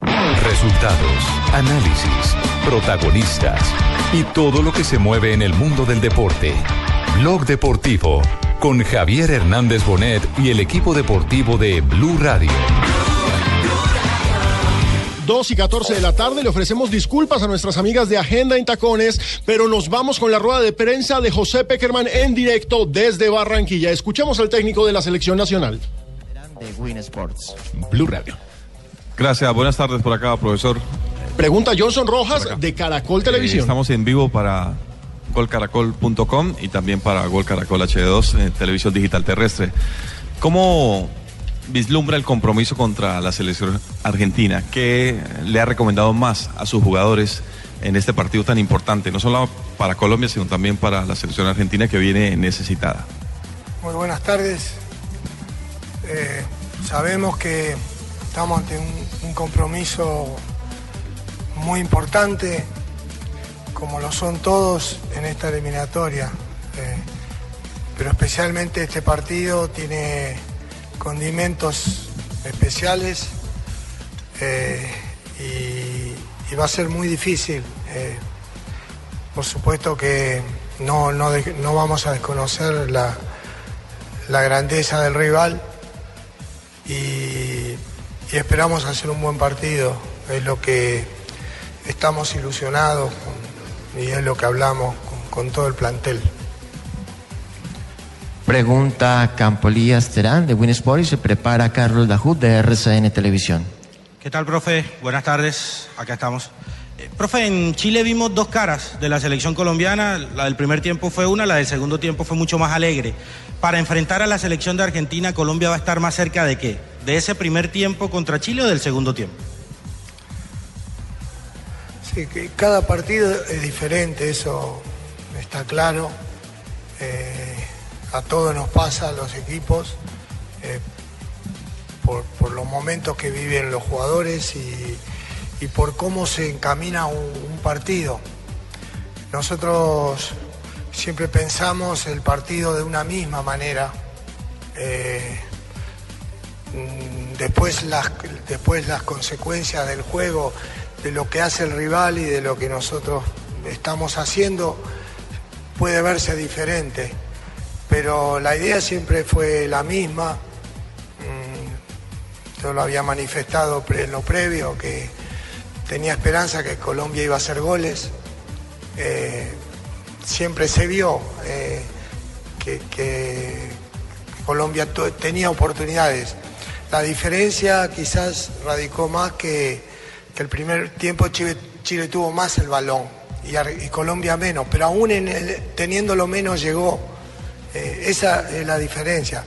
Resultados, análisis, protagonistas y todo lo que se mueve en el mundo del deporte. Blog Deportivo con Javier Hernández Bonet y el equipo deportivo de Blue Radio. 2 y 14 de la tarde. Le ofrecemos disculpas a nuestras amigas de Agenda en Tacones, pero nos vamos con la rueda de prensa de José Peckerman en directo desde Barranquilla. Escuchemos al técnico de la selección nacional. De Win Sports. Blue Radio. Gracias, buenas tardes por acá, profesor. Pregunta Johnson Rojas de Caracol Televisión. Eh, estamos en vivo para golcaracol.com y también para Gol Caracol HD2, eh, televisión digital terrestre. ¿Cómo vislumbra el compromiso contra la selección argentina? ¿Qué le ha recomendado más a sus jugadores en este partido tan importante? No solo para Colombia, sino también para la selección argentina que viene necesitada. Muy buenas tardes. Eh, sabemos que estamos ante un, compromiso muy importante, como lo son todos en esta eliminatoria. Eh, pero especialmente este partido tiene condimentos especiales eh, y, va a ser muy difícil. Eh, por supuesto que no, no, no vamos a desconocer la, la grandeza del rival y, y esperamos hacer un buen partido. Es lo que estamos ilusionados con- y es lo que hablamos con, con todo el plantel. Pregunta Campolías Terán de Win Sports y se prepara Carlos Dajud de RCN Televisión. ¿Qué tal, profe? Buenas tardes, acá estamos. Eh, profe, en Chile vimos dos caras de la selección colombiana. La del primer tiempo fue una, la del segundo tiempo fue mucho más alegre. Para enfrentar a la selección de Argentina, Colombia va a estar más cerca de qué? ¿De ese primer tiempo contra Chile o del segundo tiempo? Sí, que cada partido es diferente, eso está claro. Eh, a todos nos pasa, a los equipos, eh, por, los momentos que viven los jugadores y, por cómo se encamina un, partido. Nosotros siempre pensamos el partido de una misma manera. Eh, después, las, después las consecuencias del juego, de lo que hace el rival y de lo que nosotros estamos haciendo, puede verse diferente. Pero la idea siempre fue la misma. Mm, Yo lo había manifestado en lo previo, que tenía esperanza que Colombia iba a hacer goles. Eh, siempre se vio eh, que, Colombia tenía oportunidades. La diferencia quizás radicó más que, que el primer tiempo Chile, tuvo más el balón y, Colombia menos, pero aún en el- teniéndolo menos llegó. Eh, esa es la diferencia.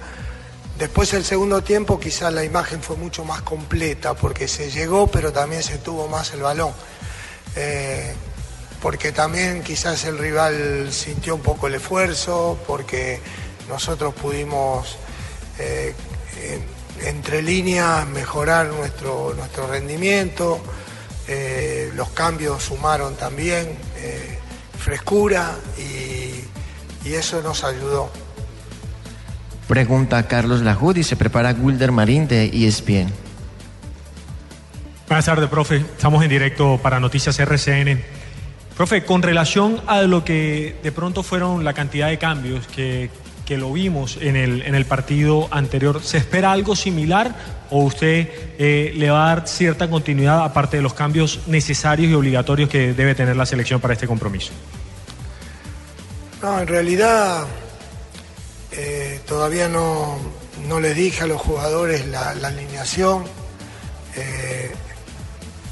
Después el segundo tiempo quizás la imagen fue mucho más completa porque se llegó pero también se tuvo más el balón. Eh, porque también quizás el rival sintió un poco el esfuerzo, porque nosotros pudimos eh, entre líneas mejorar nuestro, nuestro rendimiento, eh, los cambios sumaron también eh, frescura y, y eso nos ayudó. Pregunta Carlos Dajud y se prepara Wilder Marín de ESPN. Buenas tardes, profe. Estamos en directo para Noticias RCN. Profe, con relación a lo que de pronto fueron la cantidad de cambios que, que lo vimos en el, en el partido anterior, ¿se espera algo similar o usted eh, le va a dar cierta continuidad aparte de los cambios necesarios y obligatorios que debe tener la selección para este compromiso? No, en realidad eh, todavía no, no les dije a los jugadores la, alineación. Eh,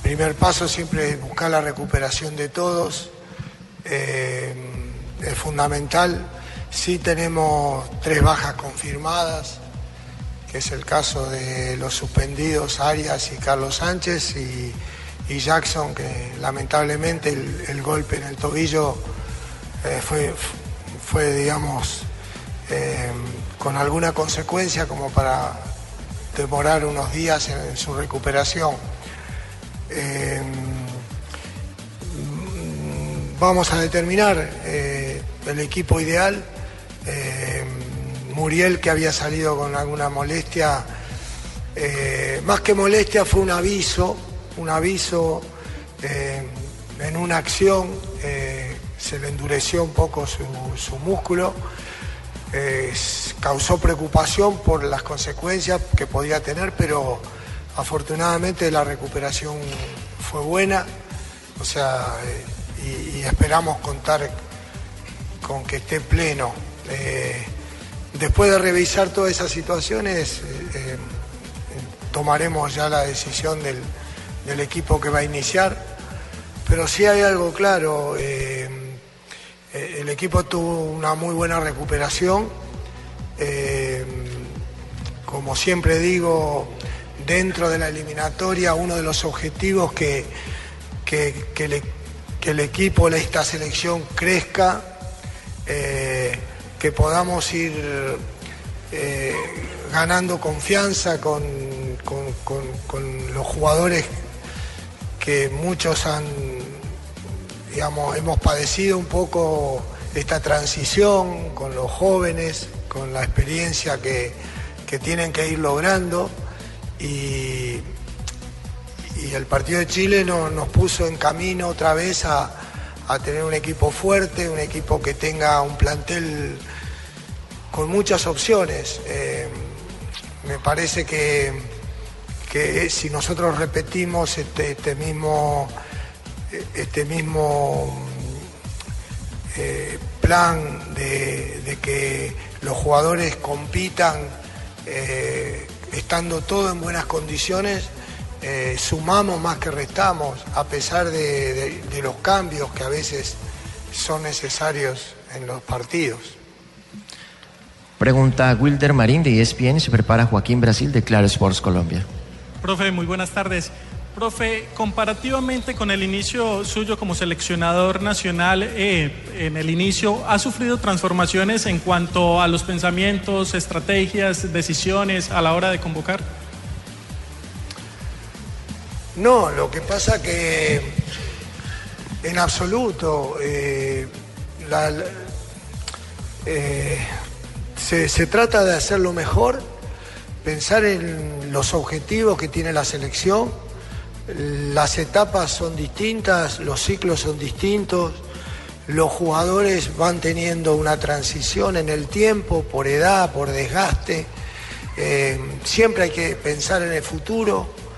primer paso siempre es buscar la recuperación de todos. Eh, es fundamental. Sí tenemos tres bajas confirmadas que es el caso de los suspendidos Arias y Carlos Sánchez y, Jackson, que lamentablemente el, golpe en el tobillo eh, fue, fue, digamos, eh, con alguna consecuencia como para demorar unos días en, su recuperación. Eh, vamos a determinar el equipo ideal. Eh, Muriel, que había salido con alguna molestia, eh, más que molestia fue un aviso, un aviso eh, en una acción, se le endureció un poco su, su músculo, causó preocupación por las consecuencias que podía tener, pero afortunadamente la recuperación fue buena, o sea, y esperamos contar con que esté pleno. Eh, después de revisar todas esas situaciones, eh, eh, tomaremos ya la decisión del, equipo que va a iniciar. Pero sí hay algo claro, el equipo tuvo una muy buena recuperación. Como siempre digo, dentro de la eliminatoria, uno de los objetivos que, que, que el equipo, esta selección crezca, que podamos ir eh, ganando confianza con, con- con- los jugadores que muchos han, digamos, hemos padecido un poco esta transición con los jóvenes, con la experiencia que, que tienen que ir logrando. Y, y el partido de Chile no- nos puso en camino otra vez a, a tener un equipo fuerte, un equipo que tenga un plantel con muchas opciones. Eh, me parece que, que si nosotros repetimos este, este mismo, este mismo eh, plan de, que los jugadores compitan eh, estando todo en buenas condiciones, eh, sumamos más que restamos, a pesar de, de- de los cambios que a veces son necesarios en los partidos. Pregunta Wilder Marín de ESPN. Se prepara Joaquín Brasil de Claro Sports Colombia. Profe, muy buenas tardes. Profe, comparativamente con el inicio suyo como seleccionador nacional, eh, en el inicio, ¿ha sufrido transformaciones en cuanto a los pensamientos, estrategias, decisiones a la hora de convocar? No, lo que pasa que en absoluto eh, eh, se, se trata de hacerlo mejor, pensar en los objetivos que tiene la selección, las etapas son distintas, los ciclos son distintos, los jugadores van teniendo una transición en el tiempo, por edad, por desgaste, eh, siempre hay que pensar en el futuro.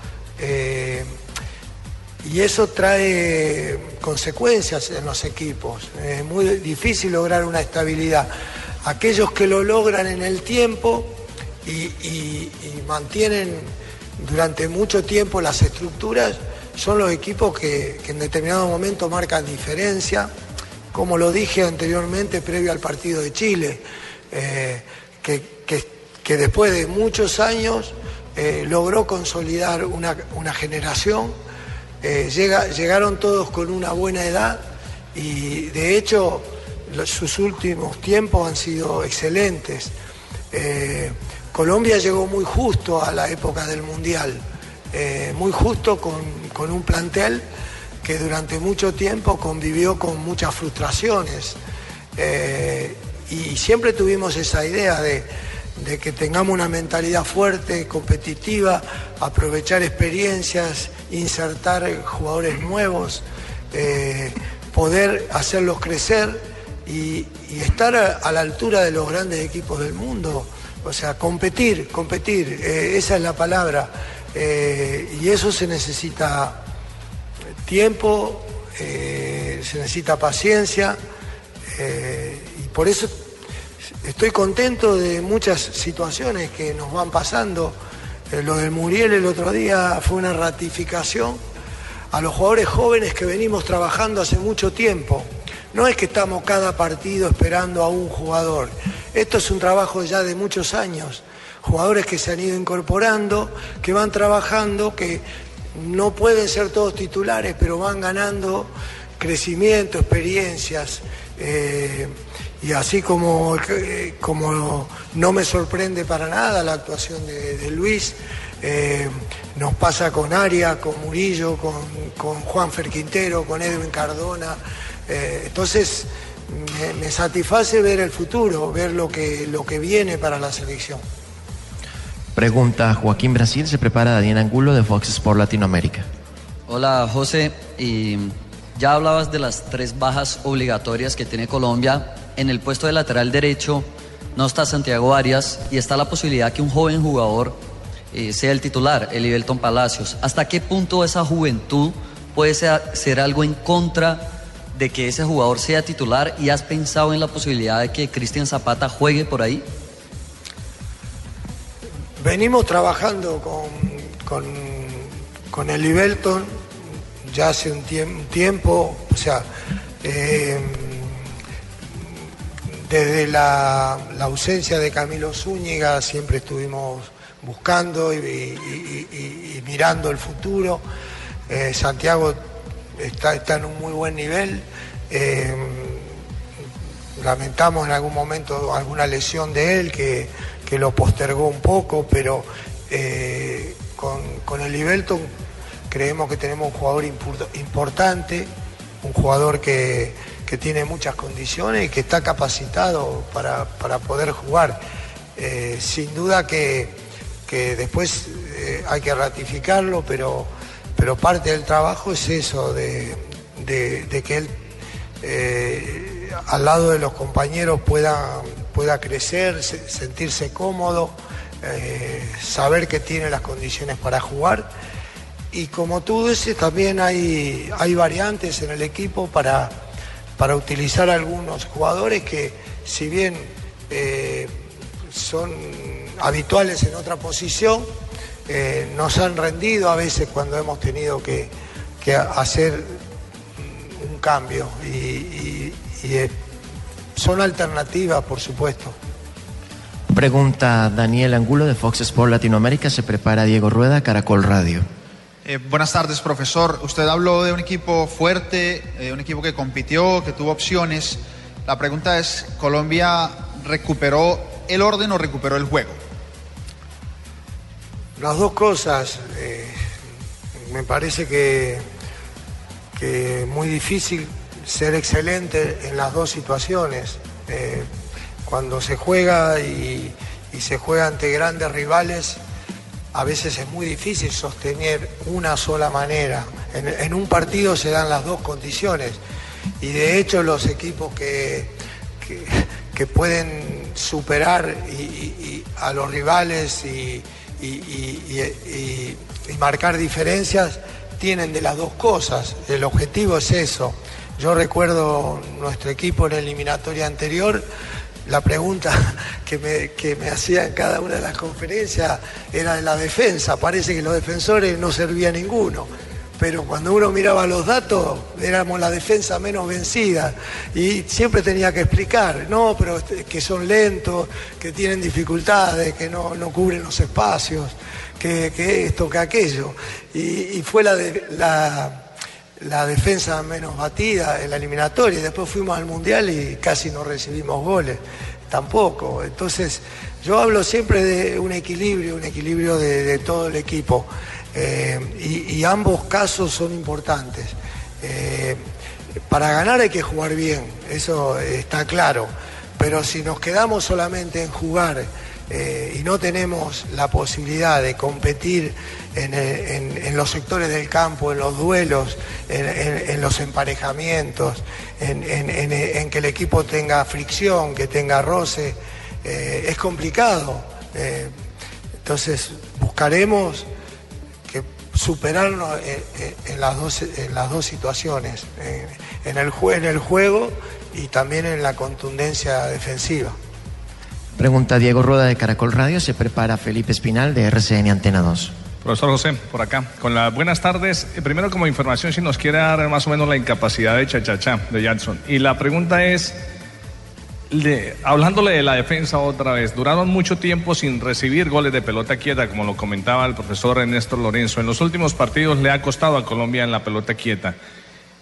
Eh, y eso trae consecuencias en los equipos. Es muy difícil lograr una estabilidad. Aquellos que lo logran en el tiempo y, y- mantienen durante mucho tiempo las estructuras son los equipos que, en determinado momento marcan diferencia. Como lo dije anteriormente, previo al partido de Chile, eh, que después de muchos años eh, logró consolidar una, una generación eh, llega- llegaron todos con una buena edad y de hecho sus últimos tiempos han sido excelentes. Eh, Colombia llegó muy justo a la época del Mundial, muy justo con, con un plantel que durante mucho tiempo convivió con muchas frustraciones. Y siempre tuvimos esa idea de, de que tengamos una mentalidad fuerte, competitiva, aprovechar experiencias, insertar jugadores nuevos, eh, poder hacerlos crecer y, estar a, la altura de los grandes equipos del mundo. O sea, competir, competir, eh, esa es la palabra. Eh, y eso se necesita tiempo, se necesita paciencia y por eso estoy contento de muchas situaciones que nos van pasando. Eh, lo del Muriel el otro día fue una ratificación a los jugadores jóvenes que venimos trabajando hace mucho tiempo. No es que estamos cada partido esperando a un jugador. Esto es un trabajo ya de muchos años. jugadores que se han ido incorporando, que van trabajando, que no pueden ser todos titulares, pero van ganando crecimiento, experiencias. Eh, y así como, eh, como no me sorprende para nada la actuación de, Luis, eh, nos pasa con Aria, con Murillo, con, con Juan Ferquintero, con Edwin Cardona. entonces me, me, satisface ver el futuro, ver lo que, lo que viene para la selección. Pregunta Joaquín Brasil, se prepara Daniel Angulo de Fox Sport Latinoamérica. Hola José, y ya hablabas de las tres bajas obligatorias que tiene Colombia. En el puesto de lateral derecho no está Santiago Arias y está la posibilidad que un joven jugador eh, sea el titular, el Ibelton Palacios. ¿Hasta qué punto esa juventud puede ser algo en contra de que ese jugador sea titular y has pensado en la posibilidad de que Cristian Zapata juegue por ahí? Venimos trabajando con, con, el Ibelton ya hace un, tiempo, o sea, eh, desde la, ausencia de Camilo Zúñiga siempre estuvimos buscando y, mirando el futuro. Eh, Santiago está, está, en un muy buen nivel. Eh, lamentamos en algún momento alguna lesión de él que que lo postergó un poco, pero eh, con, el Ibelton creemos que tenemos un jugador importante, un jugador que, tiene muchas condiciones y que está capacitado para, poder jugar. Eh, sin duda que, después eh, hay que ratificarlo, pero, pero parte del trabajo es eso, de, que él al lado de los compañeros pueda pueda crecer, sentirse cómodo, eh, saber que tiene las condiciones para jugar. Y como tú dices, también hay, hay variantes en el equipo para, para utilizar algunos jugadores que si bien eh, son habituales en otra posición, eh, nos han rendido a veces cuando hemos tenido que, hacer un cambio y, y son alternativas, por supuesto. Pregunta Daniel Angulo de Fox Sport Latinoamérica. Se prepara Diego Rueda, Caracol Radio. Eh, buenas tardes, profesor. Usted habló de un equipo fuerte, eh, un equipo que compitió, que tuvo opciones. La pregunta es, ¿Colombia recuperó el orden o recuperó el juego? Las dos cosas. Eh, me parece que, que muy difícil ser excelente en las dos situaciones. Eh, cuando se juega y, se juega ante grandes rivales, a veces es muy difícil sostener una sola manera. En, un partido se dan las dos condiciones y de hecho los equipos que, que, pueden superar a los rivales y, y marcar diferencias tienen de las dos cosas. El objetivo es eso. Yo recuerdo nuestro equipo en la eliminatoria anterior, la pregunta que me, que me hacía en cada una de las conferencias era de la defensa. Parece que los defensores no servía ninguno. Pero cuando uno miraba los datos, éramos la defensa menos vencida. Y siempre tenía que explicar, no, pero que son lentos, que tienen dificultades, que no, cubren los espacios, que, esto, que aquello. Y, fue la, de, la la defensa menos batida en la eliminatoria. Y después fuimos al Mundial y casi no recibimos goles, tampoco. Entonces, yo hablo siempre de un equilibrio, un equilibrio de, todo el equipo. Eh, y, ambos casos son importantes. Eh, para ganar hay que jugar bien, eso está claro. Pero si nos quedamos solamente en jugar eh, y no tenemos la posibilidad de competir en, los sectores del campo, en los duelos, en, los emparejamientos, en, que el equipo tenga fricción, que tenga roce, eh, es complicado. Eh, entonces buscaremos que superarnos en, las, dos, en las dos situaciones, en el, en el juego y también en la contundencia defensiva. Pregunta Diego Rueda de Caracol Radio, se prepara Felipe Espinal de RCN Antena 2. Profesor José, por acá, con las buenas tardes. Eh, primero como información, si nos quiere dar más o menos la incapacidad de Chachachá de Jackson. Y la pregunta es, le- hablándole de la defensa otra vez, duraron mucho tiempo sin recibir goles de pelota quieta, como lo comentaba el profesor Ernesto Lorenzo. En los últimos partidos le ha costado a Colombia en la pelota quieta.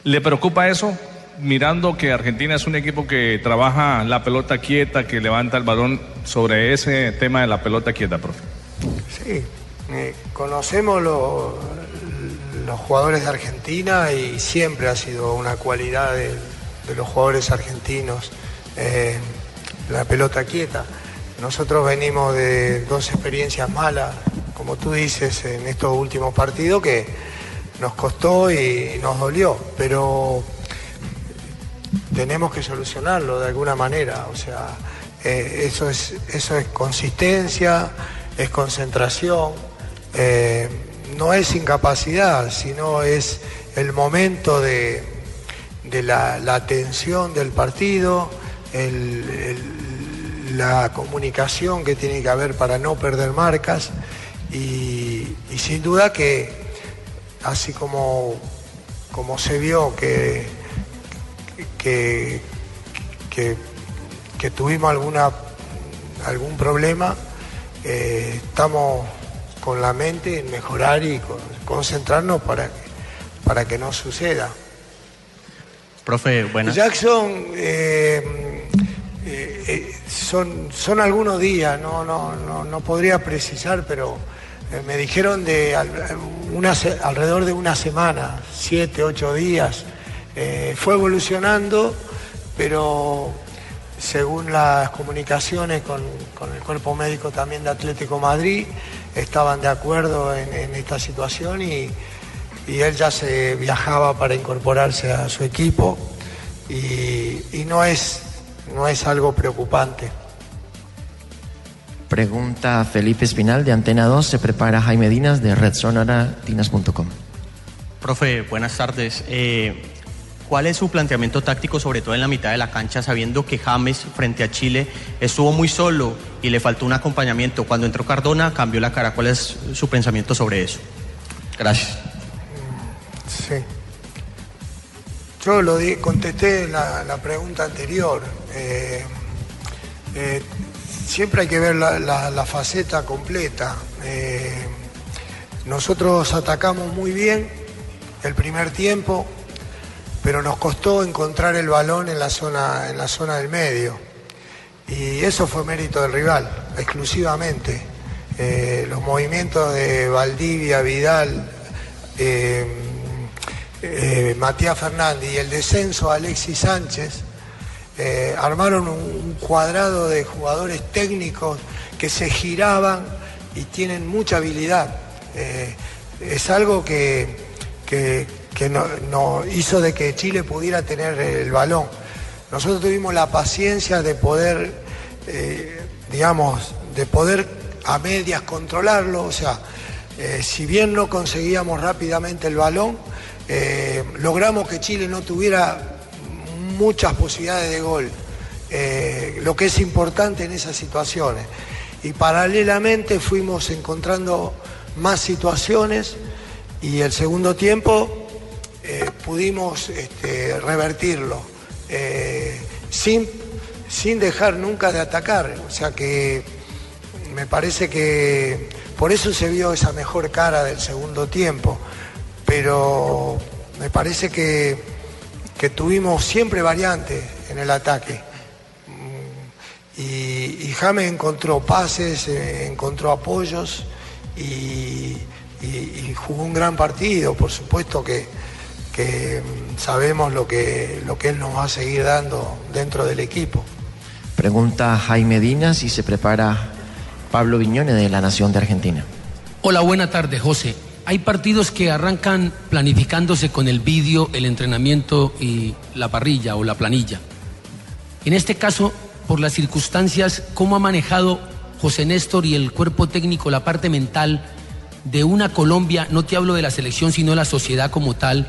¿Le preocupa eso? Mirando que Argentina es un equipo que trabaja la pelota quieta, que levanta el balón sobre ese tema de la pelota quieta, profe. Sí, eh, conocemos lo- los jugadores de Argentina y siempre ha sido una cualidad de, los jugadores argentinos eh, la pelota quieta. Nosotros venimos de dos experiencias malas, como tú dices, en estos últimos partidos que nos costó y nos dolió, pero tenemos que solucionarlo de alguna manera. O sea, eh, eso, es, eso es consistencia, es concentración, eh, no es incapacidad, sino es el momento de, de la, la atención del partido, la comunicación que tiene que haber para no perder marcas y, y sin duda que así como, como se vio que, que, que, que tuvimos alguna, algún problema, eh, estamos con la mente en mejorar y con- concentrarnos para que, para que no suceda. Profe, buenas. Jackson, eh, eh, son, son algunos días, no, no, no, no podría precisar, pero me dijeron de al- una alrededor de una semana, siete, ocho días. Eh, fue evolucionando, pero según las comunicaciones con, con el cuerpo médico también de Atlético Madrid, estaban de acuerdo en, en esta situación y, y él ya se viajaba para incorporarse a su equipo y, y no, es, no es algo preocupante. Pregunta Felipe Espinal de Antena 2. Se prepara Jaime Dinas de RedZoneAratinas.com. Profe, buenas tardes. Eh, ¿Cuál es su planteamiento táctico, sobre todo en la mitad de la cancha, sabiendo que James frente a Chile estuvo muy solo y le faltó un acompañamiento? Cuando entró Cardona cambió la cara. ¿Cuál es su pensamiento sobre eso? Gracias. Sí. Yo lo di- contesté la, la pregunta anterior. Eh, eh, siempre hay que ver la, la- la faceta completa. Eh, nosotros atacamos muy bien el primer tiempo, pero nos costó encontrar el balón en la zona, en la zona del medio. Y eso fue mérito del rival, exclusivamente. Eh, los movimientos de Valdivia, Vidal, eh, eh, Matías Fernández y el descenso a Alexis Sánchez armaron un, un cuadrado de jugadores técnicos que se giraban y tienen mucha habilidad. Es algo que, que- que no, no hizo de que Chile pudiera tener el balón. Nosotros tuvimos la paciencia de poder, eh, digamos, de poder a medias controlarlo, o sea, eh, si bien no conseguíamos rápidamente el balón, eh, logramos que Chile no tuviera muchas posibilidades de gol, lo que es importante en esas situaciones. Y paralelamente fuimos encontrando más situaciones y el segundo tiempo eh, pudimos este, revertirlo eh, sin, sin dejar nunca de atacar. O sea que me parece que por eso se vio esa mejor cara del segundo tiempo. Pero me parece que, que tuvimos siempre variantes en el ataque. Mm, Y, y James encontró pases, eh, encontró apoyos y, jugó un gran partido. Por supuesto que, que, mm, sabemos lo que, lo que él nos va a seguir dando dentro del equipo. Pregunta Jaime Dinas y se prepara Pablo Viñone de La Nación de Argentina. Hola, buena tarde, José. Hay partidos que arrancan planificándose con el vídeo, el entrenamiento y la parrilla o la planilla. En este caso, por las circunstancias, ¿cómo ha manejado José Néstor y el cuerpo técnico la parte mental de una Colombia, no te hablo de la selección, sino de la sociedad como tal,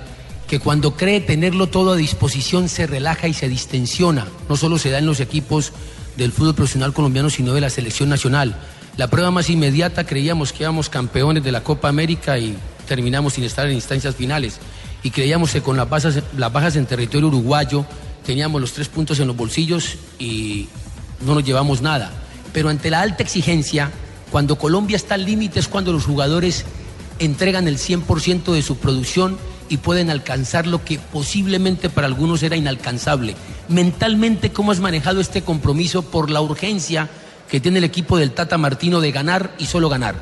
que cuando cree tenerlo todo a disposición se relaja y se distensiona? No solo se da en los equipos del fútbol profesional colombiano, sino de la selección nacional. La prueba más inmediata creíamos que éramos campeones de la Copa América y terminamos sin estar en instancias finales. Y creíamos que con las bajas, las bajas en territorio uruguayo teníamos los tres puntos en los bolsillos y no nos llevamos nada. Pero ante la alta exigencia, cuando Colombia está al límite es cuando los jugadores entregan el 100% de su producción y pueden alcanzar lo que posiblemente para algunos era inalcanzable. Mentalmente, ¿cómo has manejado este compromiso por la urgencia que tiene el equipo del Tata Martino de ganar y solo ganar?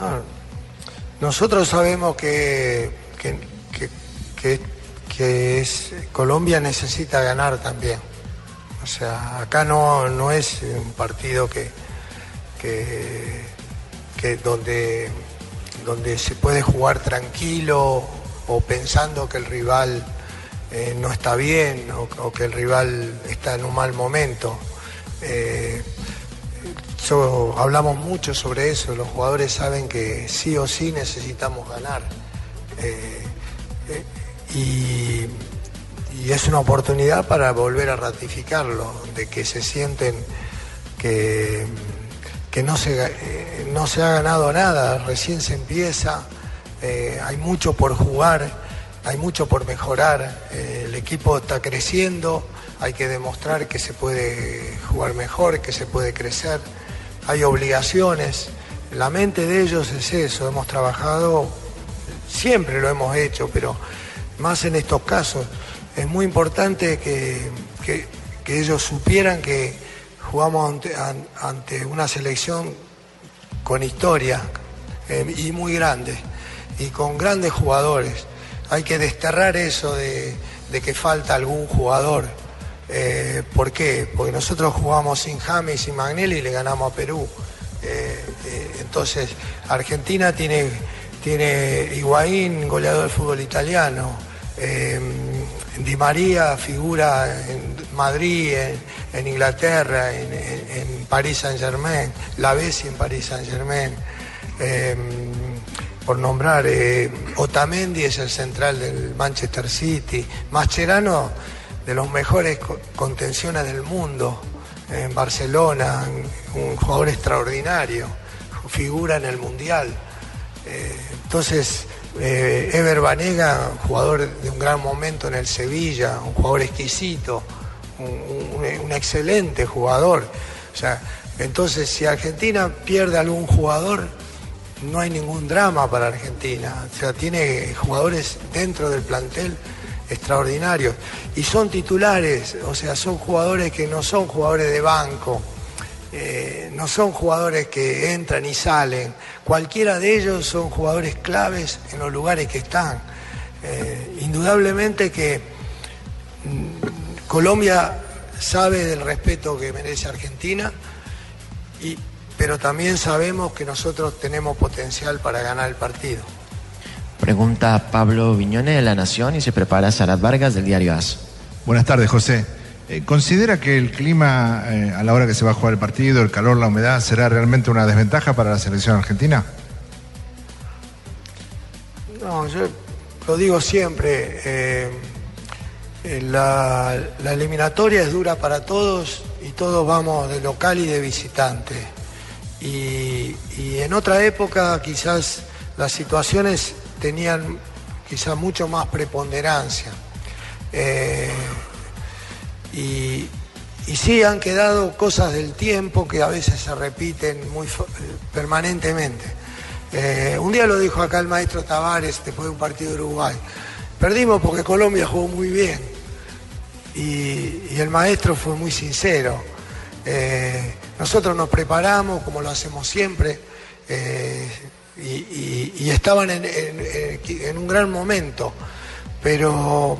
Ah, nosotros sabemos que, que, que- que- Colombia necesita ganar también. O sea, acá no, no es un partido que, que, que donde, donde se puede jugar tranquilo o pensando que el rival eh, no está bien o, que el rival está en un mal momento. Eh, hablamos mucho sobre eso, los jugadores saben que sí o sí necesitamos ganar. Eh, y es una oportunidad para volver a ratificarlo, de que se sienten que, que no, se, eh, no se ha ganado nada, recién se empieza, eh, hay mucho por jugar, hay mucho por mejorar, eh, el equipo está creciendo, hay que demostrar que se puede jugar mejor, que se puede crecer, hay obligaciones, la mente de ellos es eso, hemos trabajado, siempre lo hemos hecho, pero más en estos casos, es muy importante que- que ellos supieran que jugamos ante, an- ante una selección con historia eh, y muy grande y con grandes jugadores. Hay que desterrar eso de, de que falta algún jugador. Eh, ¿Por qué? Porque nosotros jugamos sin James y sin Magnelli y le ganamos a Perú. Eh, entonces, Argentina tiene, tiene Higuaín, goleador del fútbol italiano. Di María figura en Madrid, en, en Inglaterra, en, en- París Saint Germain, La Bessi en París Saint Germain. Eh, por nombrar, eh, Otamendi es el central del Manchester City, Mascherano de los mejores co- contenciones del mundo en Barcelona, un jugador extraordinario, figura en el Mundial. Eh, entonces, eh, Ever Banega, jugador de un gran momento en el Sevilla, un jugador exquisito, un, excelente jugador. O sea, entonces si Argentina pierde algún jugador, no hay ningún drama para Argentina. O sea, tiene jugadores dentro del plantel extraordinarios. Y son titulares, o sea, son jugadores que no son jugadores de banco, eh, no son jugadores que entran y salen. Cualquiera de ellos son jugadores claves en los lugares que están. Eh, indudablemente que mm, Colombia sabe del respeto que merece Argentina, y, pero también sabemos que nosotros tenemos potencial para ganar el partido. Pregunta Pablo Viñone de La Nación y se prepara Sarat Vargas del diario AS. Buenas tardes, José. Eh, ¿Considera que el clima eh, a la hora que se va a jugar el partido, el calor, la humedad, será realmente una desventaja para la selección argentina? No, yo lo digo siempre, eh, eh, la, la eliminatoria es dura para todos y todos vamos de local y de visitante. Y, en otra época quizás las situaciones tenían quizás mucho más preponderancia. Eh, y, sí han quedado cosas del tiempo que a veces se repiten muy permanentemente. Eh, un día lo dijo acá el maestro Tavares después de un partido de Uruguay. Perdimos porque Colombia jugó muy bien. Y, el maestro fue muy sincero. Eh, nosotros nos preparamos como lo hacemos siempre eh, y, estaban en- en un gran momento. Pero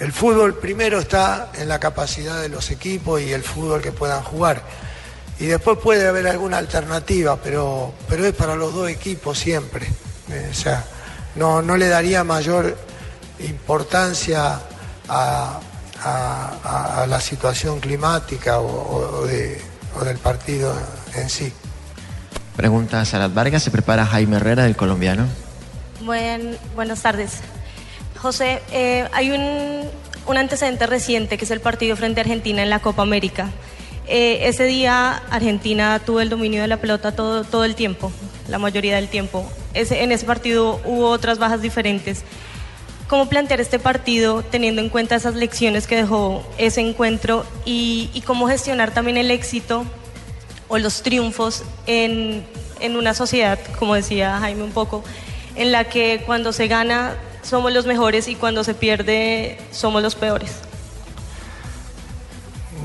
el fútbol primero está en la capacidad de los equipos y el fútbol que puedan jugar. Y después puede haber alguna alternativa, pero, pero es para los dos equipos siempre. Eh, o sea, no, no le daría mayor importancia a, a- a- a la situación climática o, de- o del partido en sí. Pregunta Sarat Vargas, se prepara Jaime Herrera del colombiano. Buen- buenas tardes. José, eh, hay un, un antecedente reciente que es el partido frente a Argentina en la Copa América. Eh, ese día Argentina tuvo el dominio de la pelota todo, todo el tiempo, la mayoría del tiempo. Ese- en ese partido hubo otras bajas diferentes. Cómo plantear este partido teniendo en cuenta esas lecciones que dejó ese encuentro y, cómo gestionar también el éxito o los triunfos en, en una sociedad, como decía Jaime un poco, en la que cuando se gana somos los mejores y cuando se pierde somos los peores.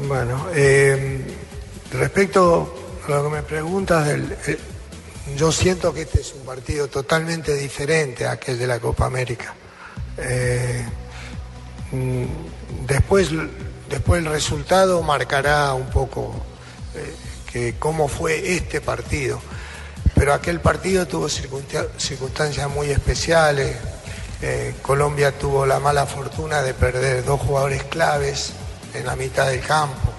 Bueno, eh, respecto a lo que me preguntas, del, eh, yo siento que este es un partido totalmente diferente a aquel de la Copa América. Eh, mm, después, después el resultado marcará un poco eh, que cómo fue este partido. Pero aquel partido tuvo circunstan- circunstancias muy especiales. Eh, Colombia tuvo la mala fortuna de perder dos jugadores claves en la mitad del campo.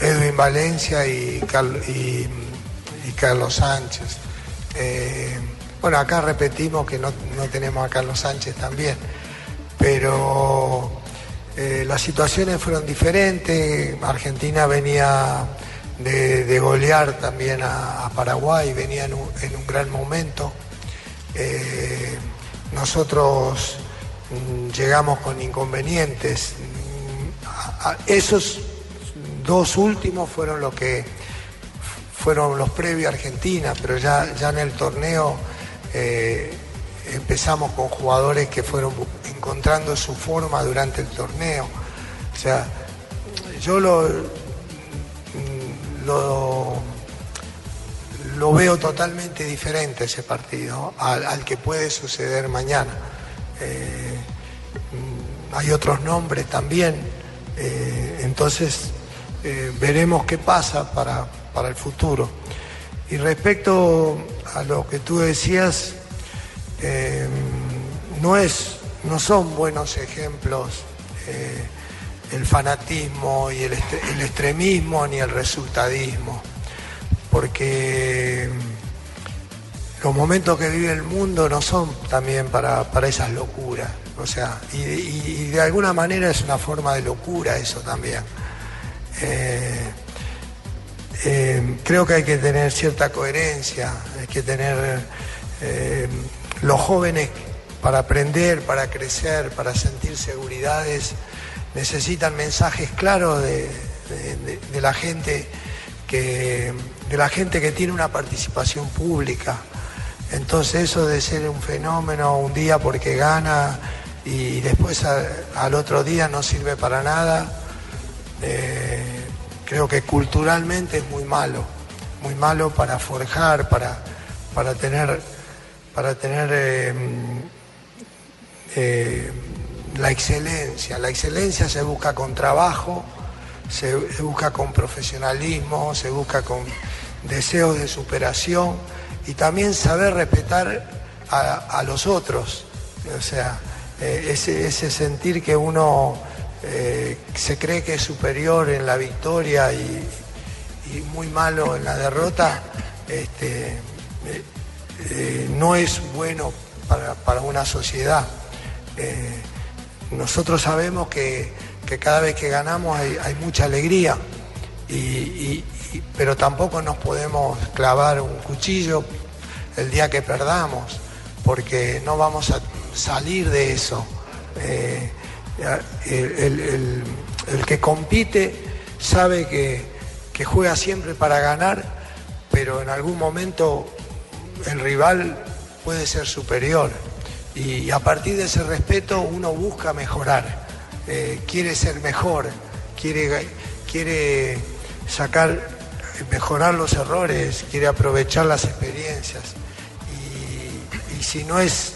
Edwin Valencia y Carlos Sánchez. Bueno, acá repetimos que no, no tenemos a Carlos Sánchez también, pero eh, las situaciones fueron diferentes. Argentina venía de, golear también a, a Paraguay, venía en un, en un gran momento. Eh, nosotros mm, llegamos con inconvenientes. Esos dos últimos fueron los que fueron los previos a Argentina, pero ya, ya en el torneo eh, empezamos con jugadores que fueron encontrando su forma durante el torneo. O sea, yo lo, mm, lo, veo totalmente diferente ese partido al, que puede suceder mañana. Eh, mm, hay otros nombres también, eh, entonces veremos qué pasa para, para el futuro. Y respecto a lo que tú decías, eh, no, es, no son buenos ejemplos eh, el fanatismo y el, extremismo ni el resultadismo, porque los momentos que vive el mundo no son también para, para esas locuras. O sea, y de alguna manera es una forma de locura eso también. Eh, eh, creo que hay que tener cierta coherencia, hay que tener eh, los jóvenes para aprender, para crecer, para sentir seguridades, necesitan mensajes claros de, la gente que de la gente que tiene una participación pública. Entonces eso de ser un fenómeno un día porque gana y después al otro día no sirve para nada, eh, creo que culturalmente es muy malo, muy malo para forjar, para, para tener, para tener eh, eh, la excelencia. La excelencia se busca con trabajo, se, busca con profesionalismo, se busca con deseos de superación y también saber respetar a, a los otros. O sea, eh, ese, ese sentir que uno eh, se cree que es superior en la victoria y, muy malo en la derrota, este, eh, eh, no es bueno para, una sociedad. Nosotros sabemos que, cada vez que ganamos hay, mucha alegría, pero tampoco nos podemos clavar un cuchillo el día que perdamos, porque no vamos a salir de eso. El, que compite sabe que, juega siempre para ganar, pero en algún momento el rival puede ser superior. Y a partir de ese respeto uno busca mejorar, eh, quiere ser mejor, quiere, quiere sacar, mejorar los errores, quiere aprovechar las experiencias. Y, y si no es,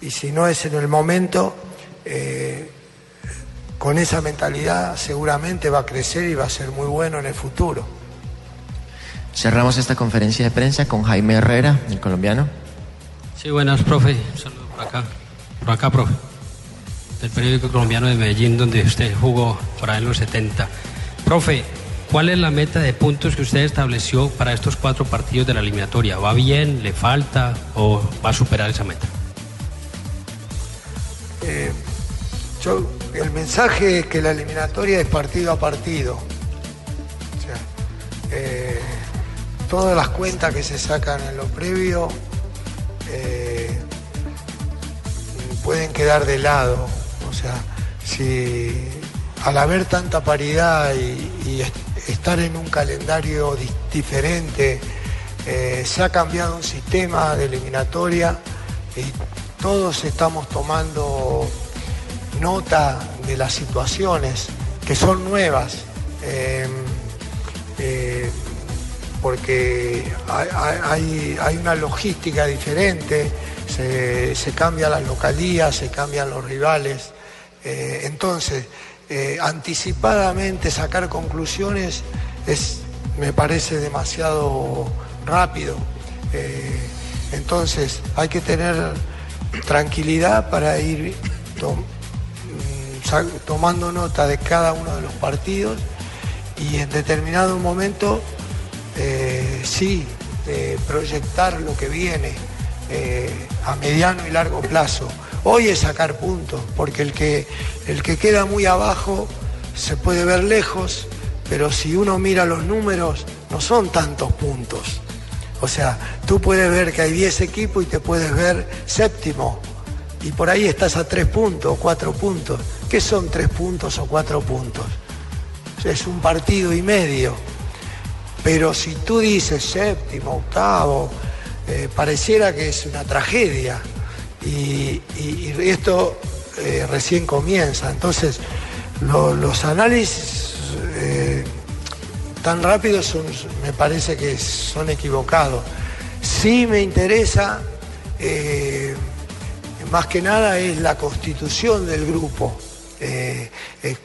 y si no es en el momento, eh, con esa mentalidad seguramente va a crecer y va a ser muy bueno en el futuro. Cerramos esta conferencia de prensa con Jaime Herrera, el colombiano. Sí, buenas, profe. Un saludo por acá. Por acá, profe. Del periódico colombiano de Medellín, donde usted jugó por ahí en los 70. Profe, ¿cuál es la meta de puntos que usted estableció para estos cuatro partidos de la eliminatoria? ¿Va bien? ¿Le falta? ¿O va a superar esa meta? Eh, yo, el mensaje es que la eliminatoria es partido a partido. O sea, eh, todas las cuentas que se sacan en lo previo eh, pueden quedar de lado. O sea, si al haber tanta paridad y, y est- estar en un calendario di- diferente, eh, se ha cambiado un sistema de eliminatoria y todos estamos tomando nota de las situaciones que son nuevas. eh, eh, porque hay, hay- una logística diferente, se, se cambian las localías, se cambian los rivales. Eh, entonces, eh, anticipadamente sacar conclusiones es, me parece demasiado rápido. Entonces, hay que tener tranquilidad para ir tomando nota de cada uno de los partidos y en determinado momento eh, sí proyectar lo que viene eh, a mediano y largo plazo. Hoy es sacar puntos, porque el que, el que queda muy abajo se puede ver lejos, pero si uno mira los números no son tantos puntos. O sea, tú puedes ver que hay 10 equipos y te puedes ver séptimo. Y por ahí estás a 3 puntos o 4 puntos. ¿Qué son 3 puntos o 4 puntos? Es un partido y medio. Pero si tú dices séptimo, octavo, eh, pareciera que es una tragedia. Y, esto eh, recién comienza. Entonces, lo- los análisis eh, tan rápidos me parece que son equivocados. Sí me interesa, más que nada, es la constitución del grupo. Eh, eh,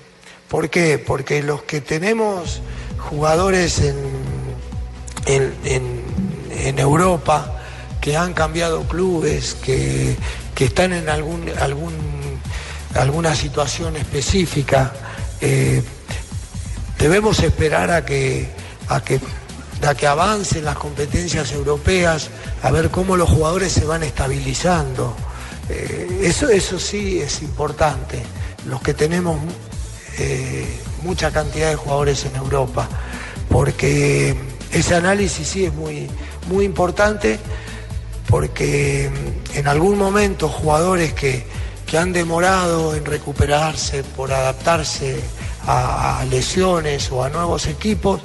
¿Por qué? Porque los que tenemos jugadores en, en, Europa, que han cambiado clubes, que, que están en algún, algún, alguna situación específica, eh, debemos esperar a que, a que, a que avancen las competencias europeas, a ver cómo los jugadores se van estabilizando. Eso, eso sí es importante. Los que tenemos eh, mucha cantidad de jugadores en Europa, porque ese análisis sí es muy, muy importante, porque mm, en algún momento jugadores que, que han demorado en recuperarse por adaptarse a, lesiones o a nuevos equipos,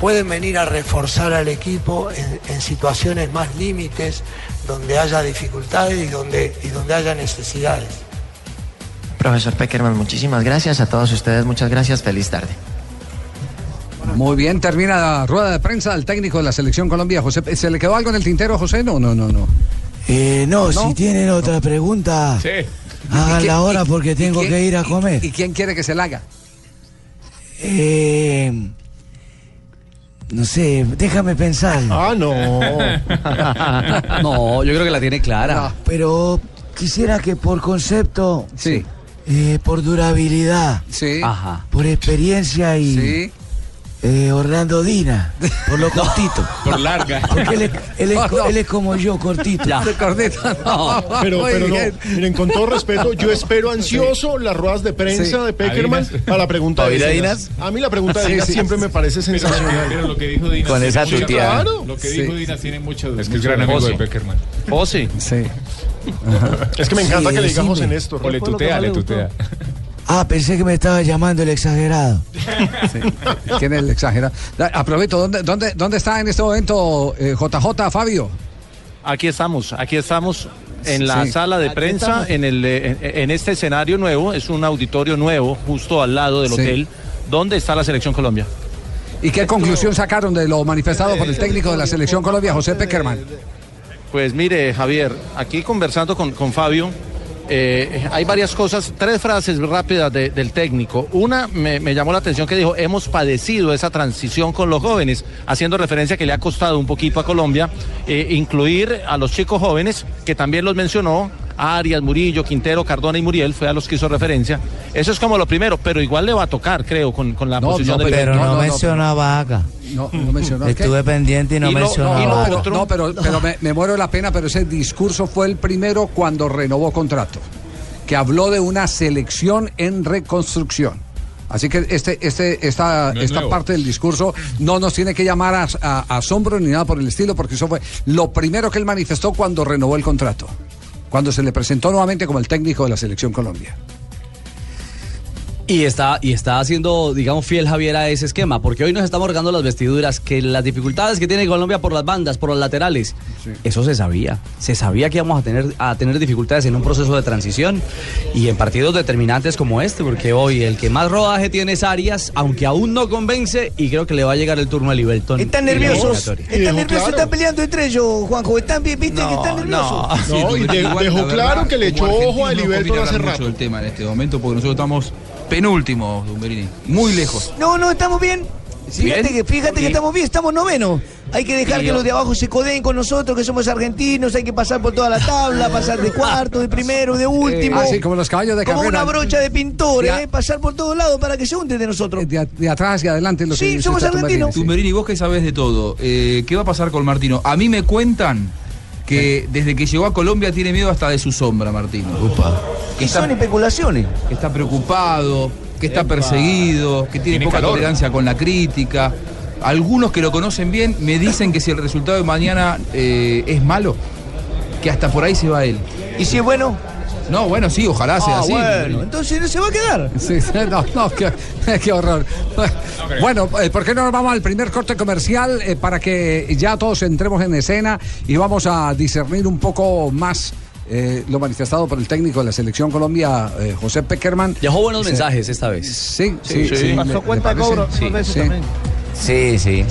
pueden venir a reforzar al equipo en, en situaciones más límites, donde haya dificultades y donde, y donde haya necesidades. Profesor Peckerman, muchísimas gracias a todos ustedes. Muchas gracias. Feliz tarde. Muy bien, termina la rueda de prensa del técnico de la selección Colombia, José. ¿Se le quedó algo en el tintero, José? No, no, no, no. Eh, no, ¿No? si tienen otra pregunta, ¿Y quién- háganla ahora y- porque tengo quién- que ir a comer. ¿Y quién quiere que se la haga? Eh, no sé, déjame pensar. Ah, no. No, yo creo que la tiene clara. Pero quisiera que por concepto, sí. Eh, por durabilidad, sí. Ajá. por experiencia y eh, Orlando Dina, por lo cortito. Por larga. Porque él es, él es co- él es como yo, cortito. cortito, no. Pero, pero no, miren, con todo respeto, yo espero ansioso las ruedas de prensa Sí. de Peckerman ¿A para la pregunta de ¿Oír a Dinas. Dinas? A mí la pregunta de Sí, Dinas sí. siempre me parece sensacional. pero lo que dijo Dinas Con esa. Claro, Lo que Sí. dijo Dinas tiene mucho Es que es gran amigo de Peckerman. José. Sí. Es que me encanta Sí, que le diga decime. José Néstor. O le tutea, le tutea. Ah, pensé que me estaba llamando el exagerado. ¿Quién es el exagerado? Aprovecho, ¿dónde, dónde, dónde está en este momento eh, JJ Fabio? Aquí estamos, aquí estamos en la Sí. sala de Aquí prensa, estamos. en, el, eh, en, en este escenario nuevo, es un auditorio nuevo, justo al lado del Sí. hotel, donde está la Selección Colombia. ¿Y qué conclusión sacaron de lo manifestado por el técnico de la selección Colombia, José Peckerman? Pues mire, Javier, aquí conversando con, con Fabio, eh, hay varias cosas, tres frases rápidas de- del técnico. Una me, llamó la atención que dijo, hemos padecido esa transición con los jóvenes, haciendo referencia que le ha costado un poquito a Colombia eh, incluir a los chicos jóvenes, que también los mencionó, Arias, Murillo, Quintero, Cardona y Muriel, fue a los que hizo referencia. Eso es como lo primero, pero igual le va a tocar, creo, con, con la No, No, posición del pero no, mencionó a Vaca. No, no mencionó. ¿qué? Estuve pendiente y no Y lo- mencionó y a lo Vaca. otro- no, pero, pero me, me muero de la pena, pero ese discurso fue el primero cuando renovó contrato, que habló de una selección en reconstrucción. Así que este, este, esta, No es esta nuevo. parte del discurso no nos tiene que llamar a, a- a asombro ni nada por el estilo, porque eso fue lo primero que él manifestó cuando renovó el contrato, cuando se le presentó nuevamente como el técnico de la Selección Colombia. Y está, y está haciendo, digamos, fiel Javier a ese esquema, porque hoy nos estamos regando las vestiduras, que las dificultades que tiene Colombia por las bandas, por los laterales, eso se sabía. Se sabía que íbamos a tener, a tener dificultades en un proceso de transición y en partidos determinantes como este, porque hoy el que más rodaje tiene es Arias, aunque aún no convence, y creo que le va a llegar el turno a Liberton. Están nerviosos. Están nerviosos, están peleando entre ellos, Juanjo. Están, vi- viste que están nerviosos. No, y de- Igual, dejó verdad, claro que le echó ojo a conviene hace rato. del tema en este momento porque nosotros estamos penúltimos, Dumberini, muy lejos. No, no, estamos bien. Fíjate Bien. que, fíjate que Sí. estamos bien, estamos novenos. Hay que dejar Sí, que los de abajo se codeen con nosotros, que somos argentinos, hay que pasar por toda la tabla, pasar de cuarto, de primero, de último. así como los caballos de Como una brocha de pintores, Ya. eh, pasar por todos lados para que se unten de nosotros. De, de atrás hacia adelante. Lo que dice usted, Tumberini, sí. Tumberini, vos que sabés de todo, eh, ¿qué va a pasar con Martino? A mí me cuentan que desde que llegó a Colombia tiene miedo hasta de su sombra, Martino. Que son especulaciones. Que está preocupado, que está Epa. perseguido, que tiene, Tiene poca calor. tolerancia con la crítica. Algunos que lo conocen bien me dicen que si el resultado de mañana eh, es malo, que hasta por ahí se va él. ¿Y si es bueno? No, bueno, sí, ojalá sea Ah, así. bueno, entonces no se va a quedar. Sí, sí, no, no, qué, qué horror. Bueno, eh, ¿por qué no nos vamos al primer corte comercial eh, para que ya todos entremos en escena y vamos a discernir un poco más eh, lo manifestado por el técnico de la selección Colombia, eh, José Peckerman? Dejó buenos Sí. mensajes esta vez. Sí, sí, sí. Pasó me- cuenta de cobro dos veces Sí. también. Sí, sí,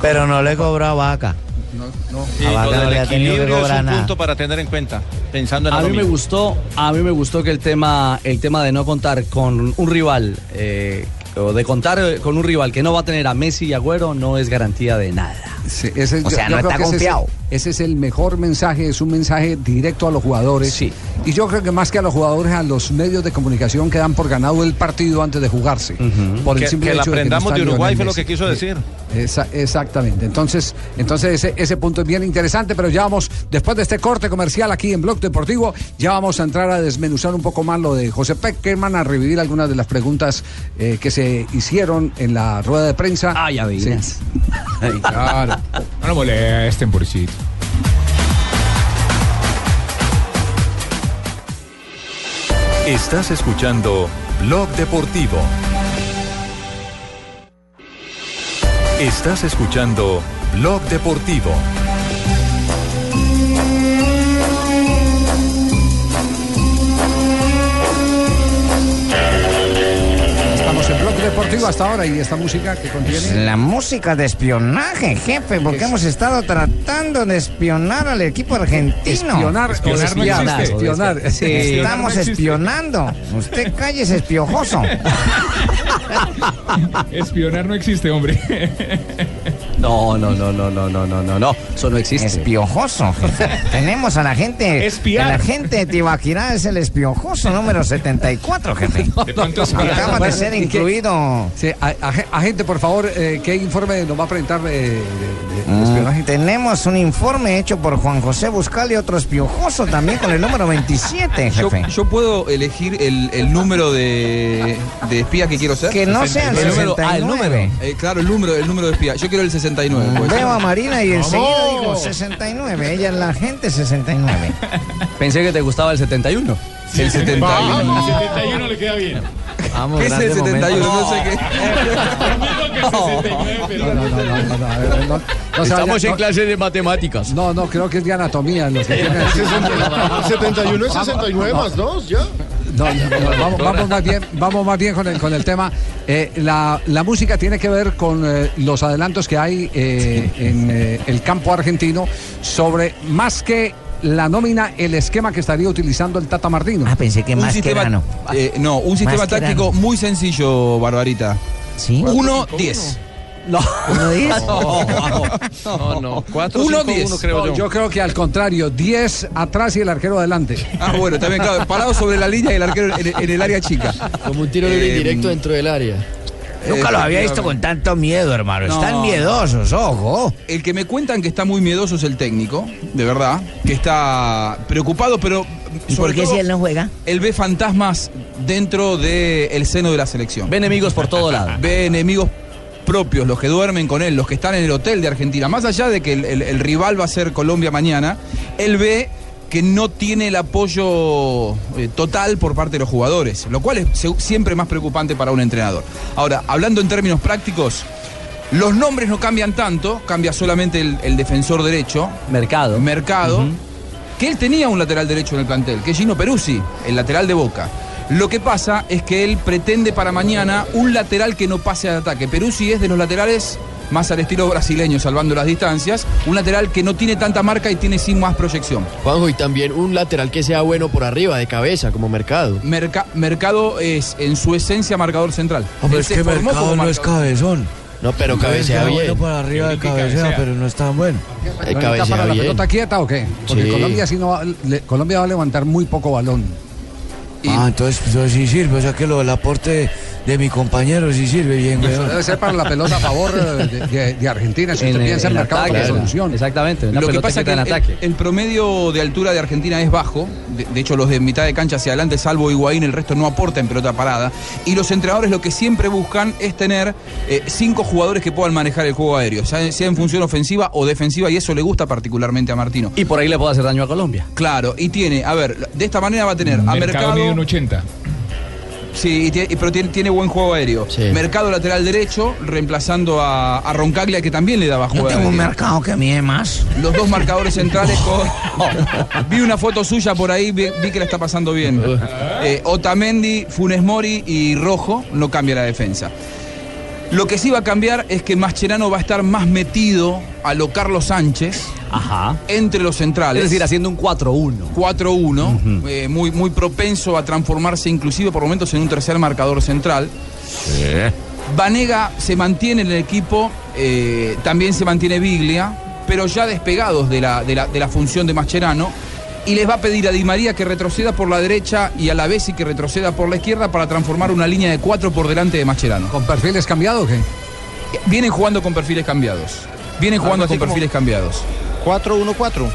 Pero no le cobró a Vaca. Vaca no. Del le ha tenido que es un punto para tener en cuenta, pensando en A mí me gustó, a mí me gustó que el tema, el tema de no contar con un rival, eh, o de contar con un rival que no va a tener a Messi y Agüero no es garantía de nada. Sí, ese- O sea, yo no está que ese es el- confiado. Ese es, el mejor mensaje, es un mensaje directo a los jugadores. Y yo creo que más que a los jugadores, a los medios de comunicación que dan por ganado el partido antes de jugarse. Por el Que- simple que la hecho de no aprendamos está de Uruguay fue lo que quiso decir. Esa- exactamente. Entonces, entonces ese, ese punto es bien interesante, pero ya vamos, después de este corte comercial aquí en Blog Deportivo, ya vamos a entrar a desmenuzar un poco más lo de José Peckerman, a revivir algunas de las preguntas eh, que se hicieron en la rueda de prensa. Ah, ya veías. Claro. No lo molesten, pobrecito. Estás escuchando Blog Deportivo. Estás escuchando Blog Deportivo. Deportivo hasta ahora y esta música que contiene. La música de espionaje, jefe, porque hemos estado tratando de espionar al equipo argentino. Espionar Espionar no espiar, existe. espionar. Sí. Estamos no espionando. Usted cállese, espiojoso. Espionar no existe, hombre. No, no, no, no, no, no, no, no, no. Eso no existe. Espiojoso, jefe. Tenemos a la gente. Espiar. El agente de Tibaquirá es el espiojoso número 74, jefe. De pronto espiar. Acaba de ser incluido. Sí, a- agente, por favor, eh, ¿qué informe nos va a presentar de, de- de- de Mm, espionaje? tenemos un informe hecho por Juan José Buscal y otro espiojoso también con el número 27, Yo, jefe. yo puedo elegir el, el número de, de espía que quiero ser. Que no sea el número, ah, el 69. número. Eh, claro, el número, el número de espía. Yo quiero el 69. Pues. Veo a Marina y enseguida digo 69. Ella es la agente 69. Pensé que te gustaba el 71. El 71. El 71 le queda bien. Vamos, ¿Qué es el 71? No sé qué. No se Estamos vaya- en no- clase de matemáticas. No, no, creo que es de anatomía. Lo que tiene. El 71 es 69 más 2, ¿ya? No, no, no, vamos, vamos más bien, vamos más bien con el, con el tema. Eh, la, la música tiene que ver con eh, los adelantos que hay eh, en eh, el campo argentino sobre más que la nómina, el esquema que estaría utilizando el Tata Martino. Ah, pensé que Un sistema, eh, no, un sistema táctico muy sencillo, Barbarita. ¿Sí? 1-10. No. ¿Uno diez? No, no. 4 Uno, 5 diez. 1 creo No, yo. creo que al contrario, 10 atrás y el arquero adelante. Ah, bueno, también, claro. Parado sobre la línea y el arquero en, en el área chica. Como un tiro libre y directo dentro del área. Nunca los había visto con tanto miedo, hermano. Están No, miedosos, ojo. El que me cuentan que está muy miedoso es el técnico, de verdad, que está preocupado, pero ¿Y por qué si él no juega? Él ve fantasmas dentro del seno de la selección. Ve enemigos por todo lado. Ve enemigos propios, los que duermen con él, los que están en el hotel de Argentina. Más allá de que el, el- el rival va a ser Colombia mañana, él ve que no tiene el apoyo eh, total por parte de los jugadores, lo cual es siempre más preocupante para un entrenador. Ahora, hablando en términos prácticos, los nombres no cambian tanto, cambia solamente el, el defensor derecho. Mercado. Mercado. Que él tenía un lateral derecho en el plantel, que es Gino Peruzzi, el lateral de Boca. Lo que pasa es que él pretende para mañana un lateral que no pase al ataque. Peruzzi es de los laterales más al estilo brasileño, salvando las distancias. Un lateral que no tiene tanta marca y tiene sin más proyección. Juanjo, y también un lateral que sea bueno por arriba, de cabeza, como Mercado. Merca- Mercado es en su esencia marcador central. Hombre, es que Mercado no es cabezón. No, pero cabecea Cabecea bien. bueno para arriba de cabecea, pero no es tan bueno. Eh, ¿Está cabecea para la pelota quieta o qué? Porque Sí. Colombia, sí no va, le- Colombia va a levantar muy poco balón. Ah, entonces, entonces sí sirve. O sea que lo del aporte de mi compañero sí sirve bien, Eso weón. debe ser para la pelota a favor eh, de, de- de Argentina. Si En usted el- piensa en en mercado ataque, solución. Exactamente, una Lo que pasa que en el, ataque. el promedio de altura de Argentina es bajo. De, de hecho, los de mitad de cancha hacia adelante, salvo Higuaín, el resto no aporta en pelota parada. Y los entrenadores lo que siempre buscan es tener eh, cinco jugadores que puedan manejar el juego aéreo, sea, sea en función ofensiva o defensiva, y eso le gusta particularmente a Martino. Y por ahí le puede hacer daño a Colombia. Claro, y tiene, a ver, de esta manera va a tener a Mercado Mercado. mide un 80. Sí, y pero tiene, tiene buen juego aéreo. Mercado lateral derecho, reemplazando a, a Roncaglia, que también le daba juego Yo tengo un mercado que mide más. Los dos marcadores centrales con... vi una foto suya por ahí, vi, vi que la está pasando bien. Eh, Otamendi, Funes Mori y Rojo no cambia la defensa. Lo que sí va a cambiar es que Mascherano va a estar más metido a lo Carlos Sánchez entre los centrales. Es decir, haciendo un 4-1. 4-1, eh, muy, muy propenso a transformarse inclusive por momentos en un tercer marcador central. Vanega se mantiene en el equipo, eh, también se mantiene Biglia, pero ya despegados de la, de la, de la función de Mascherano. Y les va a pedir a Di María que retroceda por la derecha y a la vez y que retroceda por la izquierda para transformar una línea de cuatro por delante de Mascherano. ¿Con perfiles cambiados o qué? Vienen jugando con perfiles cambiados. Vienen jugando con perfiles cambiados. 4-1-4.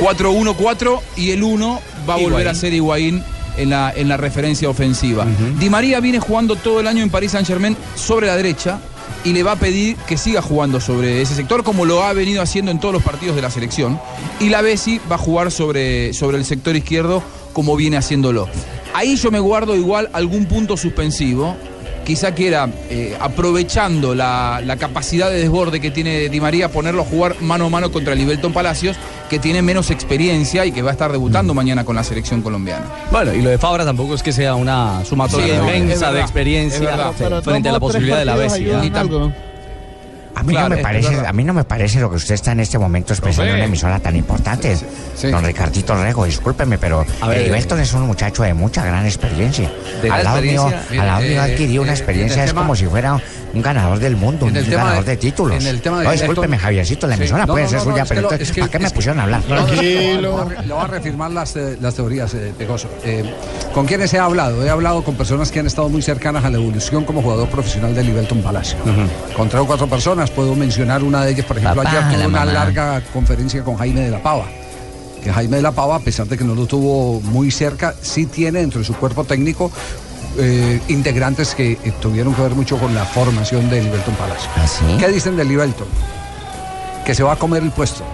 4-1-4 y el 1 va a volver a ser Higuaín en la, en la referencia ofensiva. Di María viene jugando todo el año en París Saint Germain sobre la derecha y le va a pedir que siga jugando sobre ese sector como lo ha venido haciendo en todos los partidos de la selección. Y la Bessi va a jugar sobre, sobre el sector izquierdo como viene haciéndolo. Ahí yo me guardo igual algún punto suspensivo. Quizá quiera, eh, aprovechando la, la capacidad de desborde que tiene Di María, ponerlo a jugar mano a mano contra Libelton Palacios, que tiene menos experiencia y que va a estar debutando mañana con la selección colombiana. Bueno, y lo de Fabra tampoco es que sea una sumatoria Sí, inmensa de experiencia frente a la posibilidad de la Bessi. A mí, Claro, no me parece, a mí no me parece lo que usted está en este momento expresando en una emisora tan importante. Don Ricardito Rego, discúlpeme, pero el Belton es un muchacho de mucha gran experiencia. De al lado mío, experiencia. al lado Mire, mío eh, adquirió una eh, experiencia, es tema- como si fuera un ganador del mundo, un ganador de- de, títulos. en el tema de no, discúlpeme, Javiercito, la Sí, emisora no, puede no, ser no, suya, es pero que lo- entonces, es que- ¿para qué me pusieron a hablar? A- le voy a reafirmar las, eh, las teorías, eh, Pegoso. Eh, ¿Con quiénes he hablado? He hablado con personas que han estado muy cercanas a la evolución como jugador profesional de Livelton Palacio. Con tres o cuatro personas, puedo mencionar una de ellas, por ejemplo, Papá, ayer tuve una mamá. larga conferencia con Jaime de la Pava. Que Jaime de la Pava, a pesar de que no lo tuvo muy cerca, sí tiene dentro de su cuerpo técnico eh, integrantes que eh, tuvieron que ver mucho con la formación de Livelton Palacio. ¿Qué dicen de Livelton? Que se va a comer el puesto.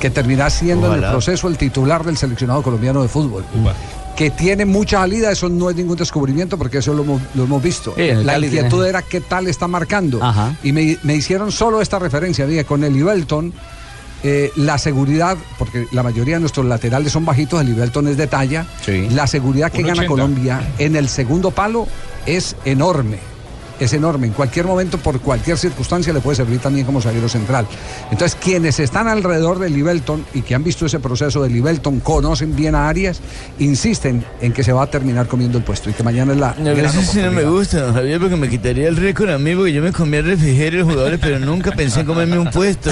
Que terminará siendo en el proceso el titular del seleccionado colombiano de fútbol. Que tiene mucha salida, eso no es ningún descubrimiento porque eso lo hemos, lo hemos visto. Sí, La Cali inquietud tiene- era qué tal está marcando. Y me, me hicieron solo esta referencia, dije, con el Ibelton, eh, la seguridad, porque la mayoría de nuestros laterales son bajitos, el Ibelton es de talla, la seguridad que gana 1.80. Colombia en el segundo palo es enorme. Es enorme. En cualquier momento, por cualquier circunstancia, le puede servir también como zaguero central. Entonces, quienes están alrededor de Libelton y que han visto ese proceso de Libelton, conocen bien a Arias, insisten en que se va a terminar comiendo el puesto y que mañana es la. No, gran eso sí no me gusta, don Javier, porque me quitaría el récord a mí, porque yo me comía el refrigerio de los jugadores, pero nunca pensé en comerme un puesto.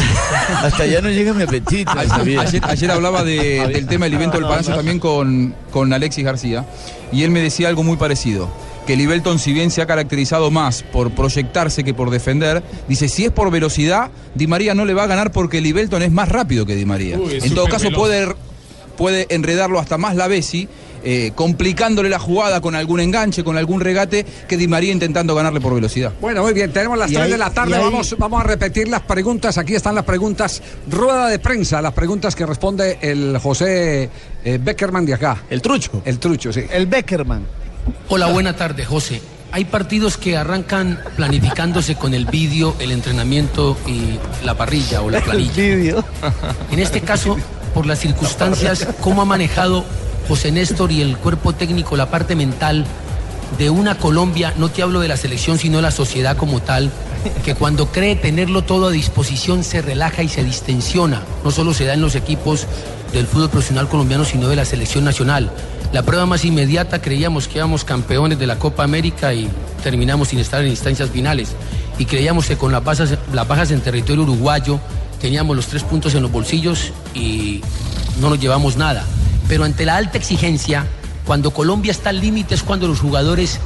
Hasta allá no llega mi apetito. Ayer, ayer hablaba de- del tema del evento del Palacio también con, con Alexis García y él me decía algo muy parecido. Que Libelton, si bien se ha caracterizado más por proyectarse que por defender, dice, si es por velocidad, Di María no le va a ganar porque Libelton es más rápido que Di María. Uy, en todo caso veloz. puede, puede enredarlo hasta más la Bessi. eh, complicándole la jugada con algún enganche, con algún regate, que Di María intentando ganarle por velocidad. Bueno, muy bien, tenemos las Y 3 ahí- de la tarde, ahí- vamos, vamos a repetir las preguntas, aquí están las preguntas, rueda de prensa, las preguntas que responde el José eh, Beckerman de acá. El trucho. El trucho, sí. El Beckerman. Hola, buena tarde, José. Hay partidos que arrancan planificándose con el vídeo, el entrenamiento y la parrilla o la planilla. En este caso, por las circunstancias, ¿cómo ha manejado José Néstor y el cuerpo técnico la parte mental de una Colombia, no te hablo de la selección, sino de la sociedad como tal, que cuando cree tenerlo todo a disposición se relaja y se distensiona? No solo se da en los equipos del fútbol profesional colombiano, sino de la selección nacional. La prueba más inmediata creíamos que éramos campeones de la Copa América y terminamos sin estar en instancias finales. Y creíamos que con las bajas, en territorio uruguayo teníamos los tres puntos en los bolsillos y no nos llevamos nada. Pero ante la alta exigencia, cuando Colombia está al límite es cuando los jugadores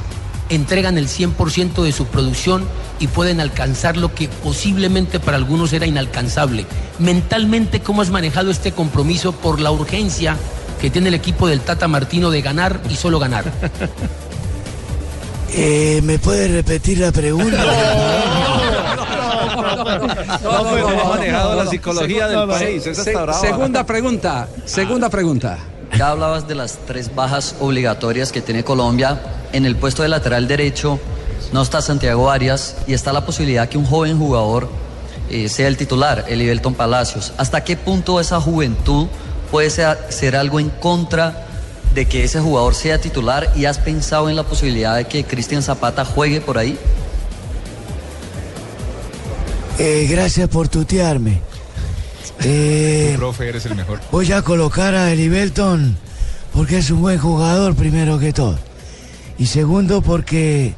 entregan el 100% de su producción y pueden alcanzar lo que posiblemente para algunos era inalcanzable. Mentalmente, ¿cómo has manejado este compromiso por la urgencia que tiene el equipo del Tata Martino de ganar y solo ganar? Eh, ¿Me puede repetir la pregunta? No, pues, no, manejado la psicología del país, segunda pregunta, segunda pregunta. Ya hablabas de las tres bajas obligatorias que tiene Colombia. En el puesto de lateral derecho no está Santiago Arias y está la posibilidad que un joven jugador eh, sea el titular, el Ibelton Palacios. ¿Hasta qué punto esa juventud puede ser, ser algo en contra de que ese jugador sea titular? ¿Y has pensado en la posibilidad de que Cristian Zapata juegue por ahí? Eh, gracias por tutearme. Eh, Tu profe, eres el mejor. voy a colocar a Belton porque es un buen jugador, primero que todo. Y segundo, porque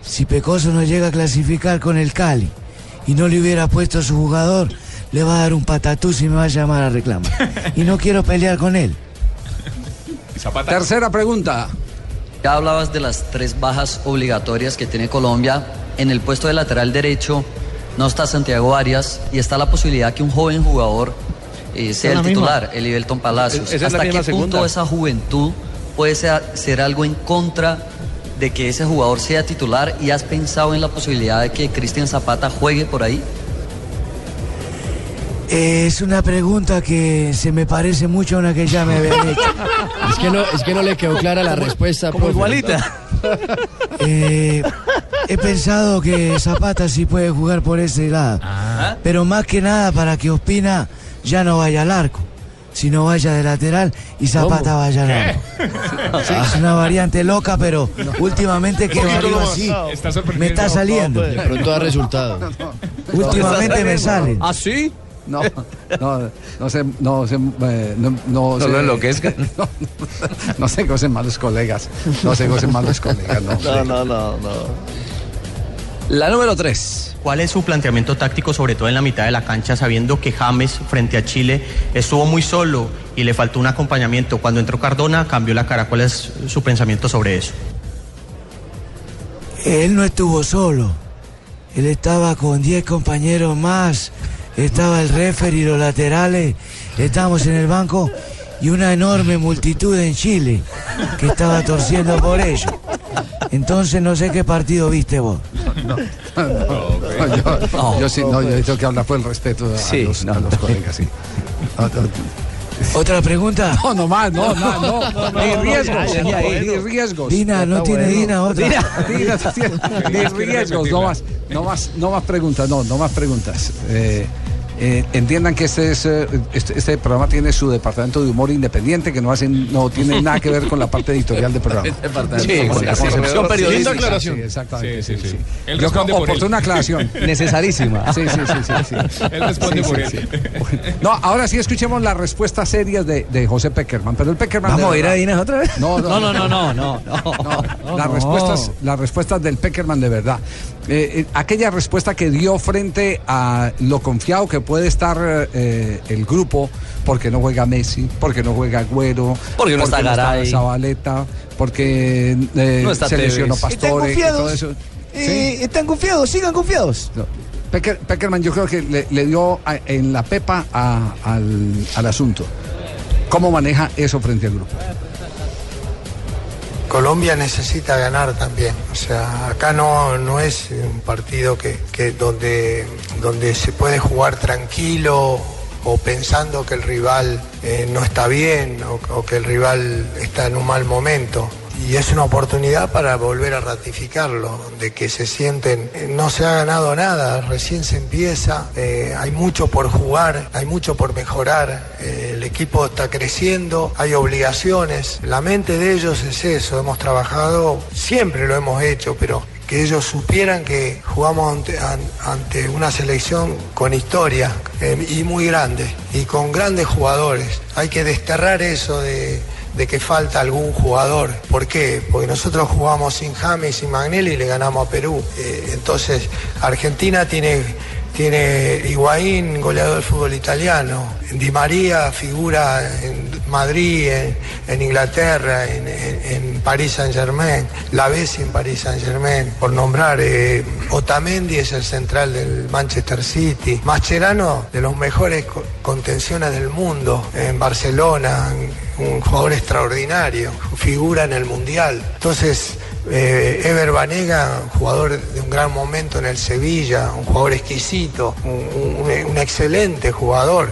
si Pecoso no llega a clasificar con el Cali y no le hubiera puesto a su jugador, le va a dar un patatús y me va a llamar a reclamar. Y no quiero pelear con él. Tercera pregunta. Ya hablabas de las tres bajas obligatorias que tiene Colombia. En el puesto de lateral derecho no está Santiago Arias y está la posibilidad que un joven jugador eh, sea Es el la misma. titular, el Ibelton Palacios. Es- ¿Hasta qué misma punto segunda. esa juventud puede ser, ser algo en contra de que ese jugador sea titular? ¿Y has pensado en la posibilidad de que Cristian Zapata juegue por ahí? Es una pregunta que se me parece mucho a una que ya me habían hecho. Es que no, es que no le quedó clara la respuesta. profe. Eh, he pensado que Zapata sí puede jugar por ese lado. Pero más que nada para que Ospina ya no vaya al arco, sino vaya de lateral y Zapata ¿Cómo? vaya al arco. Sí, es una variante loca, pero últimamente que varío así, Está me está saliendo. De pronto da resultado. Últimamente me sale. ¿Ah, sí? No, no, no se, no se, eh, no, no, No se- lo enloquezcan. No, no se gocen malos colegas, no se gocen malos colegas, no. no, no, no. La número 3. ¿Cuál es su planteamiento táctico, sobre todo en la mitad de la cancha, sabiendo que James frente a Chile estuvo muy solo y le faltó un acompañamiento? Cuando entró Cardona cambió la cara. ¿Cuál es su pensamiento sobre eso? Él no estuvo solo. Él estaba con 10 compañeros más. Estaba el referee, los laterales. Estábamos en el banco y una enorme multitud en Chile que estaba torciendo por ello. Entonces no sé qué partido viste vos. No, yo, yo sí, no, yo tengo que hablar por el respeto a, Sí, los, a los colegas, sí. ¿Otra pregunta? No, no más, no, no, no, No, no, ni riesgos, ni riesgos. Dina, no tiene Dina otra. Dina, Dina, ni riesgos, no más, no más, no más preguntas, no, no más preguntas. Eh, eh, entiendan que este, es, eh, este, este programa tiene su departamento de humor independiente que no hacen, no tiene nada que ver con la parte editorial del programa. Sí, con la concepción periodística. Linda aclaración. Sí, exactamente. Sí, sí, sí. Él Yo responde creo por él. oportuna aclaración. Necesarísima. Sí, sí, sí, sí, sí. Él responde Sí, por sí, él. sí. No, ahora sí escuchemos las respuestas serias de, de José Peckerman, pero el Peckerman. ¿Vamos a ir a Dinas otra vez? No, no, No, no, no, no, no, no. las, no. respuestas, las respuestas del Peckerman de verdad. Eh, eh, aquella respuesta que dio frente a lo confiado que puede estar eh, el grupo, porque no juega Messi, porque no juega Agüero, Porque no está Garay. Zabaleta, porque eh, No está se lesionó. ¿Están Pastore, y todo confiados? eso. Eh, ¿Están confiados? Sigan confiados. No. Pecker- Peckerman yo creo que le, le dio a- en la pepa a- al, al asunto. ¿Cómo maneja eso frente al grupo? Colombia necesita ganar también. O sea, acá no, no es un partido que, que donde, donde se puede jugar tranquilo o pensando que el rival eh, no está bien o, o que el rival está en un mal momento. Y es una oportunidad para volver a ratificarlo, de que se sienten, eh, no se ha ganado nada, recién se empieza, eh, hay mucho por jugar, hay mucho por mejorar, eh, el equipo está creciendo, hay obligaciones, la mente de ellos es eso, hemos trabajado, siempre lo hemos hecho, pero que ellos supieran que jugamos ante, an- ante una selección con historia y muy grande y con grandes jugadores. Hay que desterrar eso de, de que falta algún jugador. ¿Por qué? Porque nosotros jugamos sin James y sin Magnelli y le ganamos a Perú. Eh, entonces, Argentina tiene, tiene goleador del fútbol italiano. Di María figura en Madrid, en, Inglaterra, en, París Saint Germain. La Bessi en París Saint Germain, por nombrar. eh, Otamendi es el central del Manchester City. Mascherano, de los mejores co- contenciones del mundo, en Barcelona, un jugador extraordinario, figura en el Mundial. Entonces, eh, Ever Banega, jugador de un gran momento en el Sevilla, un jugador exquisito, un, excelente jugador.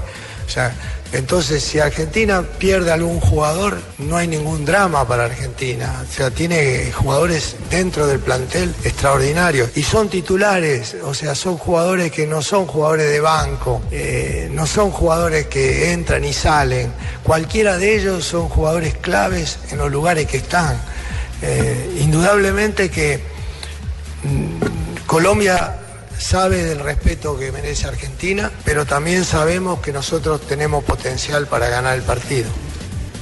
Entonces si Argentina pierde algún jugador, no hay ningún drama para Argentina. O sea, tiene jugadores dentro del plantel extraordinarios. Y son titulares, o sea, son jugadores que no son jugadores de banco, eh, no son jugadores que entran y salen. Cualquiera de ellos son jugadores claves en los lugares que están. Eh, indudablemente que mm, Colombia sabe del respeto que merece Argentina, pero también sabemos que nosotros tenemos potencial para ganar el partido.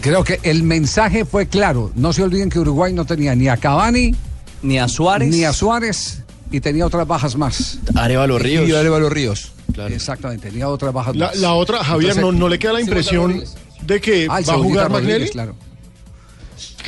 Creo que el mensaje fue claro. No se olviden que Uruguay no tenía ni a Cavani, ni a Suárez, ni a Suárez y tenía otras bajas más. Arevalo Ríos. Y Arevalo Ríos. Exactamente, tenía otras bajas La, más. la otra, Javier, Entonces- ¿no, no le queda la impresión de que Ah, va a jugar Magnelli? claro.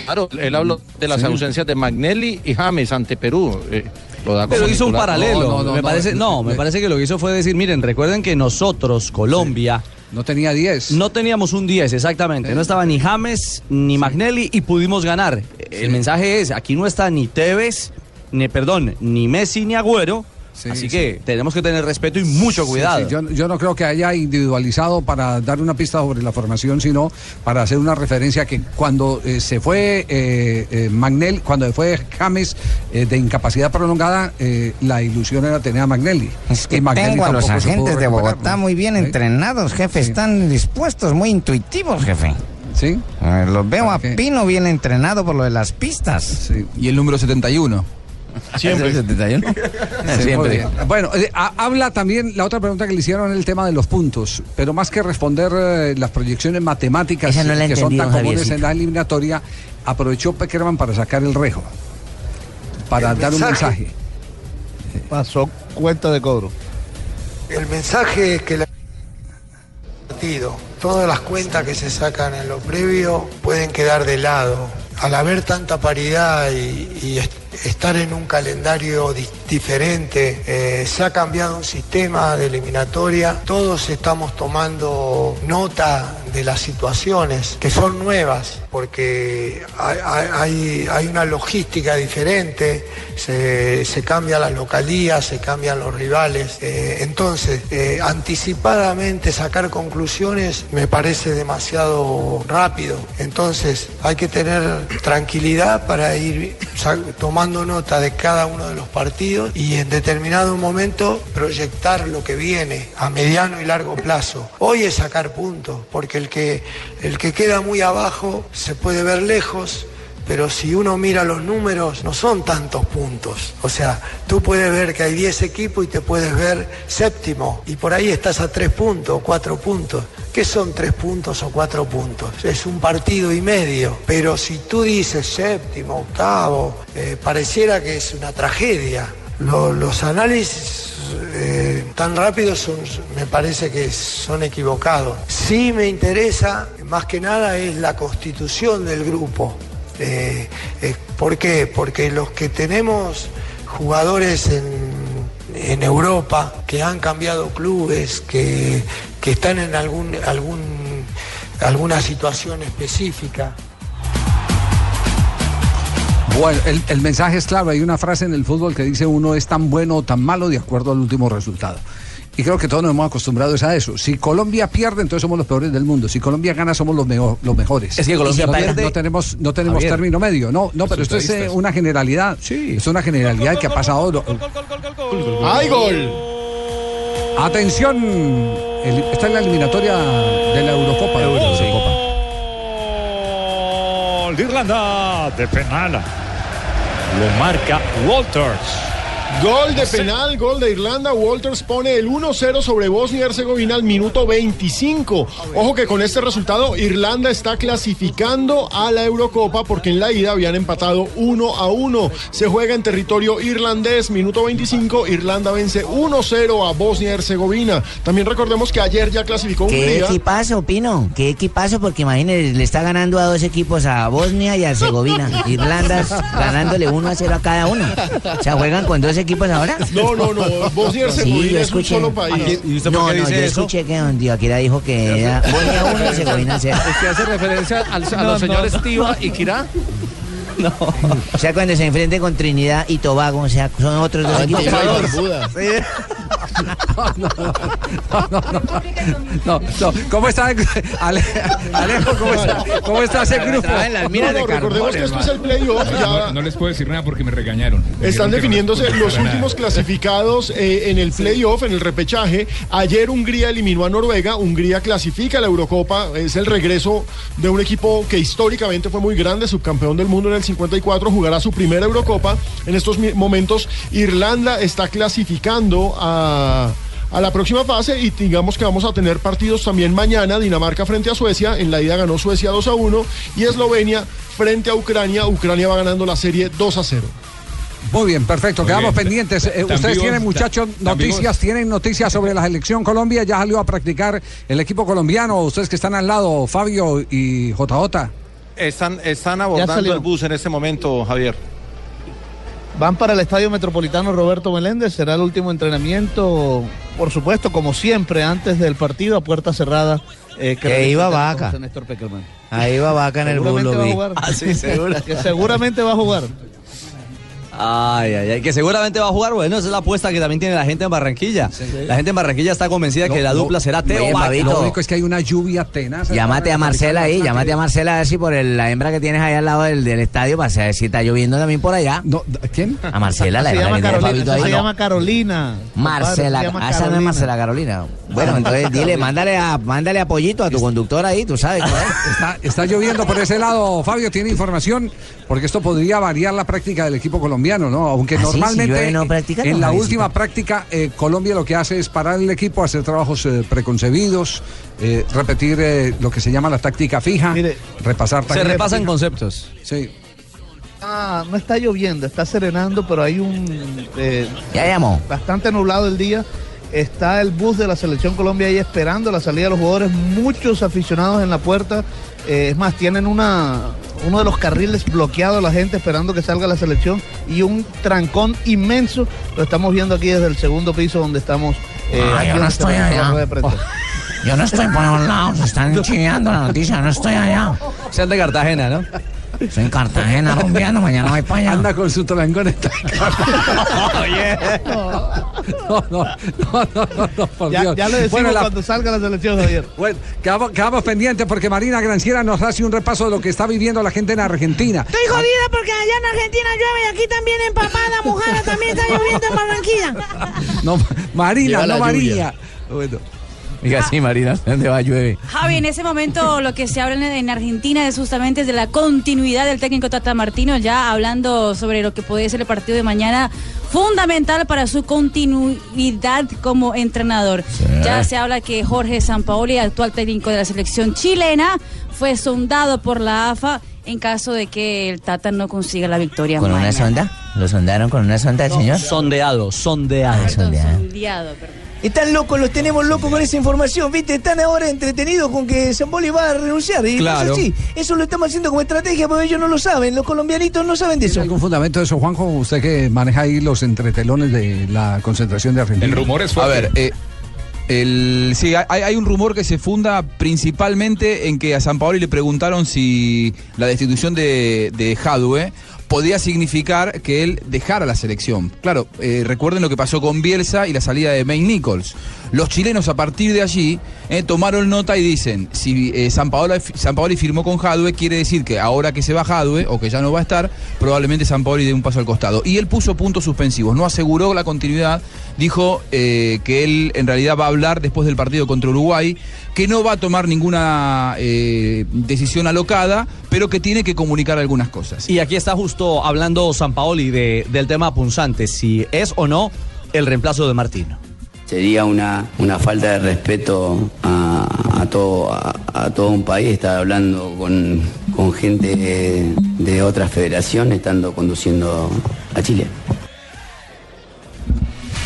Claro, él habló de las Sí. ausencias de Magnelli y James ante Perú. eh, Pero hizo un paralelo. me parece, no, me parece que lo que hizo fue decir, miren, recuerden que nosotros, Colombia, no tenía 10. No teníamos un 10, exactamente. No estaba ni James ni Magnelli y pudimos ganar. El mensaje es, aquí no está ni Tevez, ni perdón, ni Messi ni Agüero. Así que tenemos que tener respeto y mucho Sí, cuidado. sí, yo, yo no creo que haya individualizado para dar una pista sobre la formación, sino para hacer una referencia que cuando eh, se fue eh, eh, Magnelli, cuando se fue James eh, de incapacidad prolongada, eh, la ilusión era tener a Magnelli. Es que Y Magnelli tengo a los agentes de Bogotá muy bien ¿Sí? entrenados, jefe. Están dispuestos, muy intuitivos, jefe. Sí. los veo a Pino bien entrenado por lo de las pistas. Y el número 71. Siempre. ¿Es el 71? Sí, Siempre. Bueno, eh, ha- habla también la otra pregunta que le hicieron el tema de los puntos, pero más que responder eh, las proyecciones matemáticas Esa no la he que son entendido, tan comunes Javiercito. en la eliminatoria, aprovechó Peckerman para sacar el rejo, para El dar un mensaje. mensaje. Pasó cuenta de cobro. El mensaje es que la partido, todas las cuentas que se sacan en lo previo pueden quedar de lado. Al haber tanta paridad y, y est- estar en un calendario diferente, eh, se ha cambiado un sistema de eliminatoria. Todos estamos tomando nota de las situaciones que son nuevas, porque hay, una logística diferente, se, se cambia la localía, se cambian los rivales. Eh, entonces, eh, anticipadamente sacar conclusiones me parece demasiado rápido. Entonces, hay que tener tranquilidad para ir tomando nota de cada uno de los partidos y en determinado momento proyectar lo que viene a mediano y largo plazo. Hoy es sacar puntos, porque el que, el que queda muy abajo se puede ver lejos, pero si uno mira los números, no son tantos puntos. O sea, tú puedes ver que hay 10 equipos y te puedes ver séptimo, y por ahí estás a 3 puntos o 4 puntos. ¿Qué son 3 puntos o 4 puntos? Es un partido y medio. Pero si tú dices séptimo, octavo, eh, pareciera que es una tragedia. Lo- los análisis eh, tan rápidos son- me parece que son equivocados. Sí me interesa, más que nada, es la constitución del grupo. Eh, eh, ¿Por qué? Porque los que tenemos jugadores en, en Europa, que han cambiado clubes, que, que están en algún, algún, alguna situación específica. Bueno, el, el mensaje es claro. Hay una frase en el fútbol que dice uno es tan bueno o tan malo de acuerdo al último resultado. Y creo que todos nos hemos acostumbrado a eso. Si Colombia pierde, entonces somos los peores del mundo. Si Colombia gana, somos los, mejor- los mejores. Es que Colombia no, pierde- no tenemos, no tenemos Javier. término medio. No, no, pero esto es eh, una generalidad. Sí. Es una generalidad que ha pasado. lo- ¡Ay, gol! Atención. el- esta es la eliminatoria de la Eurocopa. Eurocopa. Irlanda de penal. Lo marca Walters. Gol de penal, gol de Irlanda. Walters pone el 1-0 sobre Bosnia y Herzegovina al minuto 25. Ojo que con este resultado Irlanda está clasificando a la Eurocopa porque en la ida habían empatado 1 a 1. Se juega en territorio irlandés, minuto 25. Irlanda vence 1-0 a Bosnia y Herzegovina. También recordemos que ayer ya clasificó ¿Qué Hungría. equipazo, Pino? ¿Qué equipazo? Porque imagínese, le está ganando a dos equipos, a Bosnia y a Herzegovina. Irlanda ganándole 1 a 0 a cada uno. O sea, juegan con dos equipos ahora. No, no, no. Bosnia y Sí, Herzegovina yo es un escuché. solo país. ¿Y usted por qué no, no, yo escuché que don dijo que era Bosnia 1 y Herzegovina 0. ¿Usted hace referencia al- a No, los señores. Tiva y Kirá? O sea, cuando se enfrenten con Trinidad y Tobago, o sea, son otros dos Ah, equipos. Barbuda. No, no. ¿Cómo está? Ale- Alejo, ¿cómo está? ¿Cómo está ese grupo? No, no, recordemos que esto es el playoff. Ya No, no les puedo decir nada porque me regañaron. Están no definiéndose los últimos clasificados eh, en el playoff, en el repechaje. Ayer Hungría eliminó a Noruega. Hungría clasifica a la Eurocopa. Es el regreso de un equipo que históricamente fue muy grande, subcampeón del mundo en el 54. Jugará su primera Eurocopa. En estos momentos, Irlanda está clasificando a. A la próxima fase y digamos que vamos a tener partidos también mañana, Dinamarca frente a Suecia, en la ida ganó Suecia 2 a 1 y Eslovenia frente a Ucrania, Ucrania va ganando la serie 2 a 0. Muy bien, perfecto. Muy Quedamos bien. pendientes. Eh, ustedes vivos- tienen, muchachos, noticias, vivos. tienen noticias sobre la selección Colombia. Ya salió a practicar el equipo colombiano. Ustedes que están al lado, Fabio y JJ. Están, están abordando salió. el bus en este momento, Javier. Van para el Estadio Metropolitano Roberto Meléndez, será el último entrenamiento, por supuesto, como siempre, antes del partido a puerta cerrada. eh, Que iba vaca. José Néstor Peckerman. Ahí va vaca en el va a vi. jugar. Ah, sí, seguro. que seguramente va a jugar. Ay, ay, ay, que seguramente va a jugar. Bueno, esa es la apuesta que también tiene la gente en Barranquilla. La gente en Barranquilla está convencida que la dupla será Teo Vaca. Lo único es que hay una lluvia tenaz. Llámate a Marcela ahí, llámate a Marcela a ver si por el- la hembra que tienes ahí al lado del, del estadio, para saber si está lloviendo también por allá. No, ¿Quién? A Marcela, la se hembra llama que tiene. Fabito ahí. se llama Carolina. Marcela, Compadre, se llama ah, esa no es. Marcela Carolina. Bueno, entonces dile, mándale a, mándale apoyito a tu conductor ahí, tú sabes. cuál es. Está, está lloviendo por ese lado. Fabio tiene información porque esto podría variar la práctica del equipo colombiano, ¿no? Aunque Ah, sí, si normalmente llueve, no practica, en no, la última práctica eh, Colombia lo que hace es parar el equipo, hacer trabajos eh, preconcebidos, eh, repetir eh, lo que se llama la táctica fija, repasar Se repasan fija. conceptos. Sí. Ah, no está lloviendo, está serenando, pero hay un... eh, Ya llamó. Bastante nublado el día. Está el bus de la Selección Colombia ahí esperando la salida de los jugadores. Muchos aficionados en la puerta. Eh, es más, tienen una, uno de los carriles bloqueado la gente esperando que salga la selección y un trancón inmenso. Lo estamos viendo aquí desde el segundo piso donde estamos. eh, Ah, aquí yo no estamos estoy allá. prensa. Yo no estoy por los lados, están chiviando la noticia, no estoy allá. Sean de Cartagena, ¿no? Soy en Cartagena rumbeando, mañana voy para allá. Anda con su tolangón en No, no, no, no, no, no, por Ya, Dios. ya le decimos Bueno, la- cuando salga la selección, Javier. Bueno, quedamos, quedamos pendientes porque Marina Granciera nos hace un repaso de lo que está viviendo la gente en Argentina. Estoy jodida porque allá en Argentina llueve y aquí también empapada, mojada, también está lloviendo en Barranquilla. No, Marina, no María. Bueno. Diga, sí, Marina, ¿dónde va llueve? Javi, en ese momento lo que se habla en- en Argentina es justamente de la continuidad del técnico Tata Martino, ya hablando sobre lo que puede ser el partido de mañana, fundamental para su continuidad como entrenador. Ya se habla que Jorge Sampaoli, actual técnico de la selección chilena, fue sondado por la AFA en caso de que el Tata no consiga la victoria. ¿Con una sonda? ¿Lo sondaron con una sonda, el señor? Sondeado, sondeado. Sondeado, perdón. Están locos, los tenemos locos con esa información, ¿viste? Están ahora entretenidos con que Zamboli va a renunciar. Y Claro. no es así. Eso lo estamos haciendo como estrategia porque ellos no lo saben. Los colombianitos no saben de ¿Tiene eso. algún fundamento de eso, Juanjo? Usted que maneja ahí los entretelones de la concentración de Argentina. El rumor es A ver, eh, El, sí, hay, hay un rumor que se funda principalmente en que a San Paolo le preguntaron si la destitución de, de Jadue podía significar que él dejara la selección. Claro, eh, recuerden lo que pasó con Bielsa y la salida de May Nichols. Los chilenos a partir de allí eh, tomaron nota y dicen, si eh, San, Paolo, San Paoli firmó con Jadue, quiere decir que ahora que se va Jadue o que ya no va a estar, probablemente San Paoli dé un paso al costado. Y él puso puntos suspensivos, no aseguró la continuidad, dijo que él en realidad va a hablar después del partido contra Uruguay, que no va a tomar ninguna decisión alocada, pero que tiene que comunicar algunas cosas. Y aquí está justo hablando San Paoli de- del tema punzante, si es o no el reemplazo de Martino. Sería una, una falta de respeto a, todo, a, todo un país estar hablando con, con gente de, de otra federación estando conduciendo a Chile.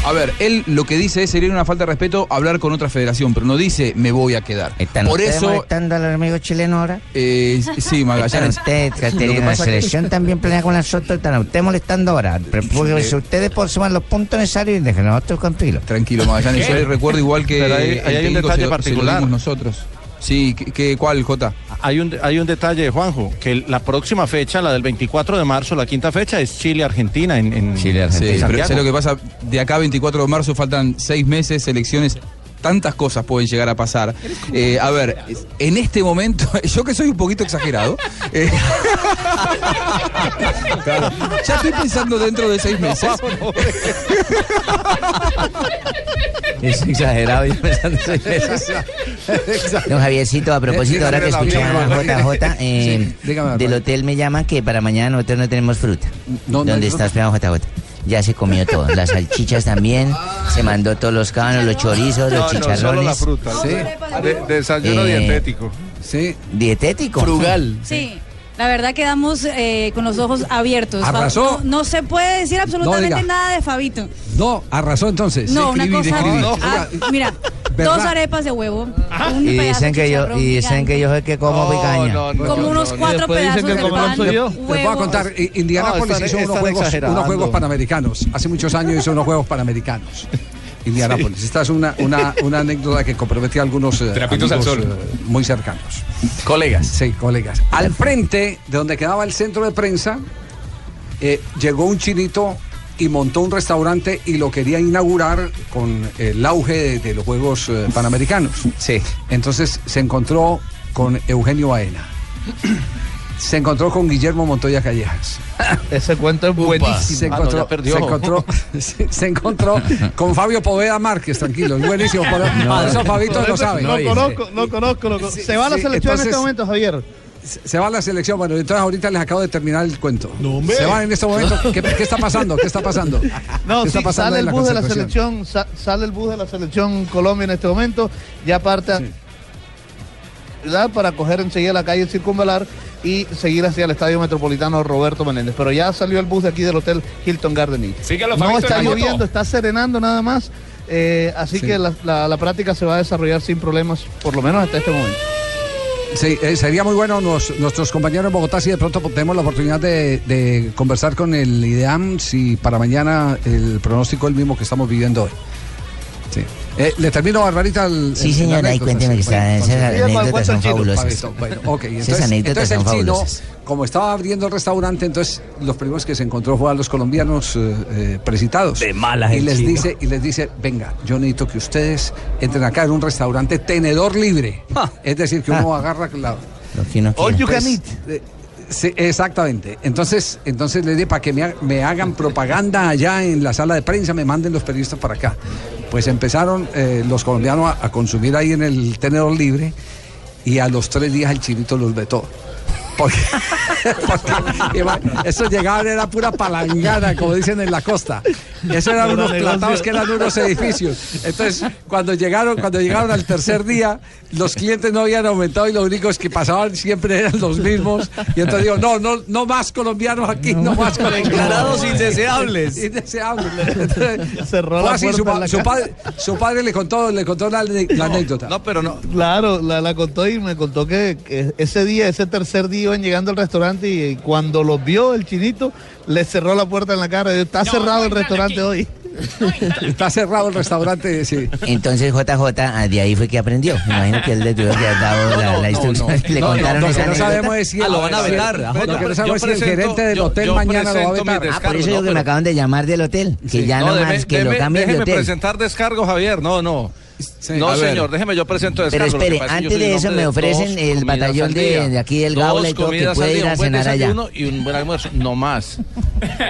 A ver, él lo que dice es sería una falta de respeto hablar con otra federación, pero no dice me voy a quedar. ¿Están Por eso, molestando al amigo chileno ahora? eh, sí, Magallanes. que tienen una que- selección también planeada con nosotros, están molestando ahora. Pero porque si ustedes por sumar los puntos necesarios y dejen nosotros tranquilos. Tranquilo, Magallanes. Yo recuerdo igual que Pero ahí- el ahí hay un detalle se se particular. dimos nosotros. Sí, ¿qué, qué- cuál, Jota? Hay un, hay un detalle, Juanjo, que la próxima fecha, la del 24 de marzo, la quinta fecha, es Chile-Argentina en, en, Sí, en pero. ¿sabes lo que pasa? De acá a 24 de marzo faltan seis meses, elecciones. Tantas cosas pueden llegar a pasar. Eh, a ver, en este momento, yo que soy un poquito exagerado, eh, ya estoy pensando dentro de seis meses. Es exagerado. yo pensando seis veces. Don Javiercito, a propósito, ahora que escuché a JJ, eh, del hotel me llaman que para mañana nosotros no tenemos fruta. ¿Dónde fruta? está esperando JJ? Ya se comió todo, las salchichas también, se mandó todos los cabanos, los chorizos, los chicharrones. desayuno Eh, dietético. Sí. ¿Dietético? Frugal. Sí. La verdad quedamos eh, con los ojos abiertos. Arrasó. No, no se puede decir absolutamente nada de Fabito. No, arrasó entonces. No, una cosa. Ah, mira, ¿Verdad? dos arepas de huevo. Un Y pedazo dicen de que yo, y dicen que yo soy el que como picaña. Como unos cuatro pedazos de pan. Les voy a contar, I- Indianápolis hizo unos están juegos, unos juegos panamericanos. Hace muchos años hizo unos juegos panamericanos. Indianápolis. Esta es una, una, una anécdota que comprometí a algunos eh, Trapitos al sol. eh, muy cercanos. Colegas. Sí, colegas. Al frente de donde quedaba el centro de prensa, eh, llegó un chinito y montó un restaurante y lo quería inaugurar con el auge de, de los Juegos Panamericanos. Sí. Entonces se encontró con Eugenio Baena. Se encontró con Guillermo Montoya Callejas. Ese cuento es buenísimo. Se Ah, no, encontró, perdió. se encontró, se, se encontró con Fabio Poveda Márquez, tranquilo, es buenísimo. Por, eso Fabito lo sabe. No, conozco, no conozco. no conozco. Se va a la sí, selección en este momento, Javier. Se va a la selección, bueno, entonces ahorita les acabo de terminar el cuento. se van en este momento. ¿Qué, qué está pasando? ¿Qué está pasando? No, ¿Qué sí, está pasando sale el bus de la selección, sa- sale el bus de la selección Colombia en este momento, ya parte ciudad para coger enseguida la calle Circunvalar y seguir hacia el Estadio Metropolitano Roberto Menéndez. Pero ya salió el bus de aquí del Hotel Hilton Garden Inn. No está lloviendo, está serenando nada más, eh, así Sí. que la, la- la práctica se va a desarrollar sin problemas, por lo menos hasta este momento. Sí, eh, sería muy bueno nos- nuestros compañeros en Bogotá si de pronto tenemos la oportunidad de, de conversar con el IDEAM si para mañana el pronóstico es el mismo que estamos viviendo hoy. Sí. Eh, le termino, Barbarita. el- Sí, señora, ahí cuénteme que está- esas entonces- anécdotas son fabulosas. Bueno, ok, entonces, anécdotas entonces son el chino, fabulosas. como estaba abriendo el restaurante, entonces los primeros que se encontró fue a los colombianos eh, eh, precitados. De malas y les chino. dice Y les dice, venga, yo necesito que ustedes entren acá en un restaurante tenedor libre. Es decir, que uno Ah. agarra la, Lo que uno quiera. Entonces, eh, sí, exactamente. Entonces, entonces les dije para que me, me hagan propaganda allá en la sala de prensa, me manden los periodistas para acá. Pues empezaron eh, los colombianos a, consumir ahí en el tenedor libre y a los tres días el chinito los vetó. Porque, porque eso llegaban era pura palangana, como dicen en la costa. Eso eran unos platados que eran unos edificios. Entonces, cuando llegaron, cuando llegaron al tercer día, los clientes no habían aumentado y los únicos que pasaban siempre eran los mismos. Y entonces digo, no, no, no más colombianos aquí, no, más colombianos. Declarados indeseables. Indeseables. Entonces, Cerró la así, su, la su padre, su padre le contó, le contó la, la anécdota. No, pero no. Claro, la, la contó y me contó que, que ese día, ese tercer día iban llegando al restaurante y cuando los vio el chinito, le cerró la puerta en la cara. Está cerrado el restaurante hoy. Está cerrado el restaurante, sí. Entonces JJ ah, de ahí fue que aprendió. Me imagino que él le tuvo que haber dado la, la instrucción. Le No, no, contaron lo esa que no sabemos si Ah, lo van a vetar, Lo que no Yo sabemos si el gerente del yo- hotel yo mañana lo va a vetar. Ah, por eso no, yo que pero- me acaban de llamar del hotel. Que ya no, No, más, deme- que lo cambien de déjeme hotel. presentar descargo, Javier. No, no. No, señor, déjeme yo presento Pero espere, antes de eso me ofrecen el batallón al de, aquí del Gaula y todo que puede ir a cenar allá. Y un buen almuerzo, no más.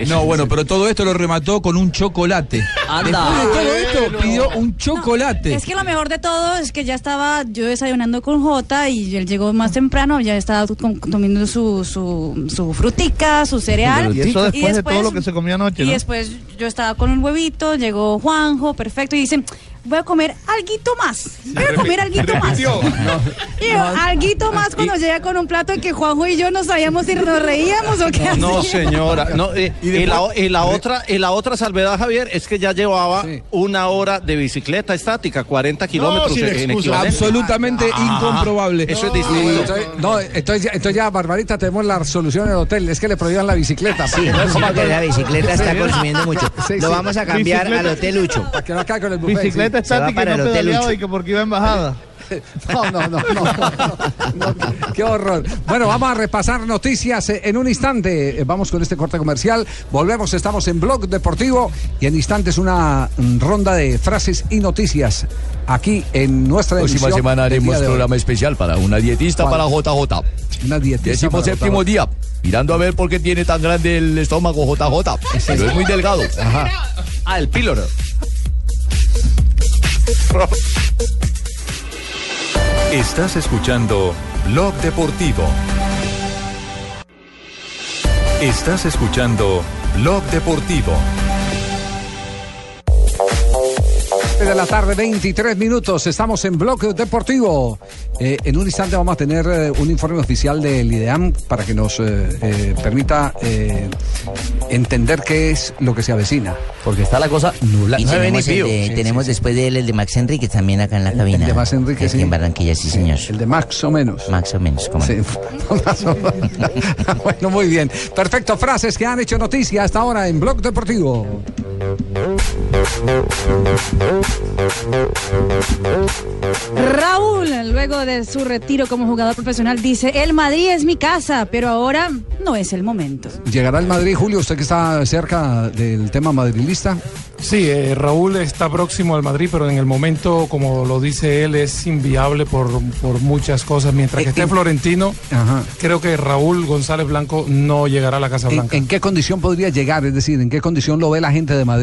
No, bueno, pero todo esto lo remató con un chocolate. Anda. Después de todo esto pidió un chocolate. Es que lo mejor de todo es que ya estaba yo desayunando con Jota y él llegó más temprano, ya estaba com- comiendo su, su, su frutica, su cereal. Y eso después de todo lo que se comió anoche, Y ¿no? después yo estaba con un huevito, llegó Juanjo, perfecto, y dicen, voy a comer alguito más, voy a comer alguito más. Y yo, alguito más cuando llega con un plato que Juanjo y yo no sabíamos si nos reíamos o qué No, hacíamos. señora. No, eh, y, la, y la otra, y la otra salvedad, Javier, es que ya llevaba una hora de bicicleta estática, 40 kilómetros en. Absolutamente incomprobable. Eso es distinto. entonces, no, entonces, ya, entonces ya, Barbarita, tenemos la solución en el hotel. Es que le prohíban la bicicleta. Sí, no, sí, porque la bicicleta está consumiendo mucho. Sí, Lo sí. vamos a cambiar Bicicleta- al Hotel Lucho. Para que no con el buffet. Bicicleta va estática para no pedaleaba Lucho. y que porque iba en bajada. No, no, no, no, no, no, Qué horror. Bueno, vamos a repasar noticias en un instante. Vamos con este corte comercial. Volvemos, estamos en Blog Deportivo y en instantes una ronda de frases y noticias aquí en nuestra Próxima emisión semana del día haremos programa especial para una dietista ¿Cuál? para JJ. Una dietista Décimo para séptimo JJ. día. Mirando a ver por qué tiene tan grande el estómago JJ. Pero es muy delgado. Ajá. Ah, el píloro. Estás escuchando Blog Deportivo. Estás escuchando Blog Deportivo. de la tarde, 23 minutos. Estamos en Bloque Deportivo. Eh, en un instante vamos a tener eh, un informe oficial del IDEAM para que nos eh, permita entender qué es lo que se avecina. Porque está la cosa nula. Y No tenemos, el pío. de- Sí, tenemos después de él el de Max Enrique también acá en la cabina. El de Max Enrique, sí. en Barranquilla, sí, señor. El de Max o menos. Max o menos, como Sí. bueno, muy bien. Perfecto, frases que han hecho noticia hasta ahora en Blog Deportivo. Raúl, luego de su retiro como jugador profesional, dice, el Madrid es mi casa, pero ahora no es el momento. ¿Llegará el Madrid, Julio? Usted que está cerca del tema madrilista. Sí, eh, Raúl está próximo al Madrid, pero en el momento, como lo dice él, es inviable por, por muchas cosas. Mientras que esté Florentino, creo que Raúl González Blanco no llegará a la Casa ¿En, Blanca. en qué condición podría llegar? Es decir, ¿en qué condición lo ve la gente de Madrid?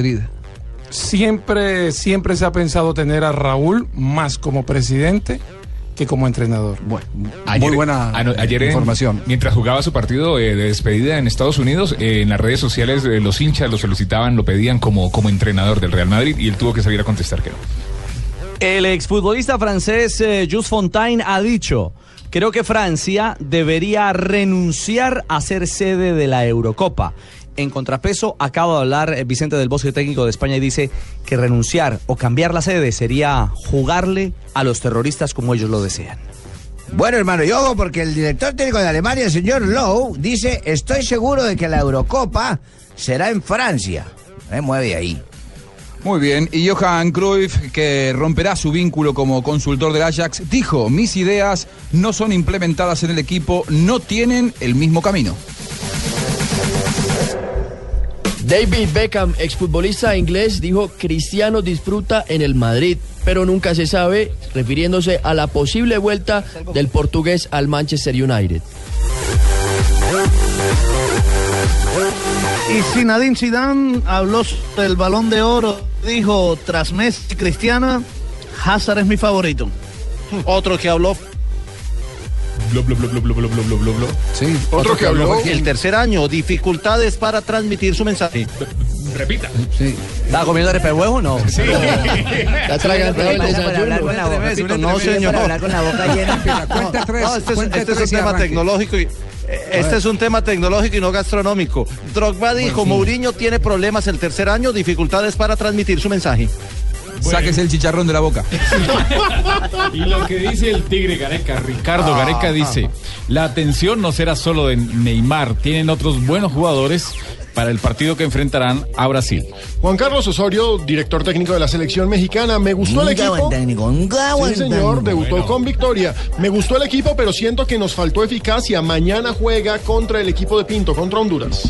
Siempre, siempre se ha pensado tener a Raúl más como presidente que como entrenador. Bueno, Ayer- ano- ayer en- información. mientras jugaba su partido eh, de despedida en Estados Unidos, eh, en las redes sociales eh, los hinchas lo solicitaban, lo pedían como, como entrenador del Real Madrid y él tuvo que salir a contestar que no. El exfutbolista francés eh, Jules Fontaine ha dicho, creo que Francia debería renunciar a ser sede de la Eurocopa. En contrapeso, acaba de hablar eh, Vicente del Bosque, técnico de España, y dice que renunciar o cambiar la sede sería jugarle a los terroristas como ellos lo desean. Bueno, hermano, y ojo, porque el director técnico de Alemania, el señor Lowe, dice, estoy seguro de que la Eurocopa será en Francia. Me mueve ahí. Muy bien, y Johan Cruyff, que romperá su vínculo como consultor del Ajax, dijo, mis ideas no son implementadas en el equipo, no tienen el mismo camino. David Beckham, exfutbolista inglés, dijo Cristiano disfruta en el Madrid, pero nunca se sabe, refiriéndose a la posible vuelta del portugués al Manchester United. Y Zinedine Zidane habló del Balón de Oro, dijo, tras Messi y Cristiano, Hazard es mi favorito. Otro que habló. Blo, blo, blo, blo blo blo blo blo blo sí, otro, que habló. El tercer año, dificultades para transmitir su mensaje. Repita. Sí. Comiendo arepa de huevo no? Sí. ¿Está tragando? No, señor. Cuenta tres. Este es un este tema tecnológico y... Eh, este es un tema tecnológico y no gastronómico. Drogba dijo, pues Mourinho tiene problemas el tercer año, dificultades para transmitir su mensaje. Sáquese el chicharrón de la boca. Y lo que dice el Tigre Gareca, Ricardo Ah, Gareca dice, la atención no será solo de Neymar, tienen otros buenos jugadores para el partido que enfrentarán a Brasil. Juan Carlos Osorio, director técnico de la selección mexicana, me gustó el equipo. Sí, señor, debutó con victoria. Me gustó el equipo, pero siento que nos faltó eficacia. Mañana juega contra el equipo de Pinto, contra Honduras.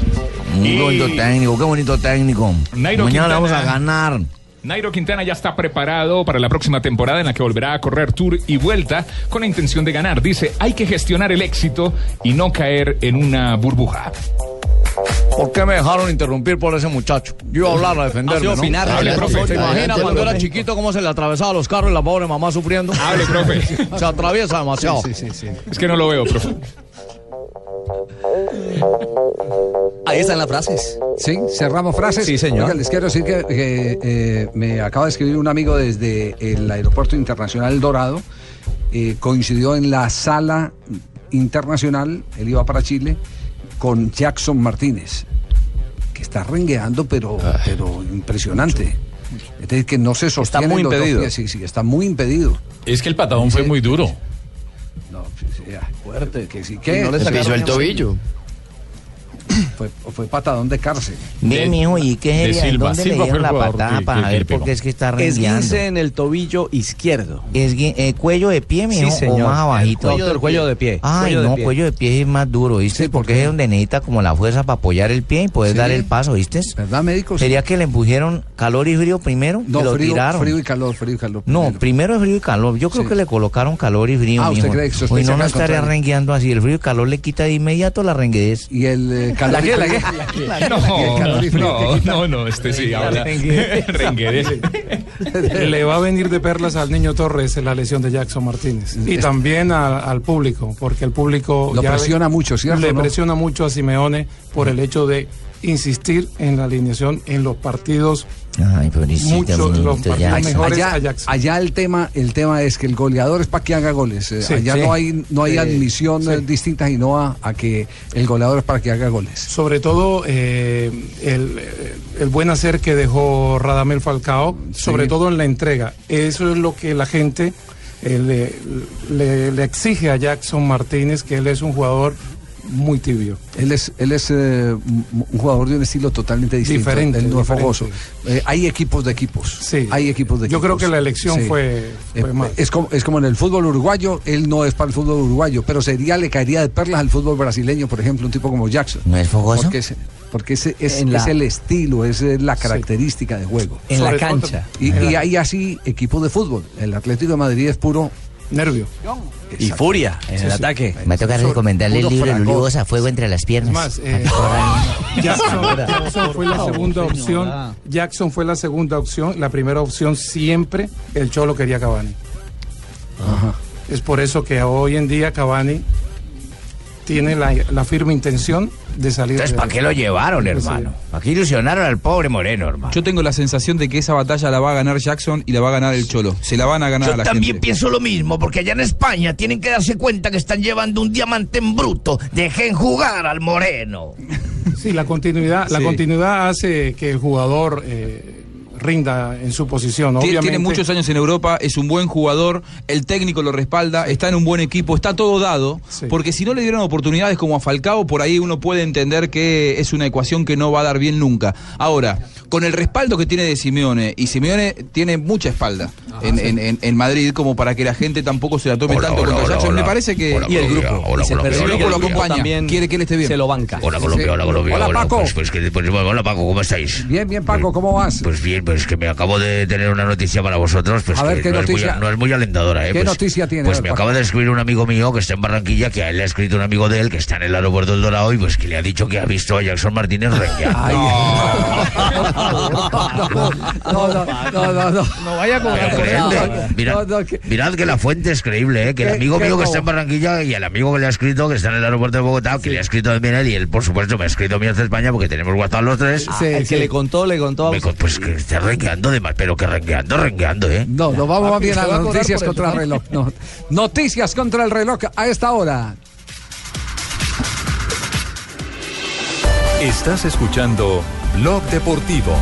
Muy bonito técnico, qué bonito técnico. Mañana le vamos a ganar. Nairo Quintana ya está preparado para la próxima temporada en la que volverá a correr Tour y Vuelta con la intención de ganar. Dice, hay que gestionar el éxito y no caer en una burbuja. ¿Por qué me dejaron interrumpir por ese muchacho? Yo iba a hablar a defenderme, ¿no? opinar, hable, profe. ¿Se imagina cuando era chiquito cómo se le atravesaba los carros y la pobre mamá sufriendo? Hable, profe. Se atraviesa demasiado. Es que no lo veo, profe. Ahí están las frases. Sí, cerramos frases. Sí, señor. Oiga, les quiero decir que, que, eh, me acaba de escribir un amigo desde el Aeropuerto Internacional El Dorado. Eh, coincidió en la sala internacional, él iba para Chile, con Jackson Martínez, que está rengueando, pero, pero impresionante. Es decir, que no se sostiene. muy en los dos impedido. Sí, sí, está muy impedido. Es que el patadón fue muy duro. Fuerte, que sí, que no le el tobillo. Fue, fue patadón de cárcel. Bien, mijo, ¿y qué de sería? ¿En Silva. dónde Silva le dieron el la patada que- para que- ver por qué es que está rengueando? Esguince en el tobillo izquierdo. Esgui- eh, cuello de pie, mijo, Sí, señor. o más abajito. Doctor, cuello de pie. Ay, Cuello no, pie. cuello de pie es más duro, ¿viste? porque es donde necesita como la fuerza para apoyar el pie y poder Sí. dar el paso, ¿viste? ¿Verdad, médico? Sí. Sería que le empujieron calor y frío primero No, y lo frío, tiraron. frío y calor, frío y calor. No, primero. primero es frío y calor. Yo creo Sí. que le colocaron calor y frío. Ah, ¿usted mijo. cree que sospecha Uy, no, no estaría rengueando así. El frío y calor le quita de inmediato la renguedez. Y el calor. ¿La qué? ¿La qué? No, no, no, no, este sí habla. Renguedes. Le va a venir de perlas al niño Torres la lesión de Jackson Martínez. Y también a- al público, porque el público Lo ya le- presiona mucho, ¿cierto, Le no? presiona mucho a Simeone por el hecho de insistir en la alineación en los partidos Ay, Muchos los niñito, partidos ya. mejores Allá, allá el tema, el tema es que el goleador es para que haga goles. Eh, Sí, allá sí. no hay, no hay Sí, admisión sí. eh, distinta sino a, a que el goleador es para que haga goles. Sobre todo eh, el, el buen hacer que dejó Radamel Falcao, sobre todo en la entrega. Eso es lo que la gente eh, le, le- le exige a Jackson Martínez, que él es un jugador muy tibio. Él es, él es eh, un jugador de un estilo totalmente distinto. Diferente, Él no es fogoso. Eh, hay equipos de equipos. Sí. Hay equipos de Yo equipos. creo que la elección fue- fue Eh, mal. Es como, es como en el fútbol uruguayo, él no es para el fútbol uruguayo, pero sería, le caería de perlas al fútbol brasileño, por ejemplo, un tipo como Jackson. ¿No es fogoso? Porque es, porque ese es, En la- es el estilo, es la característica de juego. En la Sobre cancha. Y, hay así equipos de fútbol. El Atlético de Madrid es puro. Nervio. Y furia en el ataque. Me va a tocar recomendarle el libro. Lulibosa a fuego entre las piernas. Más, eh, Jackson, Jackson fue la segunda opción. Jackson fue la segunda opción. La primera opción siempre el Cholo quería Cavani. Es por eso que hoy en día Cavani tiene la, la firme intención de salir. Entonces, ¿para qué lo llevaron, hermano? ¿Para qué ilusionaron al pobre Moreno, hermano? Yo tengo la sensación de que esa batalla la va a ganar Jackson y la va a ganar el Cholo. Se la van a ganar a Yo la también gente. pienso lo mismo, porque allá en España tienen que darse cuenta que están llevando un diamante en bruto. Dejen jugar al Moreno. Sí, la continuidad, la continuidad hace que el jugador eh, rinda en su posición. Tiene, Obviamente, tiene muchos años en Europa, es un buen jugador, el técnico lo respalda, está en un buen equipo, está todo dado, Sí. porque si no le dieron oportunidades como a Falcao, por ahí uno puede entender que es una ecuación que no va a dar bien nunca. Ahora, con el respaldo que tiene de Simeone, y Simeone tiene mucha espalda en, en- en- en Madrid como para que la gente tampoco se la tome Hola, tanto hola, contra hola, me parece que... Hola, y el grupo, hola, Colombia, que lo acompaña, También quiere que él esté bien. Se lo banca. Hola Colombia, hola Colombia. Hola, Paco. Pues, pues, pues, hola Paco, ¿cómo estáis? Bien, bien, Paco, ¿cómo vas? Pues bien, pues que me acabo de tener una noticia para vosotros, pues A ver, que ¿qué no, noticia? Es muy, no es muy alentadora, ¿eh? ¿Qué Pues- noticia tiene? Pues me acaba de escribir un amigo mío que está en Barranquilla, que a él le ha escrito un amigo de él que está en el aeropuerto del Dorado y pues que le ha dicho que ha visto a Jackson Martínez. Ay, no, no, no, no, no. No vaya a cobrar mirad, No, no, que- mirad que la fuente es creíble, ¿eh? que el ¿Qué- amigo mío que está en Barranquilla y el amigo que le ha escrito, que está en el aeropuerto de Bogotá, que le ha escrito también él y él, por supuesto, me ha escrito a mí desde España porque tenemos WhatsApp los tres. Sí, el sí. que le contó, le contó a Me pues que rengueando de más, pero que rengueando, rengueando, ¿eh? No, nos vamos más bien a las noticias contra el reloj. No. Noticias contra el reloj a esta hora. Estás escuchando Blog Deportivo.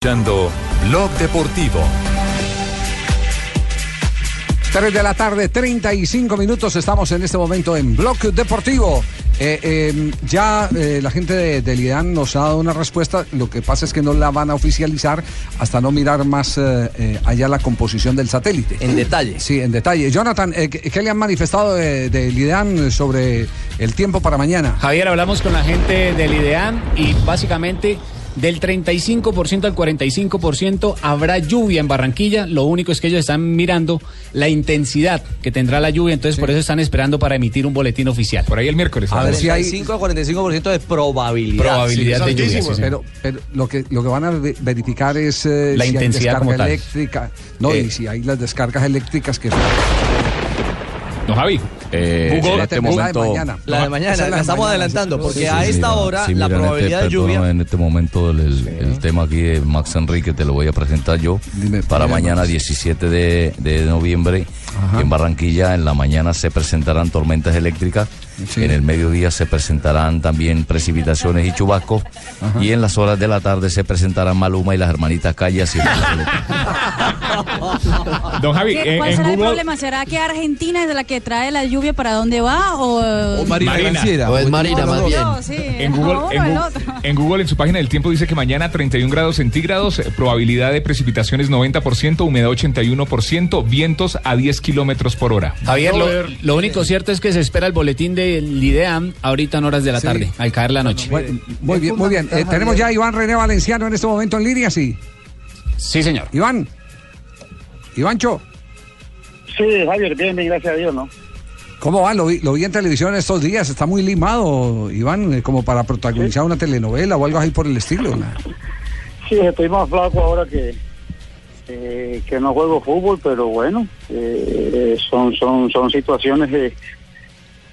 Escuchando Blog Deportivo. 3 de la tarde, 35 minutos. Estamos en este momento en Blog Deportivo. Eh, eh, ya eh, la gente de, del IDEAN nos ha dado una respuesta. Lo que pasa es que no la van a oficializar hasta no mirar más eh, eh, allá la composición del satélite. En detalle. Sí, en detalle. Jonathan, eh, ¿qué, qué le han manifestado de- del IDEAN sobre el tiempo para mañana? Javier, hablamos con la gente del IDEAN y básicamente del 35% al 45% habrá lluvia en Barranquilla. Lo único es que ellos están mirando la intensidad que tendrá la lluvia, entonces por eso están esperando para emitir un boletín oficial. Por ahí el miércoles. A ver si hay- 5 a 45% de probabilidad. Probabilidad de lluvia. sí, sí. Pero, pero lo que lo que van a ve- verificar es eh, La si intensidad hay como descarga tal. eléctrica. No, Eh. y si hay las descargas eléctricas que No, Javi. Eh, Google, en este momento- La de mañana, Esa es la, de estamos mañana, adelantando, porque Sí, a sí, esta mira, hora Sí, la mira, en probabilidad este, de lluvia. en este momento el, el- el tema aquí de Max Enrique te lo voy a presentar yo para dime, mañana Max. 17 de, de noviembre en Barranquilla en la mañana se presentarán tormentas eléctricas en el mediodía se presentarán también precipitaciones y chubascos y en las horas de la tarde se presentarán Maluma y las hermanitas Callas y Don Javi, ¿Qué- en, ¿Cuál en será el Google. problema? ¿Será que Argentina es la que trae la lluvia para dónde va? ¿O, Marina Granciera. O es Marina, más bien. No, sí, En Google, en, Google, su página del tiempo, dice que mañana 31 grados centígrados, eh, probabilidad de precipitaciones 90%, humedad 81%, vientos a 10 kilómetros por hora. Javier, lo, lo único cierto es que se espera el boletín IDEAM ahorita en horas de la Sí. tarde, al caer la noche. Bueno, muy bien, muy bien. Eh, tenemos ya a Iván René Valenciano en este momento en línea, sí. Sí, señor. Iván. Ivancho, Sí, Javier, bien, bien, gracias a Dios, ¿no? ¿cómo va? Lo vi, lo vi en televisión estos días. Está muy limado, Iván, eh, como para protagonizar una telenovela o algo así por el estilo. ¿no? Sí, estoy más flaco ahora que, eh, que no juego fútbol, pero bueno, eh, son, son, son situaciones de,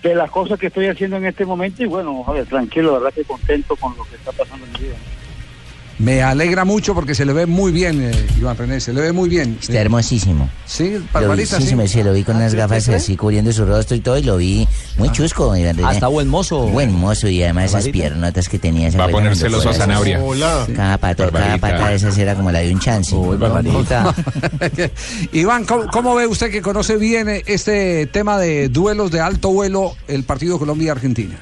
de las cosas que estoy haciendo en este momento y bueno, Javier, tranquilo, la verdad que contento con lo que está pasando en mi vida. Me alegra mucho porque se le ve muy bien, eh, Iván René, se le ve muy bien. Está hermosísimo. Sí, Barbarita, sí, sí. lo vi con Ah, unas ¿sí, gafas sí, sí? así cubriendo su rostro y todo, y lo vi muy chusco. Iván René. Ah, está buen mozo. Buen mozo, y además esas piernotas que tenía. ¿se Va a celoso a? Sanabria. Hola. Cada pata, cada pata de esas era como la de un chance. Barbarita. Iván, ¿cómo, cómo ve usted que conoce bien eh, este tema de duelos de alto vuelo, el partido Colombia-Argentina?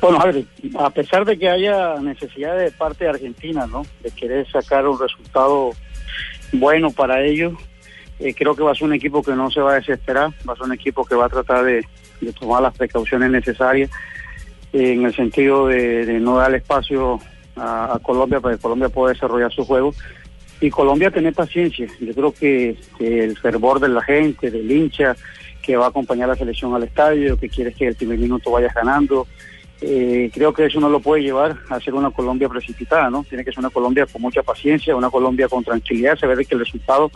Bueno, Javier, a pesar de que haya necesidad de parte de Argentina, ¿no? De querer sacar un resultado bueno para ellos, eh, creo que va a ser un equipo que no se va a desesperar, va a ser un equipo que va a tratar de, tomar las precauciones necesarias eh, en el sentido de, no dar espacio a, a Colombia para que Colombia pueda desarrollar su juego y Colombia tener paciencia. Yo creo que, que el fervor de la gente, del hincha, que va a acompañar a la selección al estadio, que quiere que el primer minuto vayas ganando, eh, creo que eso no lo puede llevar a ser una Colombia precipitada, ¿no? Tiene que ser una Colombia con mucha paciencia, una Colombia con tranquilidad, saber que el resultado,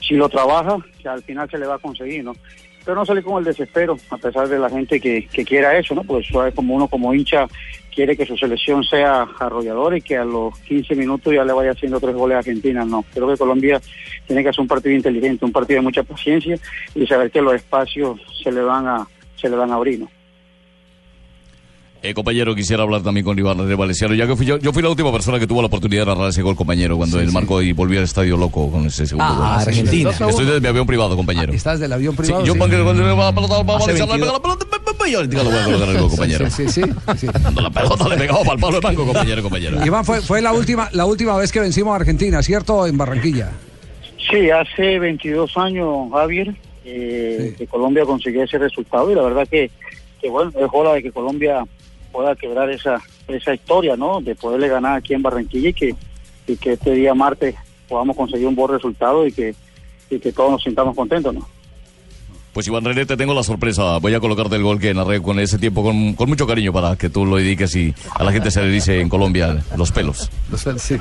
si lo trabaja, que al final se le va a conseguir, ¿no? Pero no salir con el desespero, a pesar de la gente que, que quiera eso, ¿no? Pues suave como uno como hincha quiere que su selección sea arrolladora y que a los 15 minutos ya le vaya haciendo tres goles a Argentina, no. Creo que Colombia tiene que hacer un partido inteligente, un partido de mucha paciencia y saber que los espacios se le van a se le van a abrir, ¿no? Eh, compañero, quisiera hablar también con Iván de Valenciano, ya que fui yo, yo fui la última persona que tuvo la oportunidad de narrar ese gol, compañero, cuando él marcó y volvió al estadio loco con ese segundo Ah, gol. Argentina. Estoy desde mi avión privado, compañero. ¿Estás del avión Sí, privado? yo Sí. cuando cuando le va la pelota, va a Valenciano, le 22. pega la pelota, pe, pe, pe, yo le digo, lo voy a colocar compañero. Sí, sí, sí. Cuando la pelota le pegaba para el palo de banco, compañero, compañero. Iván, fue, fue la última la última vez que vencimos a Argentina, ¿cierto? En Barranquilla. Sí, hace 22 años, Javier, eh, que Colombia consiguió ese resultado y la verdad que, que bueno, es hora de que Colombia pueda quebrar esa esa historia, ¿no? De poderle ganar aquí en Barranquilla y que, y que este día martes podamos conseguir un buen resultado y que, y que todos nos sintamos contentos, ¿no? Pues Iván René, te tengo la sorpresa. Voy a colocarte el gol que narré con ese tiempo con, con mucho cariño para que tú lo dediques y a la gente se le dice en Colombia los pelos. Sí.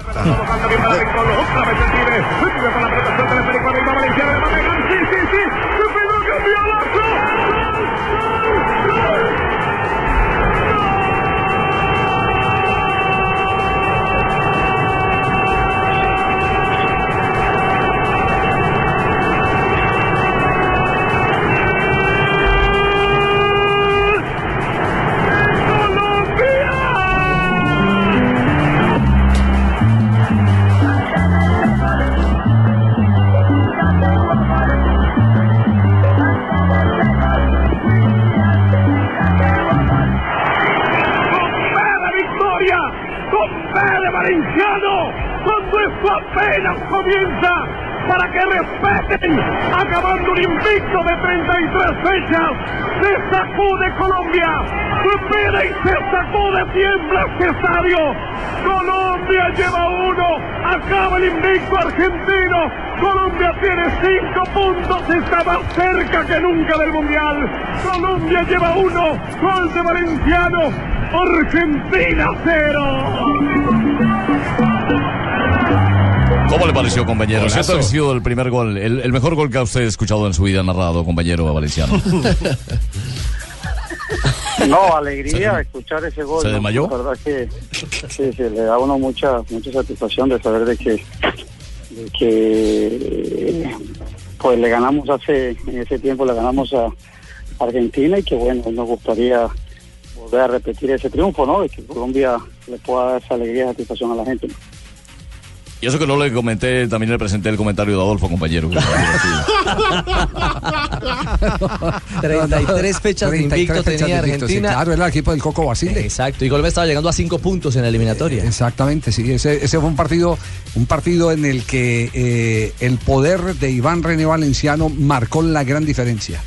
Acabando un invicto de 33 fechas. Se sacude Colombia, supera y se sacude, tiembla este estadio. Colombia lleva uno, acaba el invicto argentino. Colombia tiene cinco puntos, está más cerca que nunca del Mundial. Colombia lleva uno, gol de Valenciano, Argentina cero. ¿Cómo le pareció, compañero? ¿Qué Golazo. ha sido el primer gol? El, el mejor gol que ha usted escuchado en su vida narrado, compañero valenciano. No, alegría escuchar ese gol. ¿Se ¿no? desmayó? La verdad que sí, sí, le da a uno mucha, mucha satisfacción de saber de que, de que pues le ganamos hace, en ese tiempo le ganamos a Argentina y que bueno, nos gustaría volver a repetir ese triunfo, ¿no? De que Colombia le pueda dar esa alegría y satisfacción a la gente. ¿no? Y eso que no le comenté, también le presenté el comentario de Adolfo, compañero. 33 fechas de 33 invicto fechas tenía de invicto, sí, Argentina. claro, era el equipo del Coco Basile. Exacto, y Colombia estaba llegando a 5 puntos en la eliminatoria. Exactamente, sí. Ese, ese fue un partido, un partido en el que eh, el poder de Iván René Valenciano marcó la gran diferencia.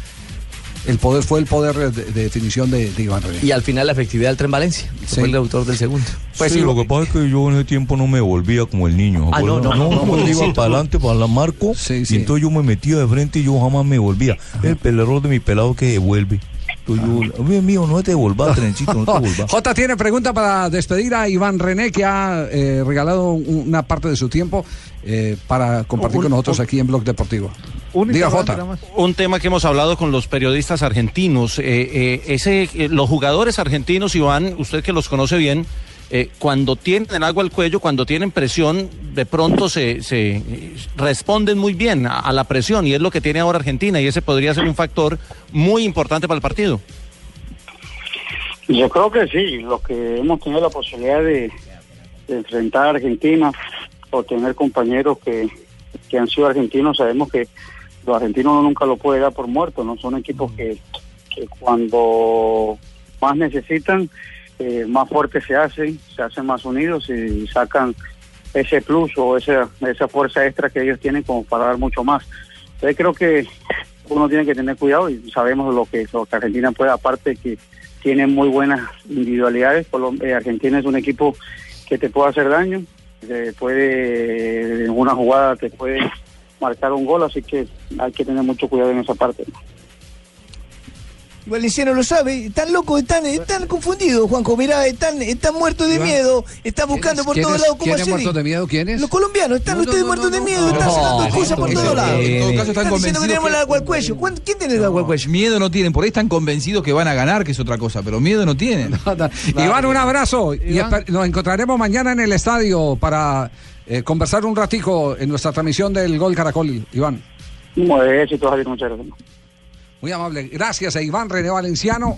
El poder fue el poder de, de definición de, de Iván René. Y al final la efectividad del Tren Valencia. que Fue el autor del segundo. Pues sí, lo que pasa es que yo en ese tiempo no me volvía como el niño. ¿se Ah, no, no, no, no, sí, iba para no. adelante, para la marco, y entonces yo me metía de frente y yo jamás me volvía. El pelerro de mi pelado que devuelve. Yo, "Oye, mío, no te devolvas, trencito, no te devolvas. J tiene pregunta para despedir a Iván René, que ha eh, regalado un- una parte de su tiempo eh, para compartir Un- con nosotros un- aquí en Blog Deportivo. Diga J. Un tema que hemos hablado con los periodistas argentinos. eh, eh, ese, eh, los jugadores argentinos, Iván, usted que los conoce bien, eh, cuando tienen algo al cuello, cuando tienen presión, de pronto se, se, responden muy bien a, a la presión y es lo que tiene ahora Argentina y ese podría ser un factor muy importante para el partido. Yo creo que sí, los que hemos tenido la posibilidad de, de enfrentar a Argentina o tener compañeros que, que han sido argentinos, sabemos que los argentinos nunca lo puede dar por muerto, no son equipos que, que cuando más necesitan, eh, más fuertes se hacen, se hacen más unidos y sacan ese plus o esa, esa fuerza extra que ellos tienen como para dar mucho más. Entonces creo que uno tiene que tener cuidado y sabemos lo que, lo que Argentina puede, aparte que tiene muy buenas individualidades. Colom- eh, Argentina es un equipo que te puede hacer daño, que puede, en una jugada te puede marcar un gol, así que hay que tener mucho cuidado en esa parte. Valenciano lo sabe, están locos, están, están confundidos, Juanjo. Mirá, están, están muertos de Iván, miedo, están buscando por ¿Quiénes- todos lados cómo ¿Quiénes hacer. muertos de miedo? ¿Quiénes? Los colombianos, están ustedes muertos de miedo, están no, sacando excusas por todos lados. en todo caso están diciendo que convencidos tenemos que- el agua al cuello. ¿Cuán- ¿Quién tiene el agua al cuello? Miedo no tienen, por ahí están convencidos que van a ganar, que es otra cosa, pero miedo no tienen. Iván, un abrazo. Y nos encontraremos mañana en el estadio para eh, conversar un ratico en nuestra transmisión del Gol Caracol, Iván. Muy éxito, Javier, muchas gracias. Muy amable. Gracias a Iván René Valenciano,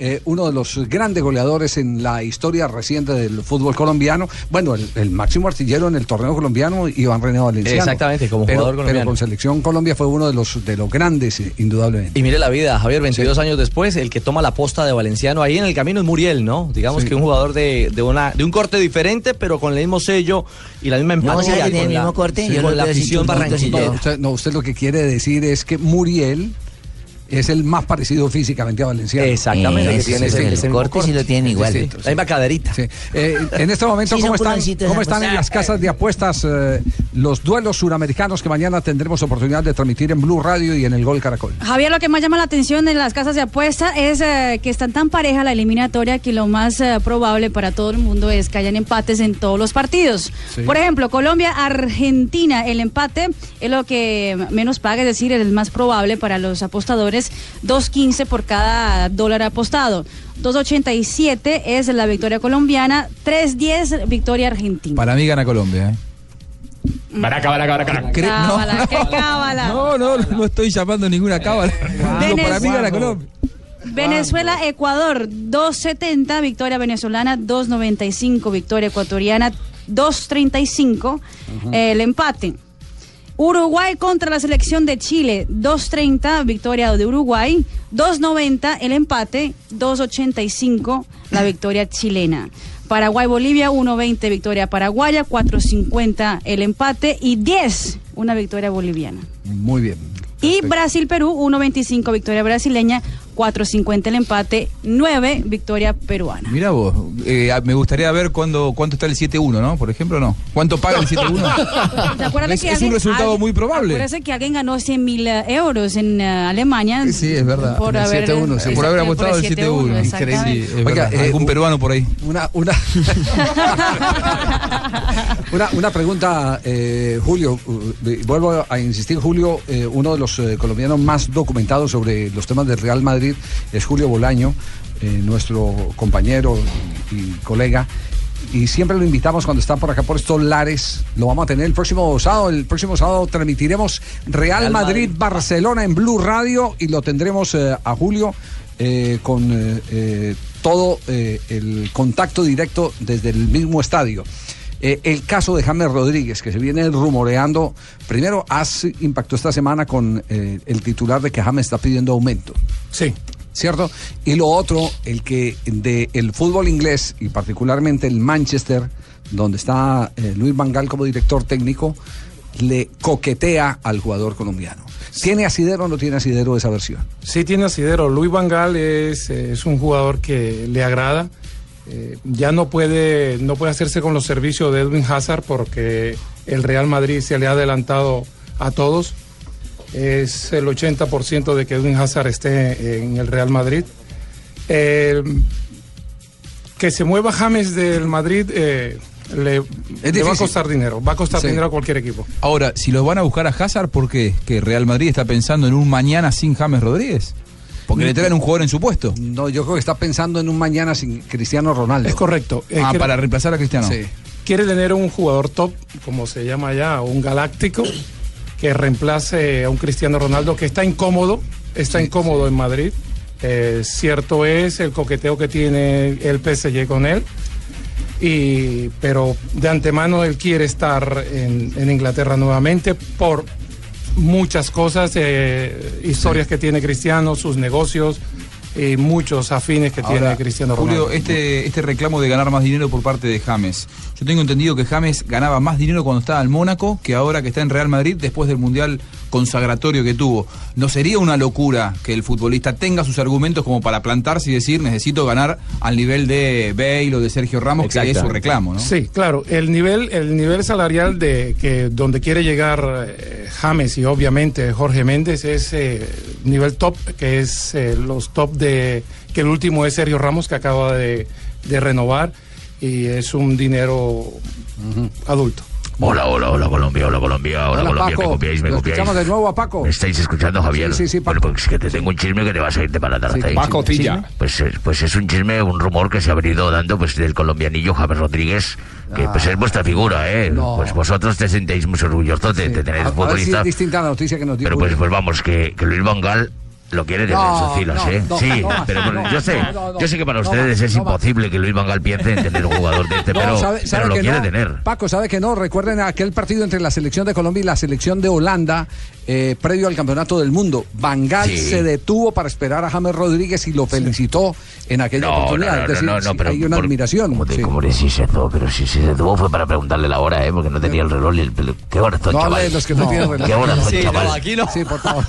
eh, uno de los grandes goleadores en la historia reciente del fútbol colombiano. Bueno, el, el máximo artillero en el torneo colombiano, Iván René Valenciano. Exactamente, como Pero- jugador colombiano. Pero con selección Colombia fue uno de los, de los grandes, eh, indudablemente. Y mire la vida, Javier, 22 años después, el que toma la posta de Valenciano ahí en el camino es Muriel, ¿no? Digamos Sí. que un jugador de, de, una, de un corte diferente, pero con el mismo sello y la misma No, empatía. o sea, que tiene con el la- mismo corte, sí, yo con la afición barranquillera. No usted, no, usted lo que quiere decir es que Muriel es el más parecido físicamente a Valenciano. Exactamente, que tiene ese- corte. Distinto, La misma caderita. Sí. Eh, en este momento, Sí, ¿cómo están, cómo están en las casas de apuestas eh, los duelos suramericanos que mañana tendremos oportunidad de transmitir en Blue Radio y en el Gol Caracol? Javier, lo que más llama la atención en las casas de apuesta es eh, que están tan pareja la eliminatoria que lo más eh, probable para todo el mundo es que hayan empates en todos los partidos. Sí. Por ejemplo, Colombia-Argentina, el empate es lo que menos paga, es decir, el más probable para los apostadores, 2.15 por cada dólar apostado. 2.87 es la victoria colombiana, 3.10 victoria argentina. Para mí gana Colombia. ¿eh? Baraca, baraca, baraca. Cre- Cábala, qué cábala. No, no, no estoy llamando ninguna cábala. Digo, para mí gana Colombia. Venezuela, Ecuador, 2.70, victoria venezolana, 2.95, victoria ecuatoriana, 2.35, eh, el empate. Uruguay contra la selección de Chile, 2.30, victoria de Uruguay, 2.90 el empate, 2.85 la victoria chilena. Paraguay-Bolivia, 1.20 victoria paraguaya, 4.50 el empate. Y 10 una victoria boliviana. Muy bien. Y Brasil-Perú, 1.25 victoria brasileña, 4.50 el empate, 9 victoria peruana. Mira vos, eh, me gustaría ver cuándo, cuánto está el 7-1, ¿no? Por ejemplo, ¿no? ¿Cuánto paga el 7-1? ¿Te acuerdas Es- que es un alguien- resultado alguien- muy probable. Acuérdate que alguien ganó 100 mil euros en eh, Alemania. Sí, es verdad. Por El haber, 7-1, sí. Por haber apostado el 7-1. exactamente. Sí, es verdad. Algún peruano por ahí. Una, una, una, una pregunta, eh, Julio. uh, eh, vuelvo a insistir, Julio, eh, uno de los eh, colombianos más documentados sobre los temas del Real Madrid es Julio Bolaño, eh, nuestro compañero y, y colega. Y siempre lo invitamos cuando está por acá por estos lares. Lo vamos a tener el próximo sábado. El próximo sábado transmitiremos Real, Real Madrid. Barcelona en Blue Radio y lo tendremos eh, a Julio eh, con eh, todo el contacto directo desde el mismo estadio. Eh, el caso de James Rodríguez, que se viene rumoreando, primero, has impactó esta semana con eh, el titular de que James está pidiendo aumento. Sí. ¿Cierto? Y lo otro, el que del fútbol inglés y particularmente el Manchester, donde está eh, Luis Vangal como director técnico, le coquetea al jugador colombiano. ¿Tiene asidero o no tiene asidero esa versión? Sí tiene asidero. Luis Vangal es, es un jugador que le agrada. Eh, ya no puede, no puede hacerse con los servicios de Edwin Hazard porque el Real Madrid se le ha adelantado a todos. Es el 80% de que Edwin Hazard esté en el Real Madrid. Eh, que se mueva James del Madrid eh, le, le va a costar dinero. Va a costar Sí. dinero a cualquier equipo. Ahora, si los van a buscar a Hazard, ¿por qué? ¿Que Real Madrid está pensando en un mañana sin James Rodríguez? Porque le traen un jugador en su puesto. No, yo creo que está pensando en un mañana sin Cristiano Ronaldo. Es correcto. Eh, Ah, para reemplazar a Cristiano. Sí. quiere tener un jugador top, como se llama allá, un galáctico, que reemplace a un Cristiano Ronaldo que está incómodo, está incómodo en Madrid. Eh, cierto es el coqueteo que tiene el PSG con él, y, pero de antemano él quiere estar en, en Inglaterra nuevamente por muchas cosas, eh, historias que tiene Cristiano, sus negocios y muchos afines que tiene Cristiano Ronaldo. Julio, este, este reclamo de ganar más dinero por parte de James. Yo tengo entendido que James ganaba más dinero cuando estaba en Mónaco que ahora que está en Real Madrid después del Mundial consagratorio que tuvo. ¿No sería una locura que el futbolista tenga sus argumentos como para plantarse y decir necesito ganar al nivel de Bale o de Sergio Ramos, que es su reclamo, ¿no? Sí, claro. El nivel, el nivel salarial de que donde quiere llegar eh, James y obviamente Jorge Méndez es eh, nivel top, que es eh, los top de que el último es Sergio Ramos que acaba de, de renovar y es un dinero adulto. Hola, hola, hola Colombia, hola Colombia, hola, Hola, Colombia, Paco. me copiáis, me Lo copiáis. escuchamos de nuevo a Paco. ¿Me estáis escuchando, Javier? Sí, sí, sí, Bueno, pues que te tengo un chisme que te vas a irte para la tarde. Sí, Paco Tilla. Pues, pues es un chisme, un rumor que se ha venido dando pues del colombianillo Javier Rodríguez, que pues es vuestra figura, ¿eh? No. Pues vosotros te sentéis muy orgullosos de, de tener A- a ver si futbolista. es distinta la noticia que nos dio. Pero pues, pues vamos, que, que Luis Vangal lo quiere tener No, filas, no, ¿eh? no, sí, pero yo sé, yo sé que para ustedes es imposible que Luis Vangal piense en tener un jugador de este, pero, sabe, sabe pero lo quiere tener. Paco, sabe que no. Recuerden aquel partido entre la selección de Colombia y la selección de Holanda, eh, previo al campeonato del mundo. Bangal Sí. se detuvo para esperar a James Rodríguez y lo felicitó en aquella No, oportunidad. no, no, es decir, no, no, sí, pero hay una por- admiración. ¿Cómo, te, sí. cómo decís eso? Pero si, si se tuvo fue para preguntarle la hora, ¿eh? Porque no tenía el reloj y el. ¿Qué horas son, chaval? de los que no tienen reloj. ¿Qué horas son, Sí, no, chaval? aquí no. Sí, por favor.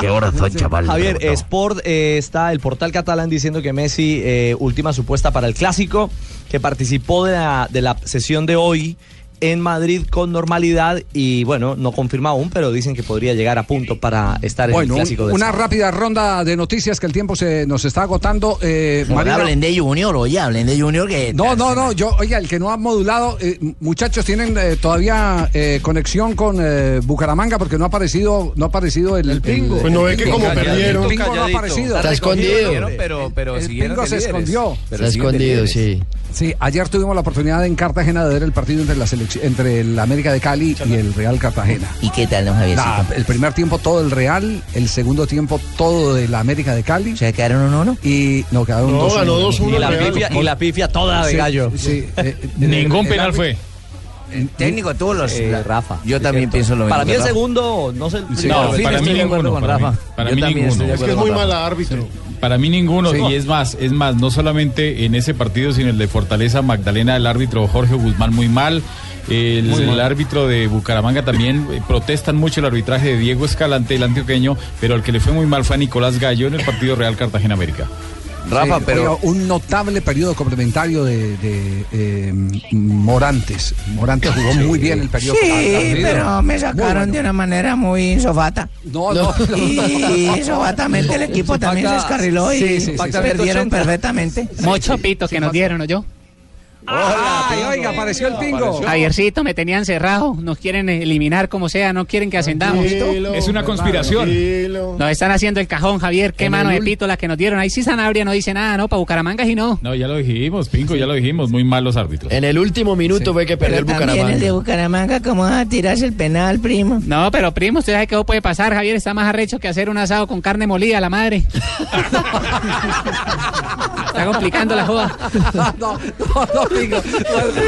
¿Qué horas son, chaval? Javier. Sport eh, está el portal catalán diciendo que Messi, eh, última supuesta para el clásico, que participó de la, de la sesión de hoy en Madrid con normalidad y bueno, no confirma aún, pero dicen que podría llegar a punto para estar en Bueno, el clásico de una rápida ronda de noticias que el tiempo se nos está agotando. Eh, No, Marina- hablen de Junior, oye, hablen de Junior que... No, no, no, yo, oiga, el que no ha modulado, eh, muchachos, tienen eh, todavía eh, conexión con eh, Bucaramanga porque no ha aparecido, no ha aparecido el, el pingo. Pues no ve que como perdieron. El pingo no ha aparecido. Está escondido. Pero, pero el siguieron pingo se líderes. escondió. Está escondido, sí. Sí, ayer tuvimos la oportunidad en Cartagena de ver el partido entre la selección, entre el América de Cali y el Real Cartagena. ¿Y qué tal, don? Nah, el primer tiempo todo el Real, el segundo tiempo todo de la América de Cali. O sea, quedaron uno, ¿no? Y no, quedaron No, dos. ganó uno. 2-1 Y la, pifia, y la pifia toda de Sí, gallo. sí, eh, Ningún el- penal el- fue. técnico tuvo los. Eh, la- Rafa. Yo también Cierto. pienso lo mismo. Para mí el segundo, no sé. Sí, no, para fin, mí estoy de acuerdo ninguno, con para Rafa. mí. Para Yo mí ninguno. Es que es muy con Rafa. mal árbitro. Para mí ninguno, Sí. y es más, es más, no solamente en ese partido, sino el de Fortaleza Magdalena, el árbitro Jorge Guzmán muy mal, el, Muy mal. el árbitro de Bucaramanga también eh, protestan mucho el arbitraje de Diego Escalante, el antioqueño, pero el que le fue muy mal fue a Nicolás Gallo en el partido Real Cartagena América. Sí, oiga, un notable periodo complementario de, de, eh, Morantes. Morantes jugó muy bien el periodo Sí, pero me sacaron bueno. de una manera muy insofata. No, no, no. Y insofatamente el equipo también se descarriló y Sí, perdieron perfectamente. Mucho pito que nos dieron, ¿no yo? Ay, oiga, apareció el pingo. Javiercito, me tenían cerrado. Nos quieren eliminar como sea, no quieren que ascendamos. Tranquilo, Es una conspiración. tranquilo. Nos están haciendo el cajón, Javier. Qué En mano el de pito la que nos dieron. Ahí sí Sanabria no dice nada, ¿no? Para Bucaramanga y no. No, ya lo dijimos, Pinco, ya lo dijimos, muy mal los árbitros. En el último minuto fue que perdió el Pero también el de Bucaramanga. Bucaramanga, ¿cómo vas a tirarse el penal, primo? No, pero primo, usted sabe que eso puede pasar. Javier está más arrecho que hacer un asado con carne molida, la madre. está complicando la joda. no, no, no, pingo.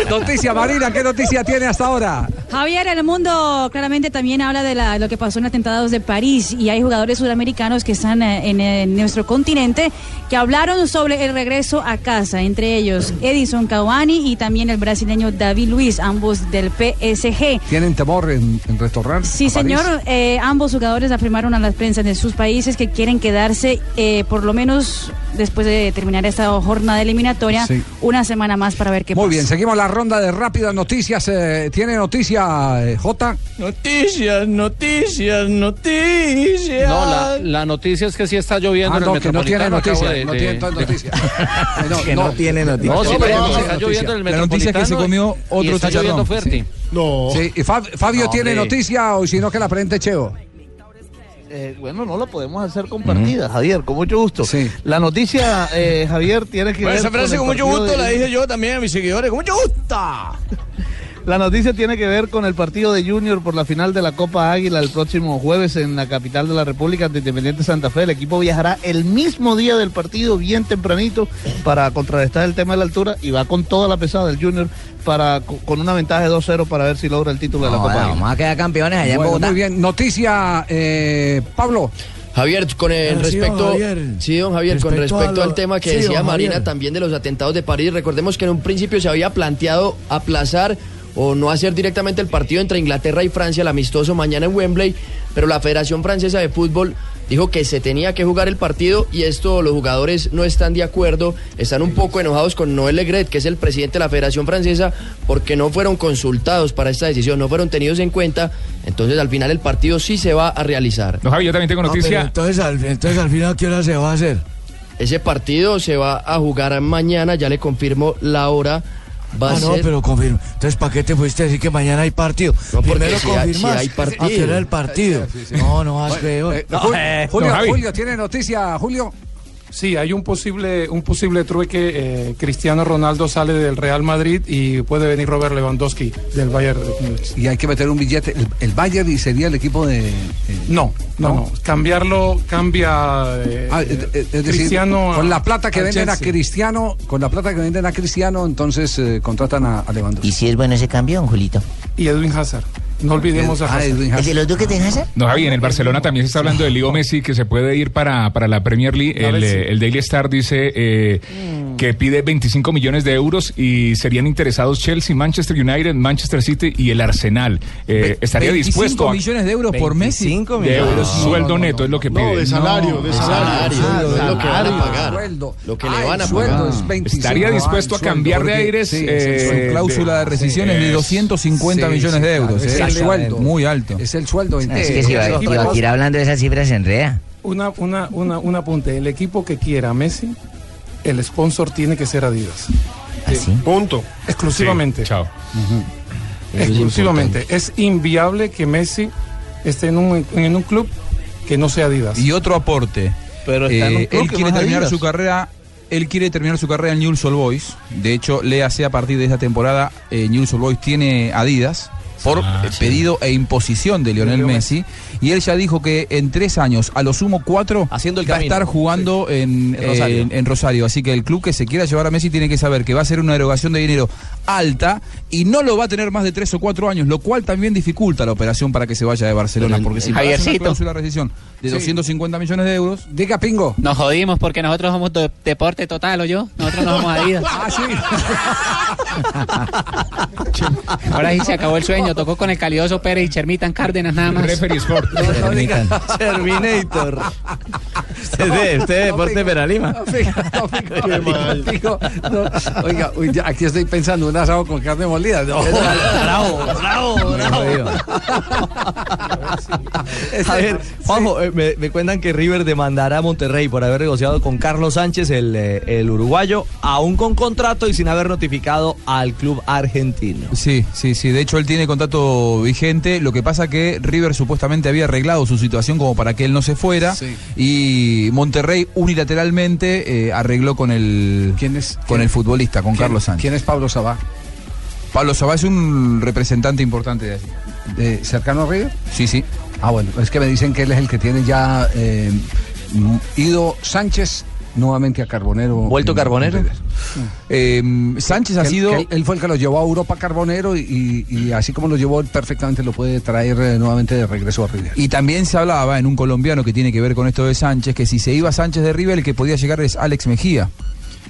Noticia, Marina, ¿qué noticia tiene hasta ahora? Javier, el mundo claramente también habla de la- lo que pasó en atentados de París y hay jugadores sudamericanos que están eh, en, nuestro continente que hablaron sobre el regreso a casa, entre ellos Edison Cavani y también el brasileño David Luis, ambos del PSG. ¿Tienen temor en, en restaurar? Sí, a París? señor. eh, ambos jugadores afirmaron a la prensa de sus países que quieren quedarse, eh, por lo menos después de terminar esta jornada eliminatoria, Sí. una semana más para ver qué Muy pasa. bien, seguimos la ronda de rápidas noticias. eh, ¿Tiene noticia, eh, J? Noticias, noticias, noticias. No, la, la noticia es que sí está lloviendo Ah, en el no, que no tiene noticia. de- no de- tiene de- noticia. No, Que no tiene noticia. No, sí, No, pero no, está lloviendo en el La noticia es que se comió otro y está chicharrón. lloviendo fuerte. No. Sí, y Fab- Fabio No, tiene noticia o si no que la presente Cheo. Eh, bueno, no lo podemos hacer compartida, Javier, con mucho gusto. La noticia, eh, Javier, tiene que Bueno, ver esa frase con mucho gusto de- la dije yo también a mis seguidores. ¡Con mucho gusto! La noticia tiene que ver con el partido de Junior por la final de la Copa Águila el próximo jueves en la capital de la República de Independiente Santa Fe. El equipo viajará el mismo día del partido, bien tempranito, para contrarrestar el tema de la altura y va con toda la pesada del Junior para co- con una ventaja de 2-0 para ver si logra el título de la Copa bueno, Águila. vamos a quedar campeones allá Bueno, muy bien, noticia, eh, Pablo. Javier, con el Ah, respecto, Javier. sí, don Javier, con Respecto a respecto lo- al tema que sí, decía Marina Javier. también de los atentados de París, recordemos que en un principio se había planteado aplazar o no hacer directamente el partido entre Inglaterra y Francia, el amistoso mañana en Wembley, pero la Federación Francesa de Fútbol dijo que se tenía que jugar el partido y esto los jugadores no están de acuerdo, están un poco enojados con Noel Legret, que es el presidente de la Federación Francesa, porque no fueron consultados para esta decisión, no fueron tenidos en cuenta, entonces al final el partido sí se va a realizar. No, Javi, yo también tengo No, noticia. entonces, al, entonces al final, ¿qué hora se va a hacer? Ese partido se va a jugar mañana, ya le confirmo la hora. Va ah, a no, ser. pero confirmo. Entonces, ¿para qué te fuiste a decir que mañana hay partido? No, porque Primero si hay- confirmas. si hay partido. Ah, que era el partido. No, no, vas peor. Eh, Jul- Julio, Julio, ¿tiene noticia, Julio? Sí, hay un posible, un posible trueque. eh, Cristiano Ronaldo sale del Real Madrid y puede venir Robert Lewandowski del Bayern. Y hay que meter un billete. El, el Bayern y sería el equipo de. eh, No, no, ¿No? no. Cambiarlo cambia. eh, Ah, es- es decir, Cristiano con la plata que venden a. Cristiano, con la plata que venden a Cristiano, entonces eh, contratan a, a Lewandowski. ¿Y si es bueno ese cambio, Julito? Y Edwin Hazard. No olvidemos a Ah, Hazard. ¿El de los Duques de Hazard? No, Javi, en el Barcelona también se está hablando de Leo Messi que se puede ir para, para la Premier League. El, eh, el Daily Star dice eh, que pide 25 millones de euros y serían interesados Chelsea, Manchester United, Manchester City y el Arsenal. Eh, estaría 25 dispuesto a... millones de euros por Messi. 25 de euros, sueldo neto es lo que pide. No, de salario, de salario. Es lo que van a pagar. Sueldo. Lo que Ah, le van a pagar. es 25. Estaría dispuesto Ah, a cambiar de aires. sí, eh, Su cláusula de rescisión es de es- 250 millones de euros. es el sueldo. Muy alto. Es el sueldo. Es que si va, Eh, ir hablando de esas cifras. Una, una, una, un apunte. El equipo que quiera a Messi, el sponsor tiene que ser Adidas. ¿Así? Punto. Exclusivamente. Sí, chao. Exclusivamente. Es, inviable que Messi esté en un, en un club que no sea Adidas. Y otro aporte. Pero está en un Eh, club él que quiere terminar Adidas. su carrera. Él quiere terminar su carrera en Newell's Old Boys. De hecho, léase a partir de esta temporada, eh, Newell's Old Boys tiene Adidas. Por eh, pedido e imposición de Lionel Messi. Y él ya dijo que en tres años, a lo sumo cuatro, Haciendo el va a estar jugando en, En Rosario. en- en Rosario. Así que el club que se quiera llevar a Messi tiene que saber que va a ser una erogación de dinero alta y no lo va a tener más de tres o cuatro años, lo cual también dificulta la operación para que se vaya de Barcelona. Porque si eh, pagas una Javiercito. cláusula de rescisión de Sí. 250 millones de euros. Diga, Pingo. Nos jodimos porque nosotros somos de- deporte total, ¿o yo? Nosotros no somos Adidas. ah, sí. Ahora sí se acabó el sueño. Tocó con el calidoso Pérez y Chermitan Cárdenas nada más. Referee Sport. Terminator. Usted es de, usted Deporte Peralima. Oiga, uy, ya, aquí estoy pensando un asado con carne molida. No. Bravo, bravo, bravo. A ver, Juanjo, eh, me, me cuentan que River demandará a Monterrey por haber negociado con Carlos Sánchez, el, eh, el uruguayo, aún con contrato y sin haber notificado al club argentino. Sí, sí, sí. De hecho, él tiene contrato vigente. Lo que pasa que River supuestamente había arreglado su situación como para que él no se fuera. Sí. Y Monterrey unilateralmente eh, arregló con el, con el futbolista, con ¿Quién- Carlos Sánchez. ¿Quién es Pablo Sabá? Pablo Sabá es un representante importante de allí. ¿De cercano a River? Sí, sí. Ah, bueno, es que me dicen que él es el que tiene ya eh, ido Sánchez nuevamente a Carbonero. ¿Vuelto Carbonero? Eh, Sánchez ha sido. él, él fue el que lo llevó a Europa Carbonero y, así como lo llevó, él perfectamente lo puede traer eh, nuevamente de regreso a River. Y también se hablaba en un colombiano que tiene que ver con esto de Sánchez, que si se iba Sánchez de River, el que podía llegar es Alex Mejía.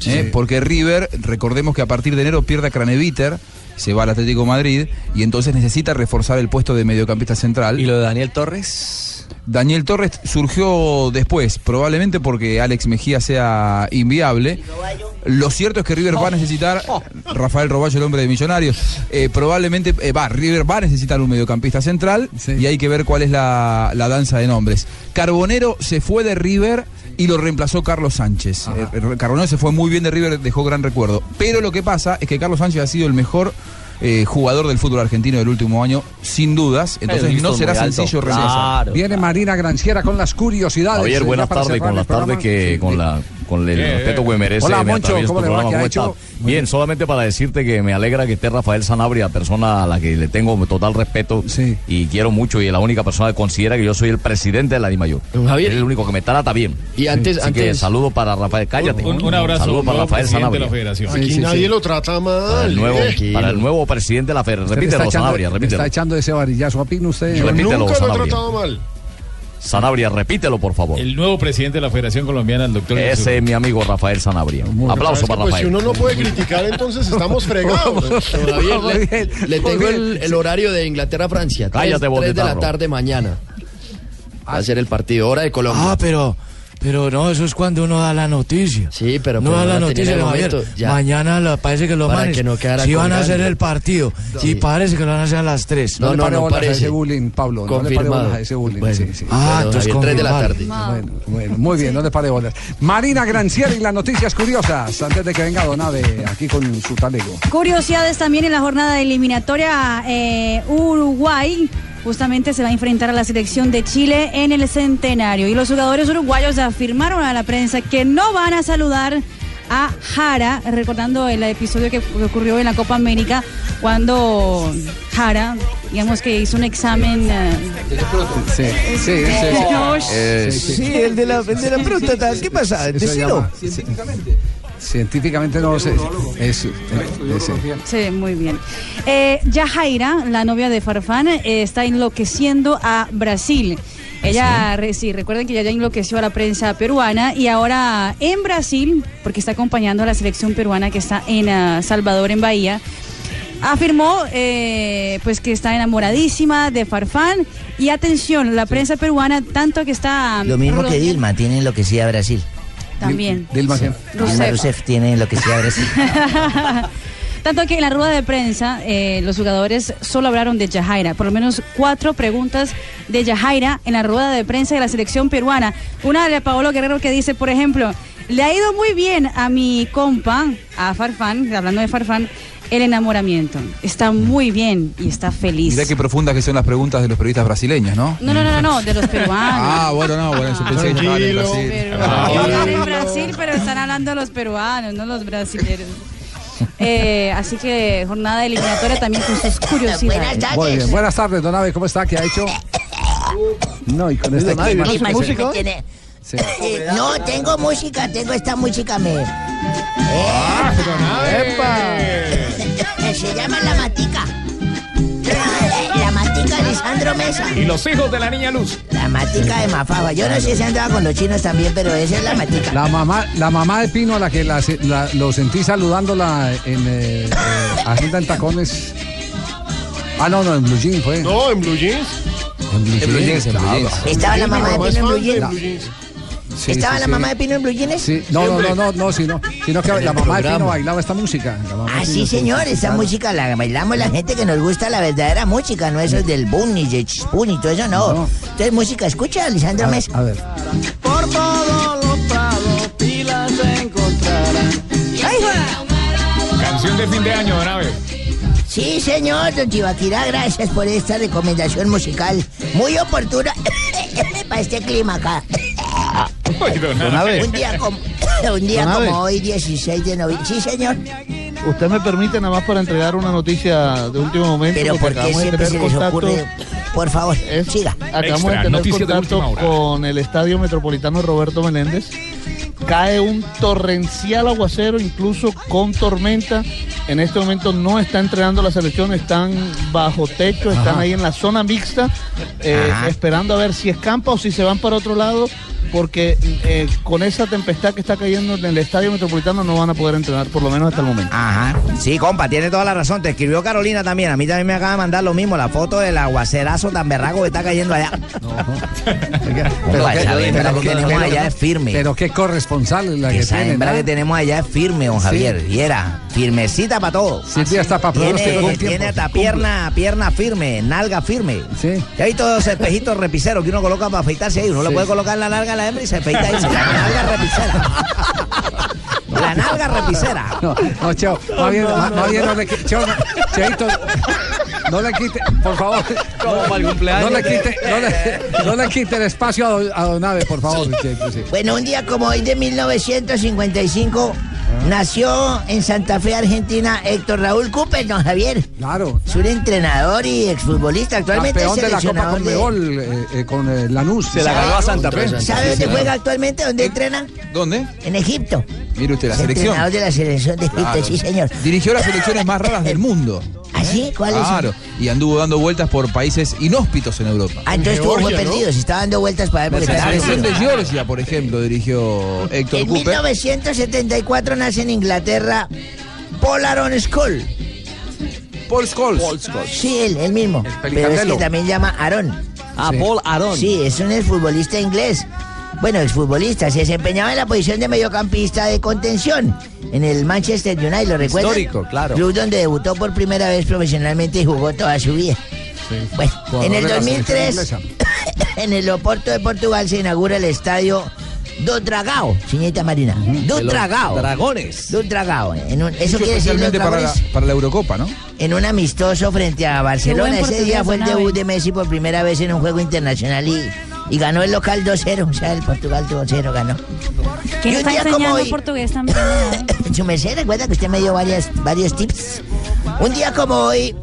¿eh? Porque River, recordemos que a partir de enero pierde a Craneviter, se va al Atlético de Madrid y entonces necesita reforzar el puesto de mediocampista central. ¿Y lo de Daniel Torres? Daniel Torres surgió después, probablemente porque Alex Mejía sea inviable. Lo cierto es que River va a necesitar, Rafael Roballo, el hombre de Millonarios, eh, probablemente, eh, va, River va a necesitar un mediocampista central y hay que ver cuál es la, la danza de nombres. Carbonero se fue de River y lo reemplazó Carlos Sánchez. Eh, eh, Carbonero se fue muy bien de River, dejó gran recuerdo. Pero lo que pasa es que Carlos Sánchez ha sido el mejor eh, jugador del fútbol argentino del último año, sin dudas. Entonces no será sencillo. Claro. Viene Marina Granciera con las curiosidades. Javier, buenas tardes, con las tardes que con la con el Eh, respeto que merece. Hola, me Moncho, ¿cómo tu le va? programa, ¿Qué ha ¿cómo está? Bien, solamente para decirte que me alegra que esté Rafael Sanabria, persona a la que le tengo total respeto y quiero mucho y es la única persona que considera que yo soy el presidente de la DIMAYOR. Javier. Es el único que me trata bien. Y antes- Así que saludo para Rafael, cállate. Un- un abrazo, Saludo para nuevo Rafael presidente de Sanabria. la federación. Aquí nadie lo trata mal. Para el nuevo, eh. para el nuevo presidente de la federación. Repítelo, echando- Sanabria, repítelo. está echando ese varillazo a Pino usted. Yo Repítelo, Nunca lo he tratado mal. Sanabria, repítelo, por favor. El nuevo presidente de la Federación Colombiana, el doctor. Ese es mi amigo Rafael Sanabria. Aplauso ¿Sabes para pues, si Rafael. uno no puede criticar, entonces estamos fregados. Javier, le, le tengo el, el horario de Inglaterra-Francia. Cállate, vos, tres de la tarde mañana. Va a ser el partido, hora de Colombia. Ah, pero, pero no, eso es cuando uno da la noticia. Sí, pero no pues da no la noticia, Javier. momento, ya. Mañana la- parece que los Para manes que no sí van a hacer el partido. Y parece que lo van a hacer a las 3. No, le pare bolas a ese bullying, Pablo. No le pare Confirmado. bolas a ese bullying. Bueno. sí, sí. Ah, entonces Javier, tres de la confirmado. tarde. Bueno, bueno, muy bien, no le pare bolas. Marina Granciera y las noticias curiosas. Antes de que venga Donave aquí con su talego. Curiosidades también en la jornada eliminatoria eh, Uruguay. Justamente se va a enfrentar a la selección de Chile en el centenario. Y los jugadores uruguayos afirmaron a la prensa que no van a saludar a Jara, recordando el episodio que ocurrió en la Copa América cuando Jara, digamos que hizo un examen. eh, Sí, sí, Eh, sí, el de la, el de la próstata. ¿Qué pasa? Decilo. llama- Científicamente no sé. Es, es- es- Sí, muy bien. Eh, Yajaira, la novia de Farfán, eh, está enloqueciendo a Brasil. Ella, sí, recuerden que ella ya enloqueció a la prensa peruana y ahora en Brasil, porque está acompañando a la selección peruana que está en ah, Salvador, en Bahía, afirmó eh, pues que está enamoradísima de Farfán y atención, la prensa peruana tanto que está... Lo mismo que Dilma tiene enloquecida a Brasil. También. Dilma, Sí. Dilma Rousseff. Tiene enloquecida a Brasil. Tanto que en la rueda de prensa eh, los jugadores solo hablaron de Yajaira, por lo menos cuatro preguntas de Yajaira en la rueda de prensa de la selección peruana. Una de Paolo Guerrero que dice, por ejemplo, le ha ido muy bien a mi compa, a Farfán, hablando de Farfán, el enamoramiento. Está muy bien y está feliz. Mirá qué profundas que son las preguntas de los periodistas brasileños, ¿no? No, no, no, no, no, de los peruanos. Ah, bueno, no, bueno, yo pensé que estaban en. Brasil. Están en Brasil, pero están hablando los peruanos, no los brasileños. Eh, así que jornada eliminatoria también con sus curiosidades. Muy bien. Buenas tardes, don Abe, ¿cómo está? ¿Qué ha hecho? No, y con este clima. música? Sí. Eh, no, tengo música, tengo esta música, me... Eh, Se llama La Matica. La Matica de Lisandro Mesa. Y los hijos de la niña Luz. La Matica de Mafaba. Yo no sé si andaba con los chinos también, pero esa es la Matica. La mamá, la mamá de Pino, a la que la- la- lo sentí saludándola en eh, eh, Agenda en Tacones. Ah, no, no, en Blue Jeans fue. No, en Blue Jeans. En Blue Jeans, en Blue. Jeans. ¿Estaba la mamá de Pino en Blue Jeans? Sí, ¿Estaba sí, la sí. mamá de Pino en Blue Jeans? Sí, no, no, no, no, no, sino, sino que la mamá de Pino bailaba esta música. Ah, sí, señor, esa claro. música la bailamos la gente que nos gusta la verdadera música, no eso del boom ni de chispun y todo eso, no. Entonces, música, escucha, Lisandro Mesa. a ver. Por todos los prados pilas se encontrarán. ¡Ay, va! Canción de fin de año, don Abe. Sí, señor, don Chivaquirá, gracias por esta recomendación musical muy oportuna para este clima acá. Uy, don Abe. Un día como, un día Don Abe. como hoy, 16 de noviembre. Sí, señor. Usted me permite nada más para entregar una noticia de último momento. Pero porque ¿por qué acabamos de siempre tener se les contacto- ocurre? Por favor, siga. Acabamos Extra, de tener de contacto con el Estadio Metropolitano Roberto Menéndez. Cae un torrencial aguacero, incluso con tormenta. En este momento no está entrenando la selección, están bajo techo, están Ajá. ahí en la zona mixta, eh, esperando a ver si escampa o si se van para otro lado, porque eh, con esa tempestad que está cayendo en el Estadio Metropolitano no van a poder entrenar, por lo menos hasta el momento. Ajá. Sí, compa, tiene toda la razón. Te escribió Carolina también. A mí también me acaba de mandar lo mismo, la foto del aguacerazo tan berraco que está cayendo allá. Pero esa hembra pero que tenemos pero- allá es firme. Pero qué corresponsal es la que Esa tiene. hembra ¿no? que tenemos allá es firme, don Sí. Javier. Y era firmecita para todo. Sí, sí, hasta para Tiene, del tiempo. tiene hasta pierna, pierna firme, nalga firme. Sí. Ya hay todos esos espejitos repiceros que uno coloca para afeitarse ahí. Uno le Sí. puede colocar la nalga a la hembra y se afeita ahí. Se llama nalga repicera. La nalga repicera. No, no, Cheo, más bien, no, más- bien no. no le quite, Cheo, no, Cheito, no le quite, por favor. Como para el cumpleaños. No le quite, no le, no le quite el espacio a, don- a Don Abe, por favor, Cheito, sí. Bueno, un día como hoy de 1955 nació en Santa Fe, Argentina, Héctor Raúl Cooper, don Javier. Claro. Es un entrenador y exfutbolista, actualmente es Campeón de la Copa seleccionador de... Eh, eh, con eh, Lanús. Se la ganó a Santa Fe. ¿Sabe dónde juega actualmente? ¿Dónde entrena? ¿Dónde? En Egipto. Mire usted, la Es selección. entrenador de la selección de Egipto, Claro. sí, señor. Dirigió las selecciones más raras del mundo. ¿Ah, sí? ¿Cuáles son? Claro, y anduvo dando vueltas por países inhóspitos en Europa. Ah, entonces estuvo muy perdido, se estaba dando vueltas para ver La porque estaba selección de. Georgia, por ejemplo, dirigió Héctor En Cooper. 1974 nace en Inglaterra Paul Aaron Scholl. Paul Scholes. Sí, él, él mismo. Pero es que también llama Aaron. Ah, Paul Aaron. Sí, es un exfutbolista inglés. Bueno, exfutbolista, se desempeñaba en la posición de mediocampista de contención en el Manchester United, ¿lo recuerdan? Histórico, claro. Club donde debutó por primera vez profesionalmente y jugó toda su vida. Bueno, Jugador en el de la selección 2003, inglesa. en el Oporto de Portugal se inaugura el estadio do Dragao, señorita Marina. Do De los Dragao. Dragones. Do Dragao. En un- eso quiere decir los para la, dragones para la Eurocopa, ¿no? en un amistoso frente a Barcelona. Ese día fue el debut de Messi por primera vez en un juego internacional y, y ganó el local 2-0. O sea, el Portugal tuvo 0, ganó. ¿Quién Y un está día como enseñando hoy- portugués también? Su merced, recuerda que usted me dio varias, varios tips. Un día como hoy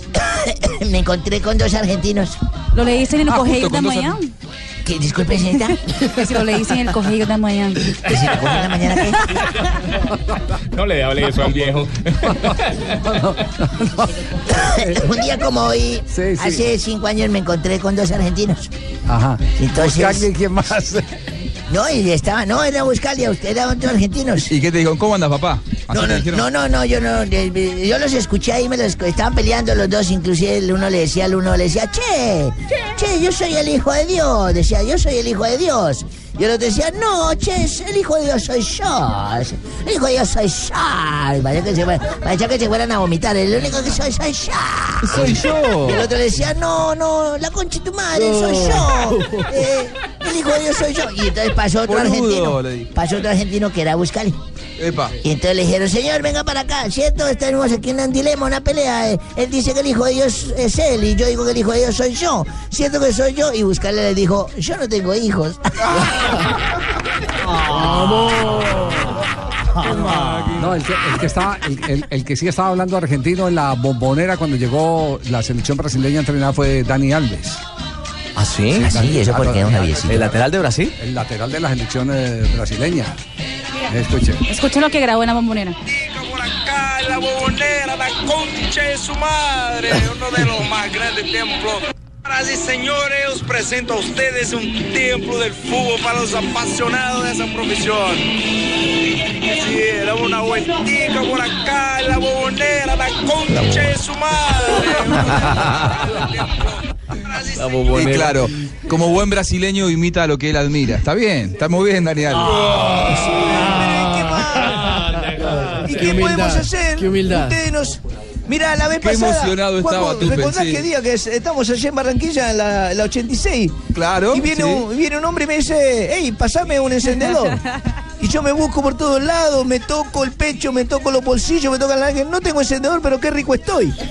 me encontré con dos argentinos. ¿Lo leíste en el Ah, de dos mañana? ¿Qué, disculpe, señorita. Que si lo leíste en el colegio de mañana. ¿Que si lo cogí en la mañana qué? No le hable eso al viejo. Un día como hoy, sí. hace cinco años me encontré con dos argentinos. Ajá. Entonces- ¿quién más? No, y estaba, no, era Buscalia, usted era otros argentinos. ¿Y qué te dijo? ¿Cómo andas, papá? No, no, no, no, no, yo no, yo los escuché ahí, me los estaban peleando los dos, inclusive el uno le decía al uno, le decía, che, che, yo soy el hijo de Dios, decía, yo soy el hijo de Dios. Y el otro decía, no, che, el hijo de Dios soy yo, el hijo de Dios soy yo. Y parecía que se, parecía que se fueran a vomitar, el único que soy, soy yo. Soy yo. Y el otro le decía, no, no, la concha de tu madre, soy yo. Eh, el hijo de Dios soy yo. Y entonces pasó otro Boludo, argentino, le dijo. pasó otro argentino que era Buscali. Epa. Y entonces le dijeron, señor, venga para acá, ¿cierto? Estamos aquí en un dilema, una pelea. Eh, Él dice que el hijo de Dios es él y yo digo que el hijo de Dios soy yo. ¿Cierto que soy yo? Y Buscarle le dijo, yo no tengo hijos. No, el que, el que estaba, el, el- el que sí estaba hablando argentino en la bombonera cuando llegó la selección brasileña entrenada fue Dani Alves. ¿Ah, sí? Ah, sí, eso porque. ¿El lateral de Brasil? El lateral de la selección eh, brasileña. Escuche. Escuchen lo que grabó en la bombonera. la bobonera, la concha de su madre, uno de los más grandes templos. Señoras y señores, os presento a ustedes un templo del fútbol para los apasionados de esa profesión. Sí, damos una vueltica por acá, la bobonera, la concha de su madre. Y claro, como buen brasileño imita lo que él admira. Está bien, está muy bien, Daniel. ¿Y qué, podemos hacer? qué humildad. Ustedes nos... Mira, la vez Qué pasada. emocionado Juanjo, estaba Tupe, ¿Recordás sí. qué día que es- estamos allí en Barranquilla, en la, la 86? Claro. Y viene, sí. un, viene un hombre y me dice, hey, pasame un encendedor. Y yo me busco por todos lados, me toco el pecho, me toco los bolsillos, me toco la nariz. No tengo encendedor, pero qué rico estoy.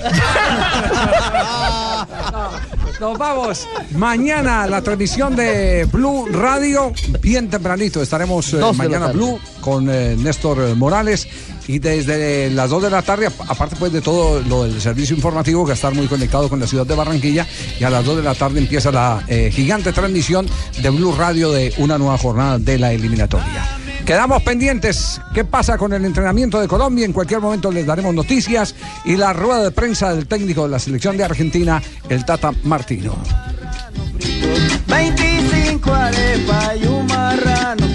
Nos vamos. Mañana la transmisión de Blue Radio, bien tempranito. Estaremos eh, mañana. Blue con eh, Néstor eh, Morales. Y desde las 2 de la tarde, ap- aparte pues de todo lo del servicio informativo, que va a estar muy conectado con la ciudad de Barranquilla, y a las 2 de la tarde empieza la eh, gigante transmisión de Blue Radio de una nueva jornada de la eliminatoria. Quedamos pendientes. ¿Qué pasa con el entrenamiento de Colombia? En cualquier momento les daremos noticias. Y la rueda de prensa del técnico de la selección de Argentina, el Tata Martino. 25 arepas y un marrano